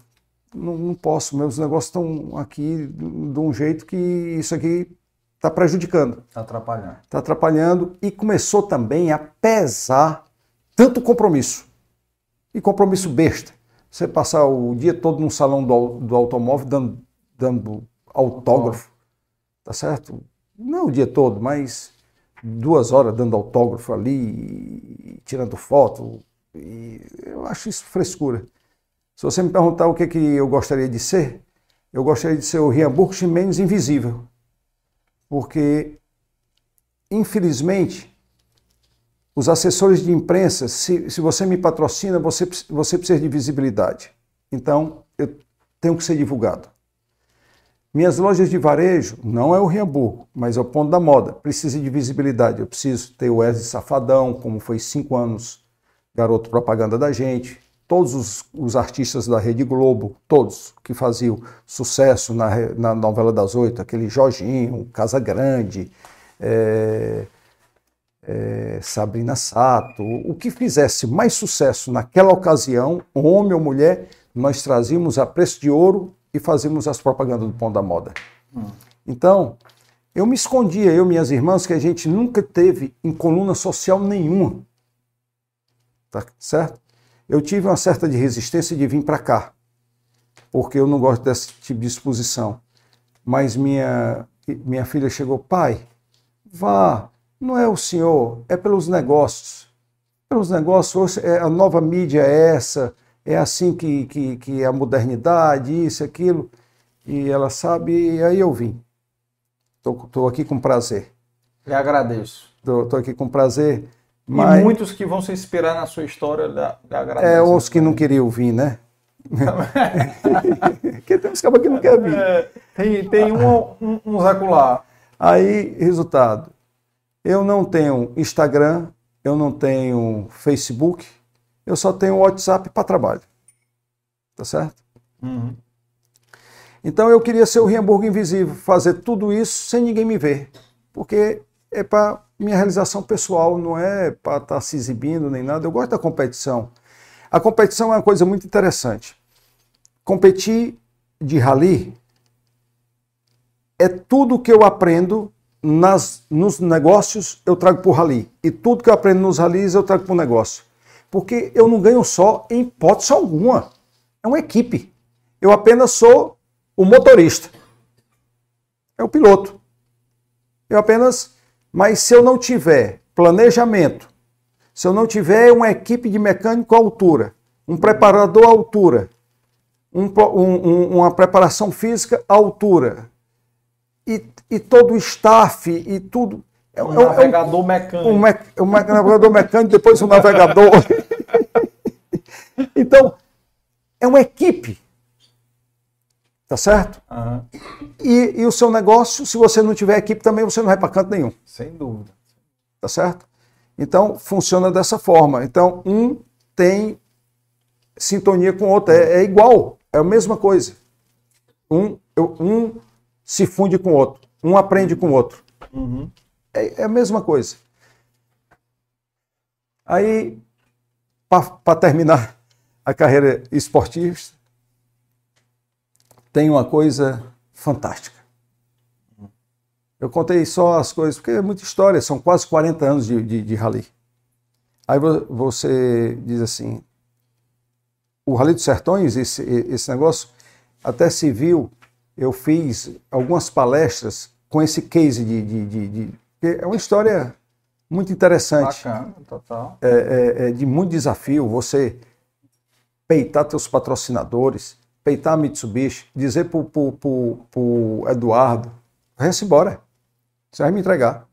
não, não posso, meus negócios estão aqui de um jeito que isso aqui está prejudicando, Tá atrapalhando. está atrapalhando e começou também a pesar tanto compromisso e compromisso besta. Você passar o dia todo num salão do, do automóvel dando, dando autógrafo, tá certo? Não o dia todo, mas duas horas dando autógrafo ali, tirando foto. E eu acho isso frescura. Se você me perguntar o que, que eu gostaria de ser, eu gostaria de ser o Rian Burke Ximenes invisível. Porque, infelizmente, os assessores de imprensa, se, se você me patrocina, você, você precisa de visibilidade. Então, eu tenho que ser divulgado. Minhas lojas de varejo não é o Riamburgo, mas é o ponto da moda. Precisa de visibilidade. Eu preciso ter o Wesley Safadão, como foi cinco anos garoto propaganda da gente. Todos os, os artistas da Rede Globo, todos que faziam sucesso na, na novela das oito, aquele Jorginho, Casa Grande, é, é, Sabrina Sato, o que fizesse mais sucesso naquela ocasião, homem ou mulher, nós trazíamos a preço de ouro e fazíamos as propagandas do Pão da Moda. Então, eu me escondia, eu e minhas irmãs, que a gente nunca teve em coluna social nenhuma. Tá certo? Eu tive uma certa de resistência de vir para cá, porque eu não gosto desse tipo de exposição. Mas minha, minha filha chegou, pai, vá, não é o senhor, é pelos negócios. Pelos negócios, é, a nova mídia é essa, é assim que, que, que é a modernidade, isso, aquilo. E ela sabe, e aí eu vim. Estou aqui com prazer. Lhe agradeço. Estou aqui com prazer. E Mas muitos que vão se inspirar na sua história, lhe lhe agradeço. é os que não queriam vir, né? Porque tem uns cabos que não querem vir. É, tem, tem um, um, uns acolá. Aí, resultado. Eu não tenho Instagram, eu não tenho Facebook, eu só tenho WhatsApp para trabalho. Tá certo? Uhum. Então eu queria ser o Riamburgo Invisível, fazer tudo isso sem ninguém me ver. Porque é para minha realização pessoal, não é para estar se exibindo nem nada. Eu gosto da competição. A competição é uma coisa muito interessante. Competir de rally é tudo que eu aprendo nas, nos negócios, eu trago para o rally. E tudo que eu aprendo nos rallies, eu trago para o negócio. Porque eu não ganho só em hipótese alguma. É uma equipe. Eu apenas sou o motorista. É o piloto. Eu apenas. Mas se eu não tiver planejamento, se eu não tiver uma equipe de mecânico à altura, um preparador à altura, um, um, uma preparação física à altura, e, e todo o staff e tudo. É, um navegador é um, mecânico. Um, me, um navegador mecânico, depois um navegador. então, é uma equipe. Tá certo? Uhum. E, e, o seu negócio, se você não tiver equipe também, você não vai para canto nenhum. Sem dúvida. Tá certo? Então, funciona dessa forma. Então, um tem sintonia com o outro. É, é igual, é a mesma coisa. Um, um se funde com o outro. Um aprende com o outro. Uhum. É, é, a mesma coisa. Aí, para terminar a carreira esportista, tem uma coisa fantástica. Eu contei só as coisas, porque é muita história, são quase 40 anos de, de, de rally. Aí você diz assim, o Rally dos Sertões, esse, esse negócio, até se viu, eu fiz algumas palestras com esse case de... de, de, de é uma história muito interessante. Bacana, total. É, é, é de muito desafio, você peitar teus patrocinadores, peitar a Mitsubishi, dizer pro, pro, pro, pro Eduardo, vai-se embora, você vai me entregar.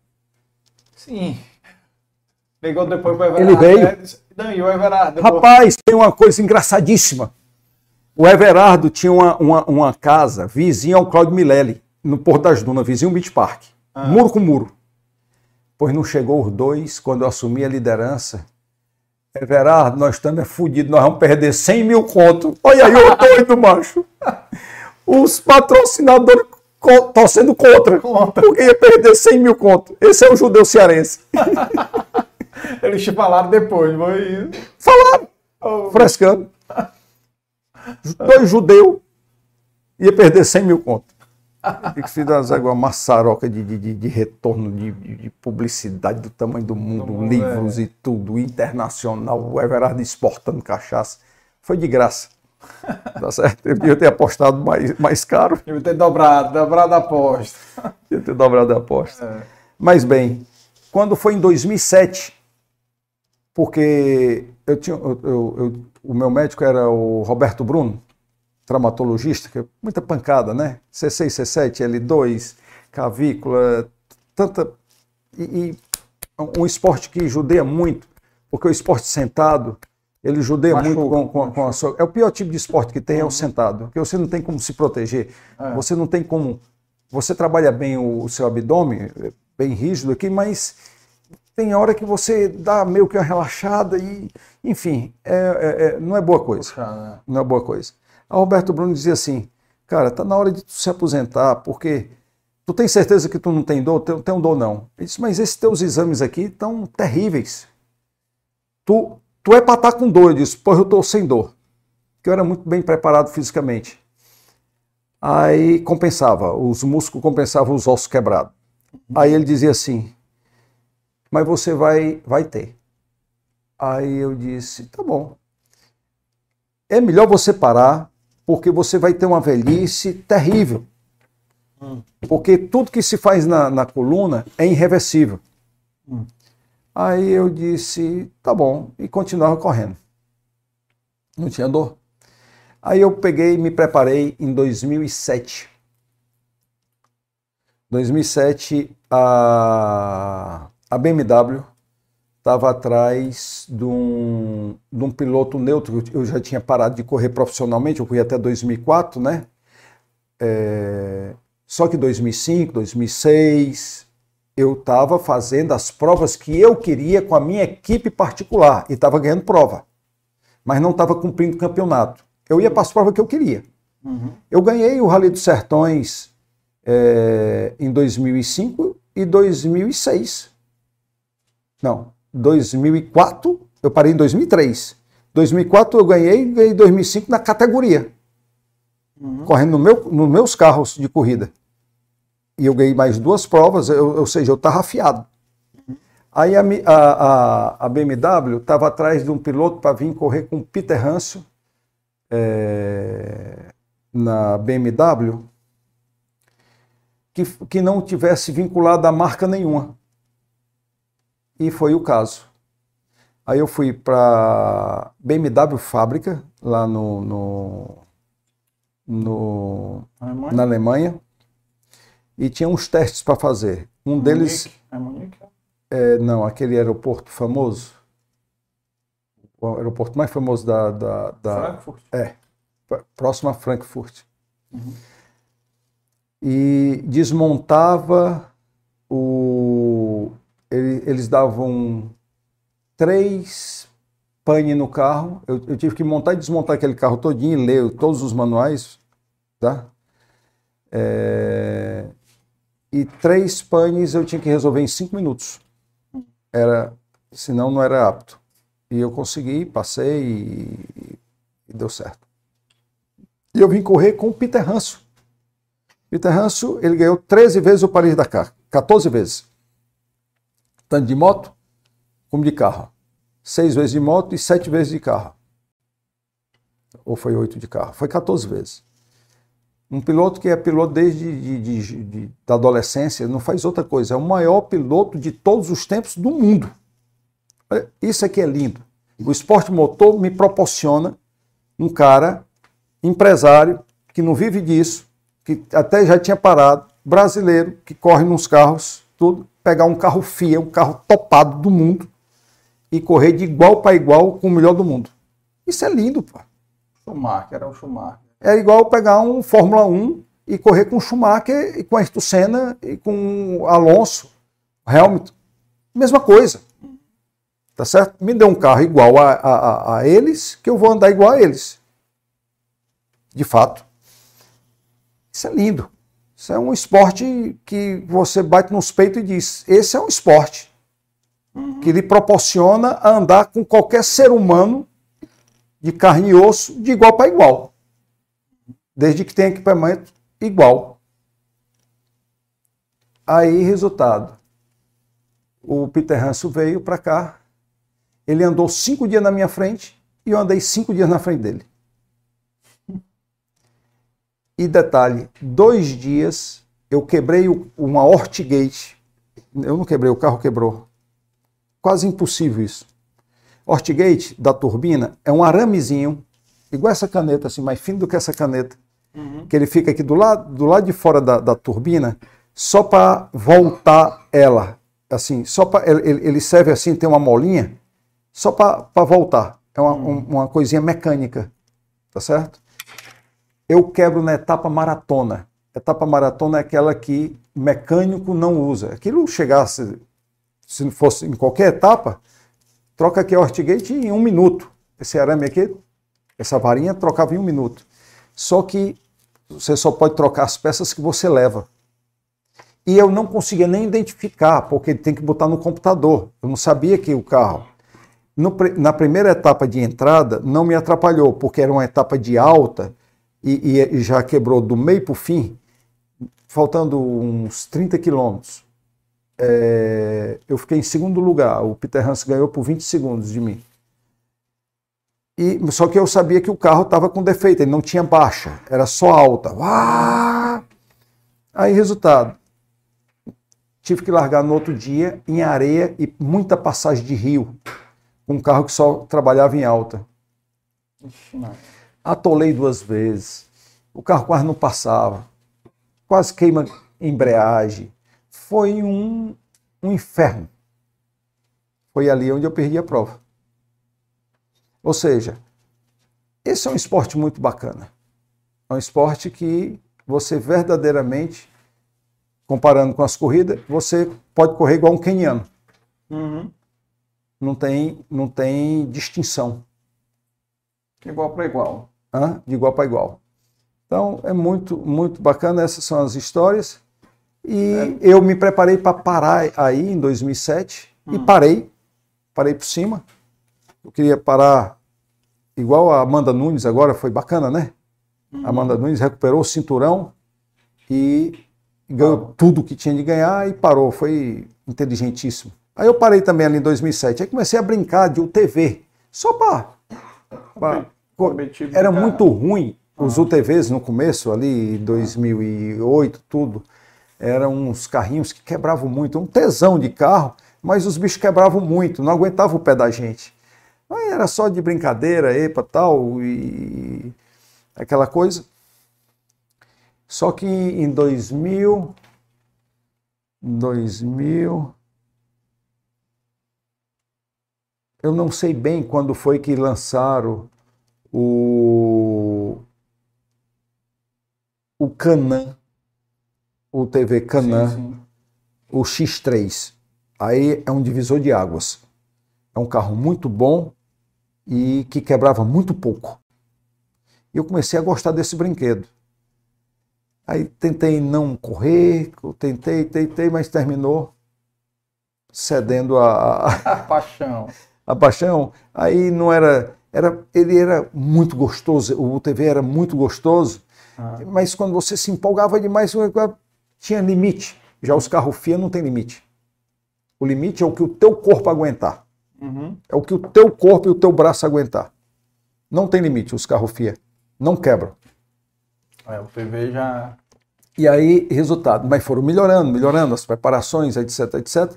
Sim. Ligou depois pro Everardo. Ele veio. Né? Não, e o Everardo? Rapaz, tem uma coisa engraçadíssima. O Everardo tinha uma, uma, uma casa vizinha ao Claudio Milelli, no Porto das Dunas, vizinho ao Beach Park. Ah. Muro com muro. Pois não chegou os dois quando eu assumi a liderança. Everardo, nós estamos fodidos, nós vamos perder 100 mil conto. Olha aí, ô doido, macho. Os patrocinadores torcendo contra, porque ia perder 100 mil conto. Esse é o judeu cearense. Eles te falaram depois, foi isso. Falaram, Oh, frescando. Dois judeus ia perder 100 mil conto. E que fiz uma maçaroca de, de, de- retorno de, de- de publicidade do tamanho do mundo, mundo, livros e tudo, internacional, o Everardo exportando cachaça. Foi de graça. Tá certo? Eu devia ter apostado mais, mais caro. Eu ter dobrado, dobrado a aposta. Devia ter dobrado a aposta. É. Mas bem, quando foi em 2007, porque eu tinha, eu- eu- eu- o meu médico era o Roberto Bruno, traumatologista, que é muita pancada, né? C6, C7, L2, cavícula, tanta. E, e um esporte que judeia muito, porque o esporte sentado, ele judeia Machuca, muito com, com, com a sua. É o pior tipo de esporte que tem, é o sentado, porque você não tem como se proteger, É. você não tem como. Você trabalha bem o, o seu abdômen, é bem rígido aqui, mas tem hora que você dá meio que uma relaxada e, enfim, é- é- é- não é boa coisa. né? Não é boa coisa. A Roberto Bruno dizia assim, cara, tá na hora de tu se aposentar, porque tu tem certeza que tu não tem dor? Tem, tem um dor não. Ele disse, mas esses teus exames aqui estão terríveis. Tu, tu é para estar com dor. Eu disse, pois eu estou sem dor. Porque eu era muito bem preparado fisicamente. Aí compensava, os músculos compensavam os ossos quebrados. Aí ele dizia assim, mas você vai, vai ter. Aí eu disse, tá bom. É melhor você parar, porque você vai ter uma velhice terrível. Porque tudo que se faz na, na coluna é irreversível. Aí eu disse, tá bom, e continuava correndo. Não tinha dor. Aí eu peguei e me preparei em 2007. 2007, a, a BMW estava atrás de um, de um piloto neutro. Eu já tinha parado de correr profissionalmente, eu corri até 2004, né? É, só que 2005, 2006, eu estava fazendo as provas que eu queria com a minha equipe particular e estava ganhando prova, mas não estava cumprindo o campeonato. Eu ia para as provas que eu queria. Eu ganhei o Rally dos Sertões é, em 2005 e 2006. Não, 2004, eu parei em 2003. 2004 eu ganhei e ganhei em 2005 na categoria. Correndo no meu, nos meus carros de corrida. E eu ganhei mais duas provas, eu- ou seja, eu estava afiado. Aí a, a, a- BMW estava atrás de um piloto para vir correr com o Peter Hansel é, na BMW que, que não tivesse vinculado a marca nenhuma. E foi o caso. Aí eu fui para BMW Fábrica, lá no, no, no- Alemanha? na Alemanha, e tinha uns testes para fazer. Um deles, Munique? É Munique? é, não, aquele aeroporto famoso, o aeroporto mais famoso da. da, da Frankfurt? É, pr- próximo a Frankfurt. E desmontava o. ele- eles davam três pane no carro. Eu, eu tive que montar e desmontar aquele carro todinho ler todos os manuais, tá? É, e três panes eu tinha que resolver em cinco minutos. Era, senão não era apto. E eu consegui, passei e, e deu certo. E eu vim correr com o Peter Hanso. Peter Hanso, ele ganhou 13 vezes o Paris-Dakar, 14 vezes. Tanto de moto como de carro. Seis vezes de moto e sete vezes de carro. Ou foi oito de carro? Foi 14 vezes. Um piloto que é piloto desde de, de- de- da adolescência, não faz outra coisa. É o maior piloto de todos os tempos do mundo. Olha, Isso aqui é lindo. O esporte motor me proporciona um cara, empresário, que não vive disso, que até já tinha parado, brasileiro, que corre nos carros, tudo, pegar um carro FIA, um carro topado do mundo, e correr de igual para igual com o melhor do mundo. Isso é lindo, pô. Schumacher, era o Schumacher. É igual pegar um Fórmula 1 e correr com o Schumacher e com Ayrton Senna e com Alonso, Hamilton. Mesma coisa. Tá certo? Me dê um carro igual a, a- a eles, que eu vou andar igual a eles. De fato. Isso é lindo. Isso é um esporte que você bate nos peitos e diz: esse é um esporte que lhe proporciona andar com qualquer ser humano de carne e osso de igual para igual, desde que tenha equipamento igual. Aí, resultado, o Peter Hanso veio para cá, ele andou cinco dias na minha frente e eu andei cinco dias na frente dele. E detalhe, dois dias eu quebrei uma Ortigate. Eu não quebrei, o carro quebrou. Quase impossível isso. Ortigate da turbina é um aramezinho, igual essa caneta, assim, mais fino do que essa caneta. Uhum. Que ele fica aqui do lado, do lado de fora da, da turbina, só para voltar ela. Assim, só para ele, ele, serve assim, tem uma molinha, só para voltar. É uma, uhum. uma coisinha mecânica. Tá certo? Eu quebro na etapa maratona. Etapa maratona é aquela que mecânico não usa. Aquilo chegasse, se fosse em qualquer etapa, troca aqui a Ortigate em um minuto. Esse arame aqui, essa varinha, trocava em um minuto. Só que você só pode trocar as peças que você leva. E eu não conseguia nem identificar, porque tem que botar no computador. Eu não sabia que o carro. No, na primeira etapa de entrada, não me atrapalhou, porque era uma etapa de alta e, e, já quebrou do meio para o fim, faltando uns 30 quilômetros. É, eu fiquei em segundo lugar. O Peter Hans ganhou por 20 segundos de mim. E, só que eu sabia que o carro estava com defeito, ele não tinha baixa, era só alta. Uá! Aí, resultado, tive que largar no outro dia em areia e muita passagem de rio, com um carro que só trabalhava em alta. Ixi, atolei duas vezes, o carro quase não passava, quase queima embreagem. Foi um, um inferno. Foi ali onde eu perdi a prova. Ou seja, esse é um esporte muito bacana. É um esporte que você verdadeiramente, comparando com as corridas, você pode correr igual um keniano. Uhum. Não, tem, não tem distinção. Igual para igual de igual para igual. Então é muito, muito bacana, essas são as histórias. E é. eu me preparei para parar aí em 2007 hum. e parei, parei por cima. Eu queria parar igual a Amanda Nunes agora, foi bacana, né? Hum. A Amanda Nunes recuperou o cinturão e ganhou tudo que tinha de ganhar e parou, foi inteligentíssimo. Aí eu parei também ali em 2007, aí comecei a brincar de UTV, só para era muito ruim os UTVs no começo, ali 2008, tudo. Eram uns carrinhos que quebravam muito, um tesão de carro, mas os bichos quebravam muito, não aguentavam o pé da gente. Aí era só de brincadeira, epa, tal, e aquela coisa. Só que em 2000, 2000, eu não sei bem quando foi que lançaram o, o Canan, o TV Canan, sim, sim. o X3. Aí é um divisor de águas. É um carro muito bom e que quebrava muito pouco. E eu comecei a gostar desse brinquedo. Aí tentei não correr, tentei, tentei, mas terminou cedendo a, a paixão. A paixão. Aí não era era, ele era muito gostoso, o UTV era muito gostoso, ah. mas quando você se empolgava demais, tinha limite. Já os carros FIA não tem limite. O limite é o que o teu corpo aguentar. Uhum. É o que o teu corpo e o teu braço aguentar. Não tem limite os carros FIA. Não quebram. É, o TV já. E aí, resultado. Mas foram melhorando, melhorando as preparações, etc, etc.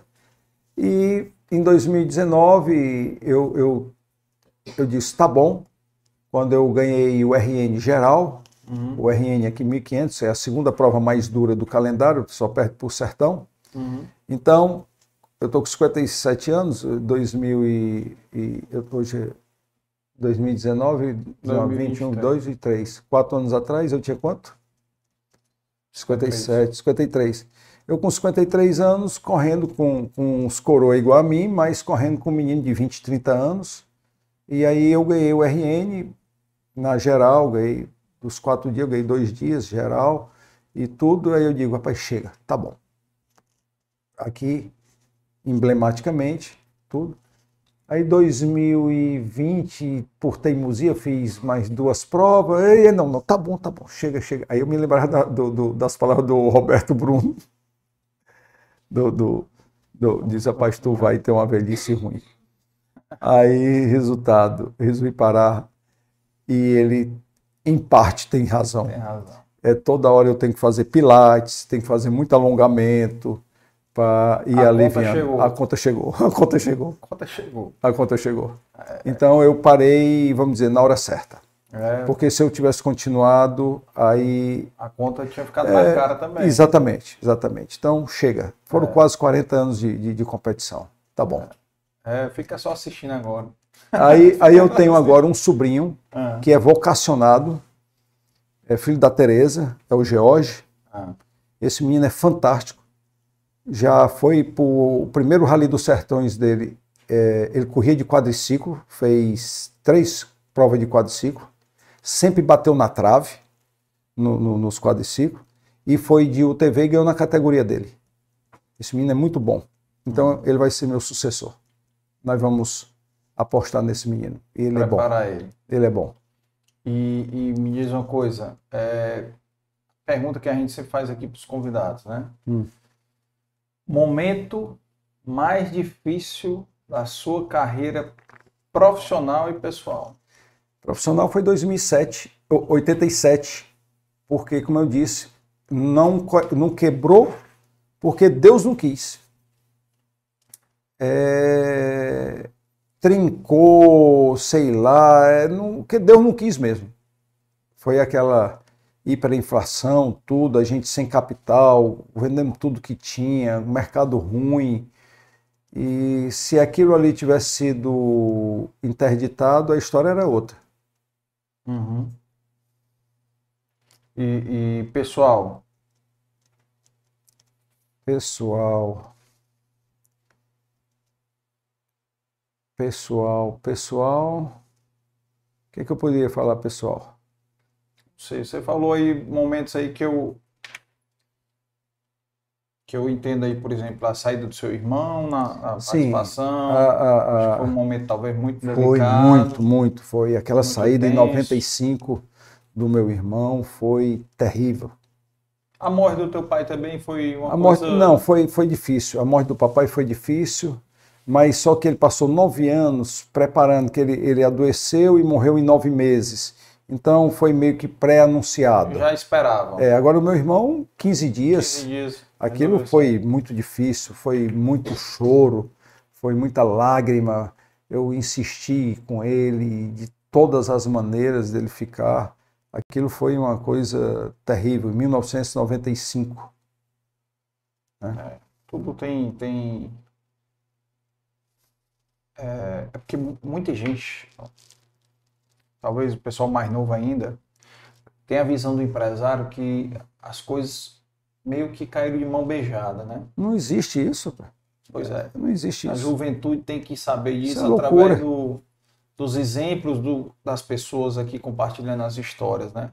E em 2019 eu, eu eu disse, tá bom. Quando eu ganhei o RN geral, uhum. o RN aqui 1500 é a segunda prova mais dura do calendário, só perto por Sertão. Uhum. Então, eu estou com 57 anos, 2000 e, e eu, hoje 2019, 2021, 2 e 3. Quatro anos atrás eu tinha quanto? 57, 53. Eu com 53 anos, correndo com, com uns coroa igual a mim, mas correndo com um menino de 20, 30 anos, e aí eu ganhei o RN na geral, ganhei dos quatro dias, eu ganhei dois dias geral. e tudo. Aí eu digo, rapaz, chega, tá bom. Aqui, emblematicamente, tudo. Aí 2020, por teimosia, fiz mais duas provas. Aí, não, não, tá bom, tá bom, chega, chega. Aí eu me lembrava da- do- do- das palavras do Roberto Bruno. Do, do, do, diz, rapaz, tu vai ter uma velhice ruim. Aí, resultado, resolvi parar. E ele, em parte, tem razão. Tem razão. É, toda hora eu tenho que fazer pilates, tenho que fazer muito alongamento para ir A conta aliviando. chegou. A conta chegou. A conta chegou. A conta chegou. A conta chegou. Então eu parei, vamos dizer, na hora certa. É, Porque se eu tivesse continuado, aí. a conta tinha ficado É, mais cara também. Exatamente, exatamente. Então chega. Foram É. quase 40 anos de, de, de competição. Tá bom. É, fica só assistindo agora. Aí, aí eu tenho agora um sobrinho Ah. que é vocacionado, é filho da Tereza, é o George. Ah. Esse menino é fantástico. Já foi para o primeiro Rally dos Sertões dele. é, ele corria de quadriciclo, fez três provas de quadriciclo, sempre bateu na trave no- no- nos quadriciclos e foi de UTV e ganhou na categoria dele. Esse menino é muito bom. Então ele vai ser meu sucessor. Nós vamos apostar nesse menino. Ele é bom. Preparar ele. Ele é bom. E, e me diz uma coisa, é, pergunta que a gente sempre faz aqui para os convidados, né? Hum. Momento mais difícil da sua carreira profissional e pessoal. Profissional foi 2007, o- 87, porque, como eu disse, não, não quebrou porque Deus não quis. É, trincou, sei lá, é, não, porque Deus não quis mesmo. Foi aquela hiperinflação, tudo, a gente sem capital, vendendo tudo que tinha, mercado ruim. E se aquilo ali tivesse sido interditado, a história era outra. Uhum. E, e, pessoal, Pessoal. Pessoal, pessoal. O que, que eu poderia falar, pessoal? você, você falou aí momentos aí que eu que eu entendo aí, por exemplo, a saída do seu irmão na, na Sim, participação. a- a- Acho a- que foi um momento talvez muito Foi delicado. muito, muito. Foi aquela Muito saída em tenso. 95 do meu irmão, foi terrível. A morte do teu pai também foi uma A morte, coisa... não, foi, foi difícil. A morte do papai foi difícil, mas só que ele passou nove anos preparando, que ele, ele adoeceu e morreu em nove meses. Então foi meio que pré-anunciado. Já esperavam. É, agora o meu irmão, 15 dias. 15 dias. Aquilo foi muito difícil, foi muito choro, foi muita lágrima. Eu insisti com ele de todas as maneiras dele ficar. Aquilo foi uma coisa terrível, em 1995. né? tudo tem tem é, é porque mu- muita gente talvez o pessoal mais novo ainda tem a visão do empresário que as coisas meio que caíram de mão beijada né Não existe isso. pois é Não existe a isso. juventude tem que saber Isso disso é através do, dos exemplos do, das pessoas aqui compartilhando as histórias né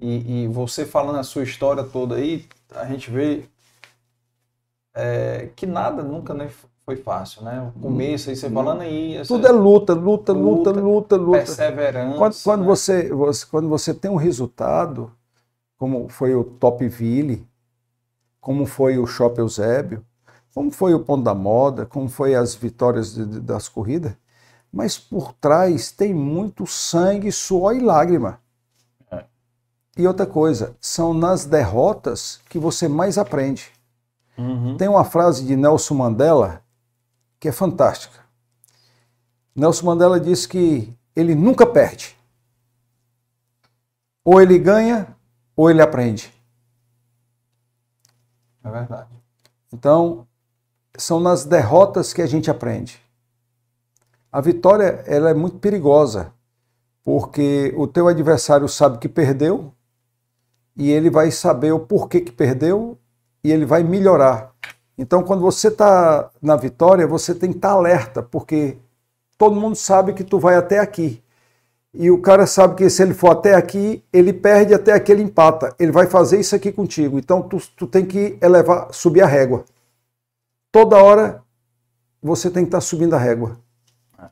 e, e você falando a sua história toda aí a gente vê é, que nada nunca né, foi fácil, né? O começo aí, você falando aí, Tudo é luta, luta, luta, Luta, luta, perseverança. Quando, quando né? você, você- quando você tem um resultado, como foi o Topville, como foi o Shop Eusébio, como foi o Ponto da Moda, como foi as vitórias de- de- das corridas, mas por trás tem muito sangue, suor e lágrima. É. E outra coisa, são nas derrotas que você mais aprende. Uhum. Tem uma frase de Nelson Mandela que é fantástica. Nelson Mandela diz que ele nunca perde. Ou ele ganha, ou ele aprende. É verdade. Então, são nas derrotas que a gente aprende. A vitória ela é muito perigosa, porque o teu adversário sabe que perdeu e ele vai saber o porquê que perdeu e ele vai melhorar. Então, quando você está na vitória, você tem que estar alerta, porque todo mundo sabe que tu vai até aqui. e o cara sabe que se ele for até aqui, ele perde até aqui, ele empata. Ele vai fazer isso aqui contigo. Então tu, tu tem que elevar, subir a régua. Toda hora você tem que estar subindo a régua.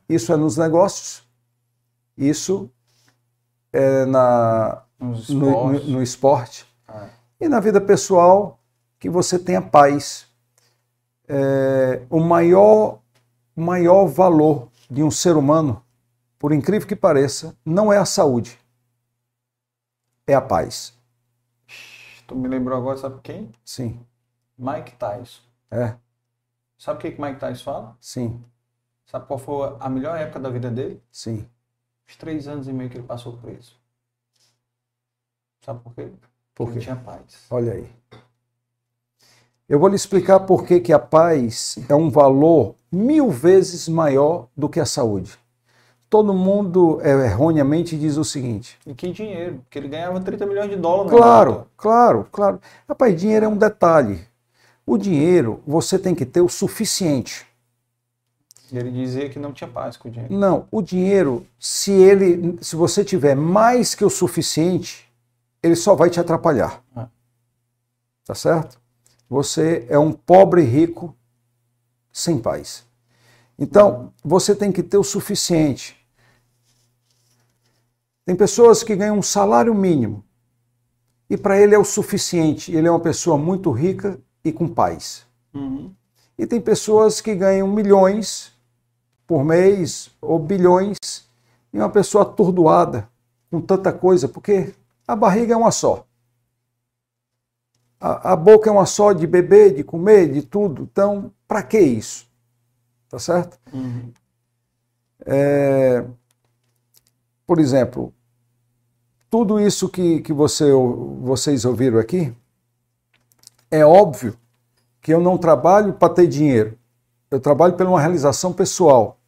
Isso é nos negócios, isso é na, no, no- no esporte. É. E na vida pessoal, que você tenha paz. É, o maior, maior valor de um ser humano, por incrível que pareça, não é a saúde, é a paz. Tu me lembrou agora, sabe quem? Sim, Mike Tyson. é, Sabe o que que Mike Tyson fala? sim, Sabe qual foi a melhor época da vida dele? sim. Os três anos e meio que ele passou preso. Sabe por quê? Por Porque ele tinha paz. Olha aí. Eu vou lhe explicar por que, que a paz é um valor mil vezes maior do que a saúde. Todo mundo é, erroneamente diz o seguinte: E que dinheiro? Porque ele ganhava 30 milhões de dólares. Claro, claro, claro. Rapaz, dinheiro é um detalhe. O dinheiro, você tem que ter o suficiente. Ele dizia que não tinha paz com o dinheiro. Não, o dinheiro, se ele, se você tiver mais que o suficiente, ele só vai te atrapalhar. Ah. Tá certo? Você é um pobre rico sem paz. Então, você tem que ter o suficiente. Tem pessoas que ganham um salário mínimo e para ele é o suficiente. Ele é uma pessoa muito rica e com paz. Uhum. E tem pessoas que ganham milhões por mês ou bilhões e uma pessoa atordoada com tanta coisa, porque a barriga é uma só. A, a boca é uma só de beber, de comer, de tudo. Então, para que isso? Tá certo? Uhum. É, por exemplo, tudo isso que, que você, vocês ouviram aqui, é óbvio que eu não trabalho para ter dinheiro. Eu trabalho por uma realização pessoal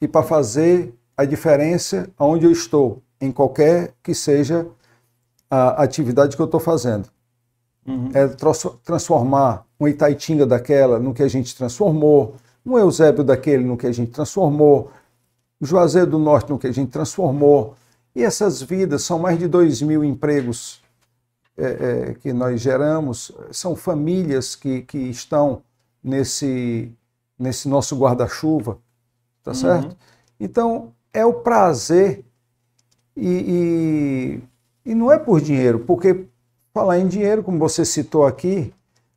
e para fazer a diferença onde eu estou, em qualquer que seja a atividade que eu estou fazendo. Uhum. É transformar um Itaitinga daquela no que a gente transformou, um Eusébio daquele no que a gente transformou, o Juazeiro do Norte no que a gente transformou. E essas vidas são mais de 2 mil empregos é, é, que nós geramos, são famílias que, que estão nesse, nesse nosso guarda-chuva, tá certo? Então, é o prazer e, e, e não é por dinheiro, porque falar em dinheiro, como você citou aqui,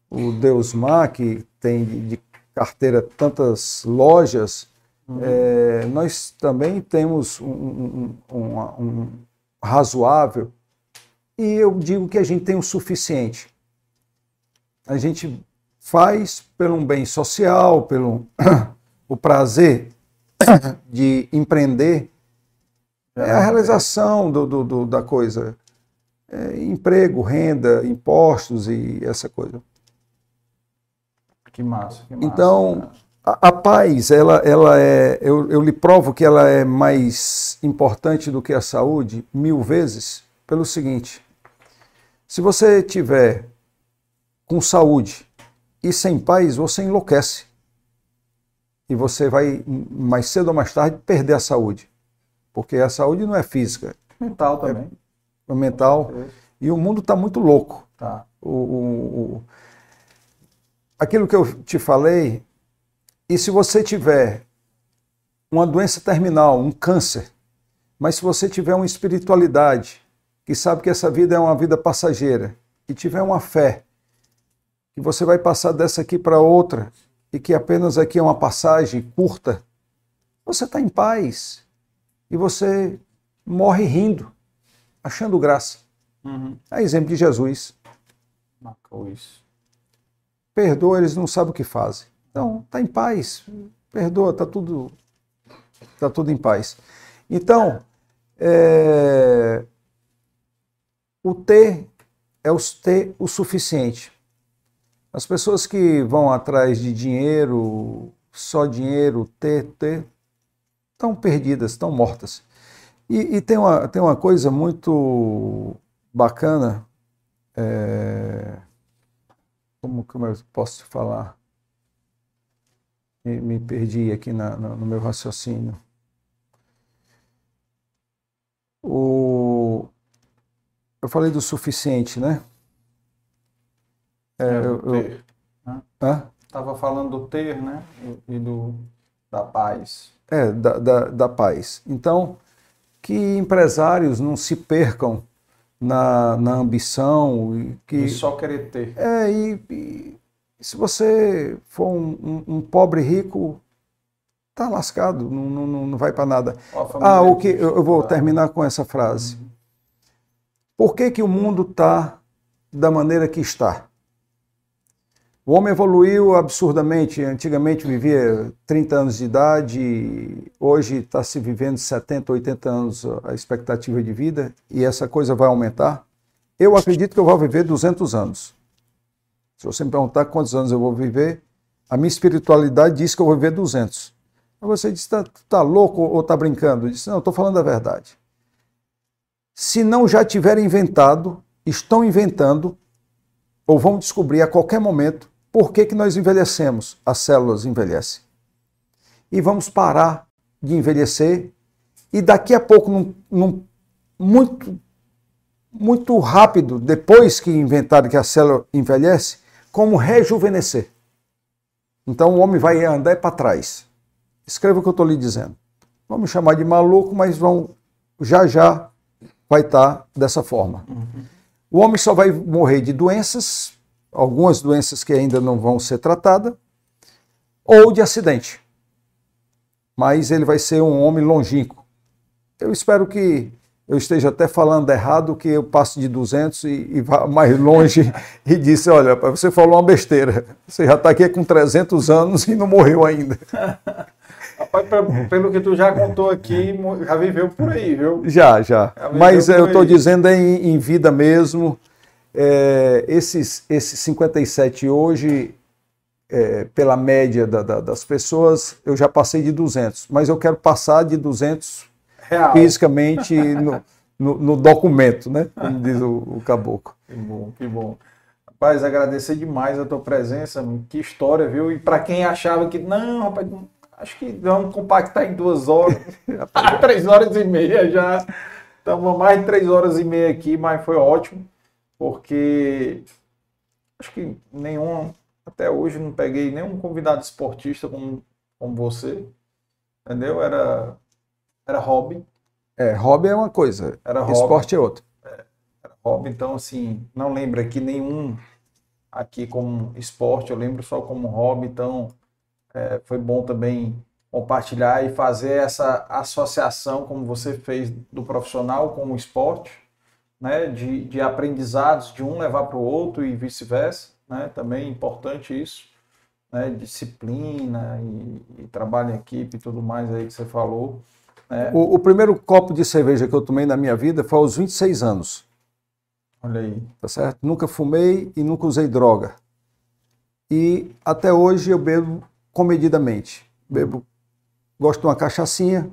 o Deusmar, que tem de, carteira tantas lojas, é, nós também temos um, um- um- um razoável e eu digo que a gente tem o suficiente. A gente faz pelo um bem social, pelo o prazer de empreender, é a realização do, do- do- da coisa. É, emprego, renda, impostos e essa coisa. Que massa, que massa. Então, a, a paz, ela, ela é. Eu, eu lhe provo que ela é mais importante do que a saúde mil vezes pelo seguinte: se você tiver com saúde e sem paz, você enlouquece. E você vai, mais cedo ou mais tarde, perder a saúde. Porque a saúde não é física, mental também. É mental. E o mundo está muito louco. Tá. O, o- o- aquilo que eu te falei, e se você tiver uma doença terminal, um câncer, mas se você tiver uma espiritualidade, que sabe que essa vida é uma vida passageira, e tiver uma fé, que você vai passar dessa aqui para outra, e que apenas aqui é uma passagem curta, você está em paz. E você morre rindo, achando graça. Uhum. É exemplo de Jesus. Marcou isso. Perdoa, eles não sabem o que fazem. Então, está em paz. Perdoa, está tudo, tá tudo em paz. Então, é, o ter é os ter o suficiente. As pessoas que vão atrás de dinheiro, só dinheiro, ter, ter, estão perdidas, estão mortas. E, e tem, uma, tem uma coisa muito bacana. é, como, como eu posso te falar? Me, me perdi aqui na- na- no meu raciocínio. eu falei do suficiente, né? É, eu- eu- ter, né? Falando do ter, né? E do, da paz. É, da, da, da paz. Então, que empresários não se percam na, na ambição e que E só querer ter. É, e, e se você for um, um- um pobre rico, tá lascado, não, não, não- vai para nada. Ah, o que eu, vou Ah. terminar com essa frase. Por que, que o mundo está da maneira que está? O homem evoluiu absurdamente. Antigamente vivia 30 anos de idade, hoje está se vivendo 70, 80 anos a expectativa de vida, e essa coisa vai aumentar. Eu acredito que eu vou viver 200 anos. Se você me perguntar quantos anos eu vou viver, a minha espiritualidade diz que eu vou viver 200. Aí você diz, tá, tá louco ou tá brincando? Eu disse, não, estou falando a verdade. Se não já tiverem inventado, estão inventando, ou vão descobrir a qualquer momento, por que, que nós envelhecemos. As células envelhecem. E vamos parar de envelhecer, e daqui a pouco, num, num- muito, muito rápido, depois que inventaram que a célula envelhece, como rejuvenescer. Então o homem vai andar para trás. Escreva o que eu estou lhe dizendo. Vamos chamar de maluco, mas vão já já vai estar dessa forma. O homem só vai morrer de doenças, algumas doenças que ainda não vão ser tratadas, ou de acidente. Mas ele vai ser um homem longínquo. Eu espero que eu esteja até falando errado, que eu passe de 200 e, e vá mais longe e disse, olha, você falou uma besteira. Você já está aqui com 300 anos e não morreu ainda. Rapaz, pe- pelo que tu já contou aqui, já viveu por aí, viu? Já, já. Já Mas eu estou dizendo é em, em vida mesmo. É, esses, esses 57 hoje, é, pela média da- da- das pessoas, eu já passei de 200. Mas eu quero passar de 200 Real. fisicamente no, no- no documento, né? Como diz o, o caboclo. Que bom, que bom. Rapaz, agradecer demais a tua presença, que história, viu? E para quem achava que, não, rapaz, acho que vamos compactar em duas horas, três horas e meia já. Estamos mais de três horas e meia aqui, mas foi ótimo, porque acho que nenhum, até hoje não peguei nenhum convidado esportista como, como você, entendeu? Era, era hobby, É, hobby é uma coisa, Era hobby. esporte é outra. hobby, então assim, não lembro aqui nenhum aqui como esporte, eu lembro só como hobby, então é, foi bom também compartilhar e fazer essa associação, como você fez, do profissional com o esporte, né, de, de aprendizados de um levar para o outro e vice-versa, né, também é importante isso, né, disciplina e, e trabalho em equipe e tudo mais aí que você falou. né. O, o primeiro copo de cerveja que eu tomei na minha vida foi aos 26 anos. Olha aí. tá certo? Nunca fumei e nunca usei droga. E até hoje eu bebo comedidamente. Bebo, gosto de uma cachaçinha,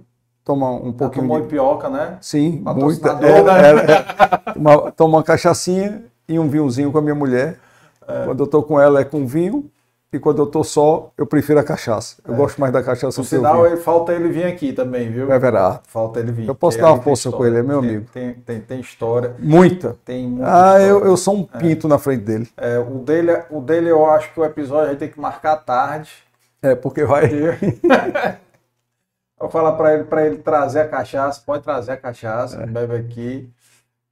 toma um pouquinho tomou de... pioca, né? Sim, muita. É, né? é, é. Toma, toma uma cachaçinha e um vinhozinho com a minha mulher. Quando eu tô com ela é com vinho e quando eu tô só, eu prefiro a cachaça. Eu gosto mais da cachaça Por do que o sinal, vinho. ele, falta ele vir aqui também, viu? É verdade. Falta ele vir. Eu posso dar uma força com ele, é meu Tem- amigo. Tem, tem, tem história. Muita. Tem muita Ah, eu, eu sou um pinto na frente dele. É, o, dele, o dele, eu acho que o episódio a gente tem que marcar tarde. É, porque vai. Vou falar para ele, para ele trazer a cachaça. Pode trazer a É. cachaça, bebe aqui.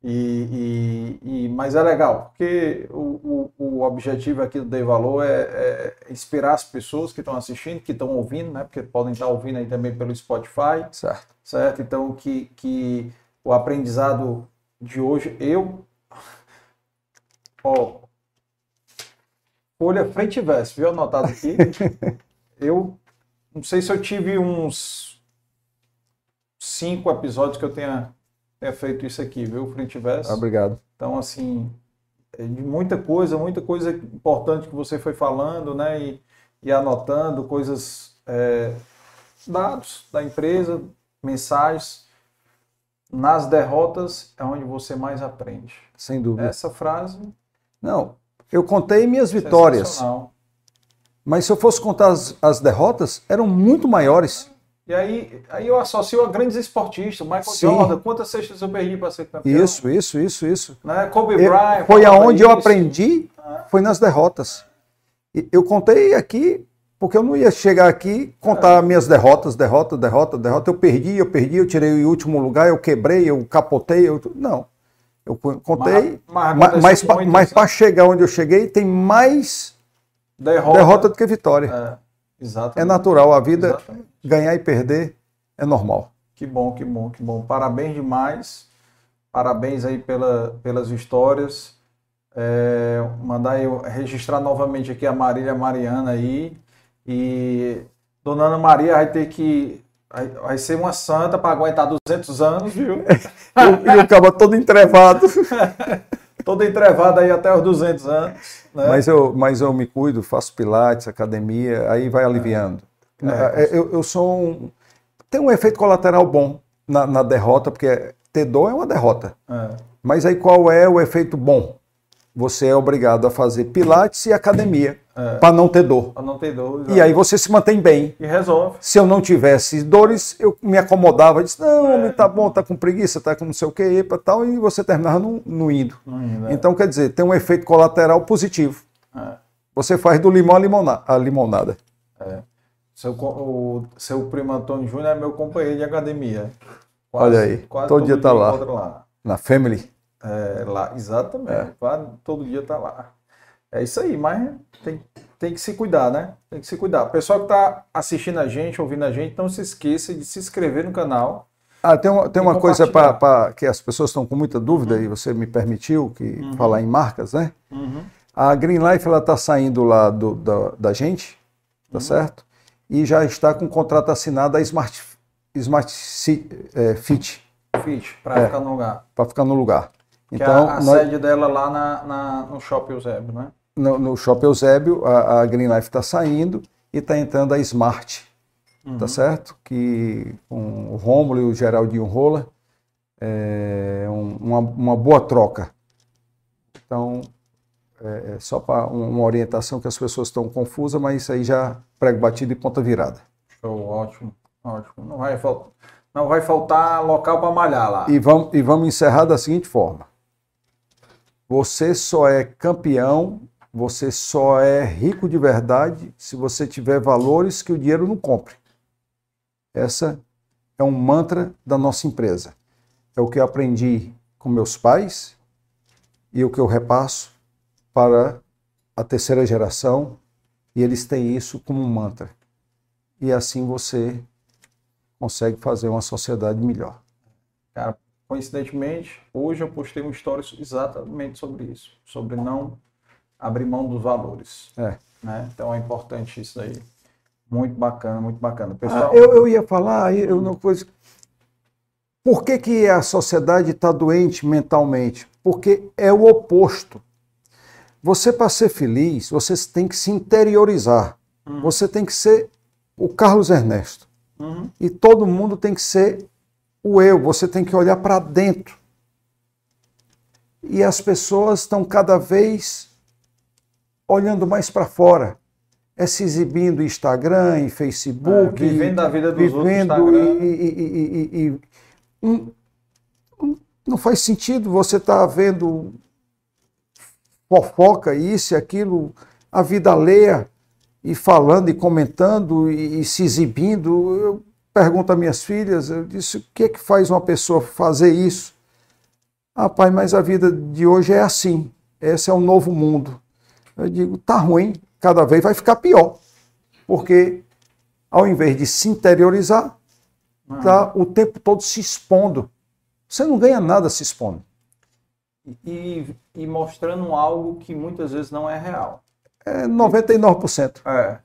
E, e, e- mas é legal, porque o, o, o objetivo aqui do Dei Valor é, é inspirar as pessoas que estão assistindo, que estão ouvindo, né? Porque podem estar ouvindo aí também pelo Spotify. Certo. certo? Então, que, que o aprendizado de hoje, eu. Ó, folha frente e verso, viu? Anotado aqui. eu não sei se eu tive uns cinco episódios que eu tenha, tenha feito isso aqui, viu? Frente e verso. Obrigado. Então, assim, é de muita coisa, muita coisa importante que você foi falando, né? E, e anotando coisas, é, dados da empresa, mensagens. Nas derrotas é onde você mais aprende. Sem dúvida. Essa frase. Não, eu contei minhas vitórias. sensacional. Mas se eu fosse contar as, as derrotas, eram muito maiores. E aí, aí eu associo a grandes esportistas. Michael Sim. Jordan, quantas cestas eu perdi para ser campeão? Isso, isso, isso, isso. Né? Kobe Eu- Bryant. foi aonde eu aprendi, foi nas derrotas. Eu contei aqui, porque eu não ia chegar aqui contar minhas derrotas, derrota, derrota, derrota. Eu perdi, eu perdi, eu tirei o último lugar, eu quebrei, eu capotei. Eu... Não. Eu co- contei, Mas- mas pa- para chegar onde eu cheguei, tem mais Derrota. derrota do que vitória. É, exatamente. É natural, a vida, Exatamente. Ganhar e perder é normal. Que bom, que bom, que bom. Parabéns demais. Parabéns aí pela, pelas histórias. É, mandar eu registrar novamente aqui a Marília Mariana aí. E Dona Ana Maria vai ter que. Vai, vai ser uma santa para aguentar 200 anos, viu? E eu ficava todo entrevado. Toda entrevada aí até os 200 anos. Né? Mas eu, mas eu me cuido, faço pilates, academia, aí vai aliviando. É. eu, eu sou um. Tem um efeito colateral bom na, na derrota, porque ter dor é uma derrota. É. Mas aí qual é o efeito bom? Você é obrigado a fazer pilates e academia É. para não ter dor. Para não ter dor. E aí você se mantém bem. E resolve. Se eu não tivesse dores, eu me acomodava, disse, não, homem, tá bom, tá com preguiça, tá com não sei o que, epa, tal, e você terminava não, não indo. Não indo, é. Então, quer dizer, tem um efeito colateral positivo. É. Você faz do limão a, limona- a limonada. Seu, o seu primo Antônio Júnior é meu companheiro de academia. Olha aí, todo dia tá lá. lá. Na Family. É, lá, exatamente. É. Quase todo dia tá lá. É isso aí, mas tem, tem que se cuidar, né? Tem que se cuidar. O pessoal que tá assistindo a gente, ouvindo a gente, não se esqueça de se inscrever no canal. Ah, tem uma, tem uma coisa compartilhar. para que as pessoas estão com muita dúvida e você me permitiu que falar em marcas, né? Uhum. A Green Life ela está saindo lá do- da, da gente, tá certo? E já está com contrato assinado a Smart, Smart é, Fit Fit, para É. ficar no lugar. para ficar no lugar. Que Então, é a, a nós- sede dela lá na, na- no Shopping Eusébio, né? no, no Shopping Eusébio, a, a Green Life está saindo e está entrando a Smart, tá certo? Que com o Rômulo e o Geraldinho Rola é um- uma, uma boa troca. Então, é, é só para uma orientação que as pessoas estão confusas, mas isso aí já prego batido e ponta virada. Show, ótimo, ótimo. Não vai, fal- não vai faltar local para malhar lá. E vamos, e vamos encerrar da seguinte forma: você só é campeão, você só é rico de verdade se você tiver valores que o dinheiro não compre. Essa é um mantra da nossa empresa. É o que eu aprendi com meus pais e o que eu repasso para a terceira geração, e eles têm isso como um mantra. E assim você consegue fazer uma sociedade melhor. Cara, coincidentemente, hoje eu postei um story exatamente sobre isso, sobre não abrir mão dos valores. É. Né? Então é importante isso aí. Muito bacana, muito bacana. Ah, Pessoal, eu, eu ia falar, eu não coisa. Por que, que a sociedade está doente mentalmente? Porque é o oposto. Você, para ser feliz, você tem que se interiorizar. Você tem que ser o Carlos Ernesto. Uhum. E todo mundo tem que ser o eu. Você tem que olhar para dentro. E as pessoas estão cada vez olhando mais para fora. É se exibindo em Instagram, em Facebook. É, vivendo a vida dos outros vivendo Instagram. E, e- e- e- hum, não faz sentido você estar vendo fofoca, isso e aquilo, a vida alheia, e falando e comentando e, e se exibindo. Eu pergunto às minhas filhas, eu disse, o que é que faz uma pessoa fazer isso? Ah, pai, mas a vida de hoje é assim. Esse é o novo mundo. Eu digo, tá ruim, cada vez vai ficar pior. Porque ao invés de se interiorizar, tá o tempo todo se expondo. Você não ganha nada se expondo. E, e mostrando algo que muitas vezes não é real. É 99%. É.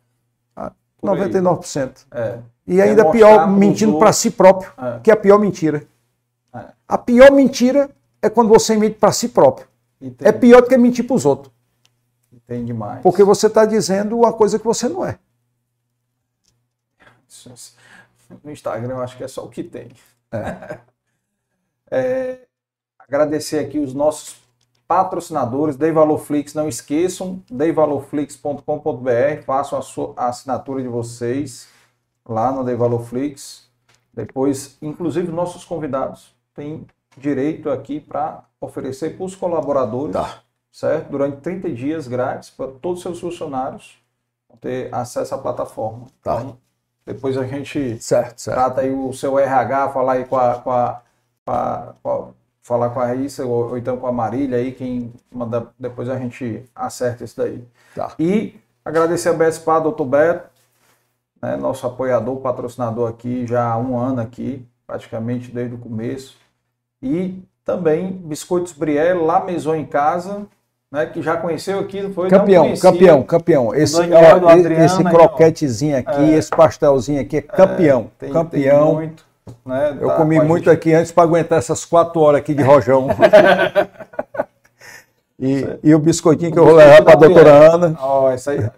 Ah, Por aí. 99%. É. E É ainda mostrar pior, mentindo para si próprio, É. que é a pior mentira. É. A pior mentira é quando você mente para si próprio. Entende, É pior do que mentir para os outros. entende demais. Porque você está dizendo uma coisa que você não é. No Instagram eu acho que é só o que tem. É, agradecer aqui os nossos patrocinadores, Dei Valor Flix, não esqueçam, deivalorflix.com.br, façam a, sua, a assinatura de vocês, lá no Dei Valor Flix. Depois, inclusive, nossos convidados têm direito aqui para oferecer para os colaboradores, certo? Durante 30 dias grátis para todos os seus funcionários ter acesso à plataforma. Então, depois a gente trata aí o seu RH, falar aí com a, com a, com a- com a- falar com a Raíssa ou, ou então com a Marília aí, quem manda, depois a gente acerta isso daí. E agradecer a BSPA, doutor Beto, né, nosso apoiador, patrocinador aqui já há um ano aqui, praticamente desde o começo. E também Biscoitos Brielle, lá Maison em Casa, né, que já conheceu aqui, foi? Campeão, conhecia. campeão, campeão. Esse, ó, Adriano esse croquetezinho aqui, É. esse pastelzinho aqui é campeão. tem- campeão. tem muito, né, Eu tá comi muito gente. aqui antes para aguentar essas quatro horas aqui de rojão. e, e o biscoitinho que eu vou levar para a doutora Ana. Ó, isso aí.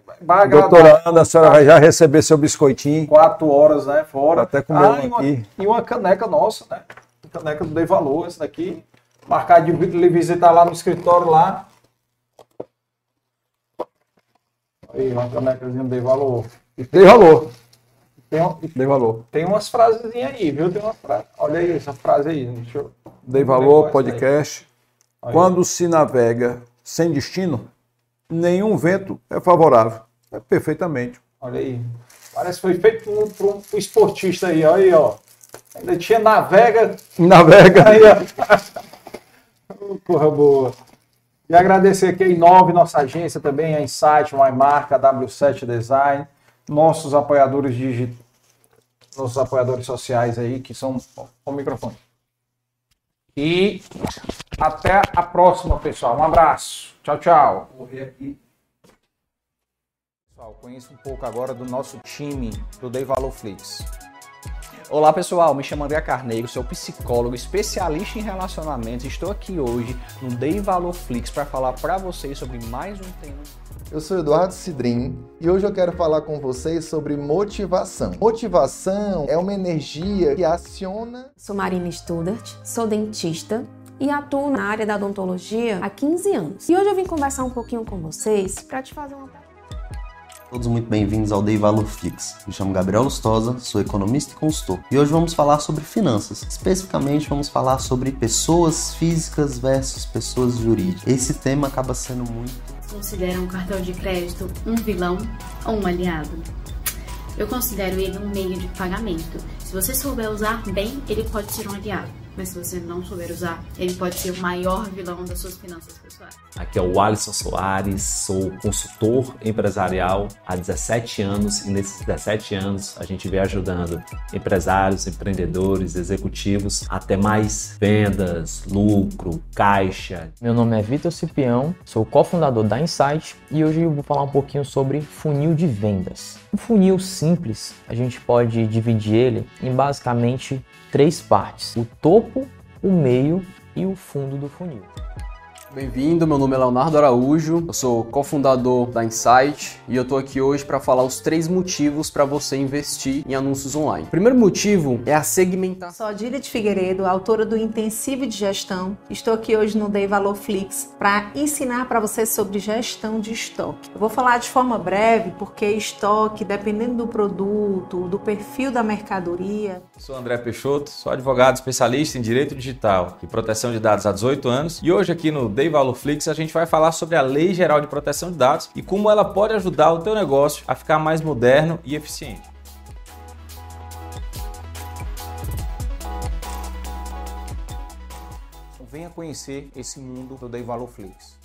Doutora Ana, a senhora vai já receber seu biscoitinho. Quatro horas, né? Fora. Até comer um e, uma, aqui. e uma caneca nossa, né? Caneca do Dei Valor, essa daqui. Marcar de lhe visitar lá no escritório lá. Aí, uma canecazinha do Dei Valor. E Dei valor. Tem, um- Dei valor. tem umas frasezinhas aí, viu? Tem uma frase. Olha aí essa frase aí. Deixa eu... Dei valor, é podcast. Aí. Quando se navega sem destino, nenhum vento é favorável. É perfeitamente. Olha aí. Parece que foi feito por, por um esportista aí, olha aí, ó. Ainda tinha navega. Navega. Aí, ó. Porra boa. E agradecer aqui a Inove, nossa agência também, a Insight, a Marca, a W7 Design, nossos apoiadores digitais, nossos apoiadores sociais aí, que são o microfone. E até a próxima, pessoal. Um abraço. Tchau, tchau. Pessoal, conheça um pouco agora do nosso time do Dei Valor Flix. Olá pessoal, me chamo André Carneiro, sou psicólogo especialista em relacionamentos. Estou aqui hoje no Dei Valor Flix para falar para vocês sobre mais um tema. Eu sou Eduardo Cidrim e hoje eu quero falar com vocês sobre motivação. Motivação é uma energia que aciona. Sou Marina Studart, sou dentista e atuo na área da odontologia há 15 anos. E hoje eu vim conversar um pouquinho com vocês para te fazer uma Todos muito bem-vindos ao Dei Valor Fix. Me chamo Gabriel Lustosa, sou economista e consultor. E hoje vamos falar sobre finanças. Especificamente, vamos falar sobre pessoas físicas versus pessoas jurídicas. Esse tema acaba sendo muito Considera um cartão de crédito um vilão ou um aliado? Eu considero ele um meio de pagamento. Se você souber usar bem, ele pode ser um aliado. Mas se você não souber usar, ele pode ser o maior vilão das suas finanças pessoais. Aqui é o Alisson Soares, sou consultor empresarial há 17 anos e nesses 17 anos a gente vem ajudando empresários, empreendedores, executivos a ter mais vendas, lucro, caixa. Meu nome é Vitor Cipião, sou cofundador da Insight e hoje eu vou falar um pouquinho sobre funil de vendas. Um funil simples, a gente pode dividir ele em basicamente três partes: o topo, o meio e o fundo do funil. Bem-vindo, meu nome é Leonardo Araújo, eu sou cofundador da Insight e eu tô aqui hoje para falar os três motivos para você investir em anúncios online. O primeiro motivo é a segmentação. Sou Adília de Figueiredo, autora do Intensivo de Gestão. Estou aqui hoje no Dei Valor Flix para ensinar para você sobre gestão de estoque. Eu vou falar de forma breve porque estoque, dependendo do produto, do perfil da mercadoria, Sou André Peixoto, sou advogado especialista em direito digital e proteção de dados há 18 anos. E hoje aqui no Dei Valor Flix a gente vai falar sobre a Lei Geral de Proteção de Dados e como ela pode ajudar o teu negócio a ficar mais moderno e eficiente. Venha conhecer esse mundo do Dei Valor Flix.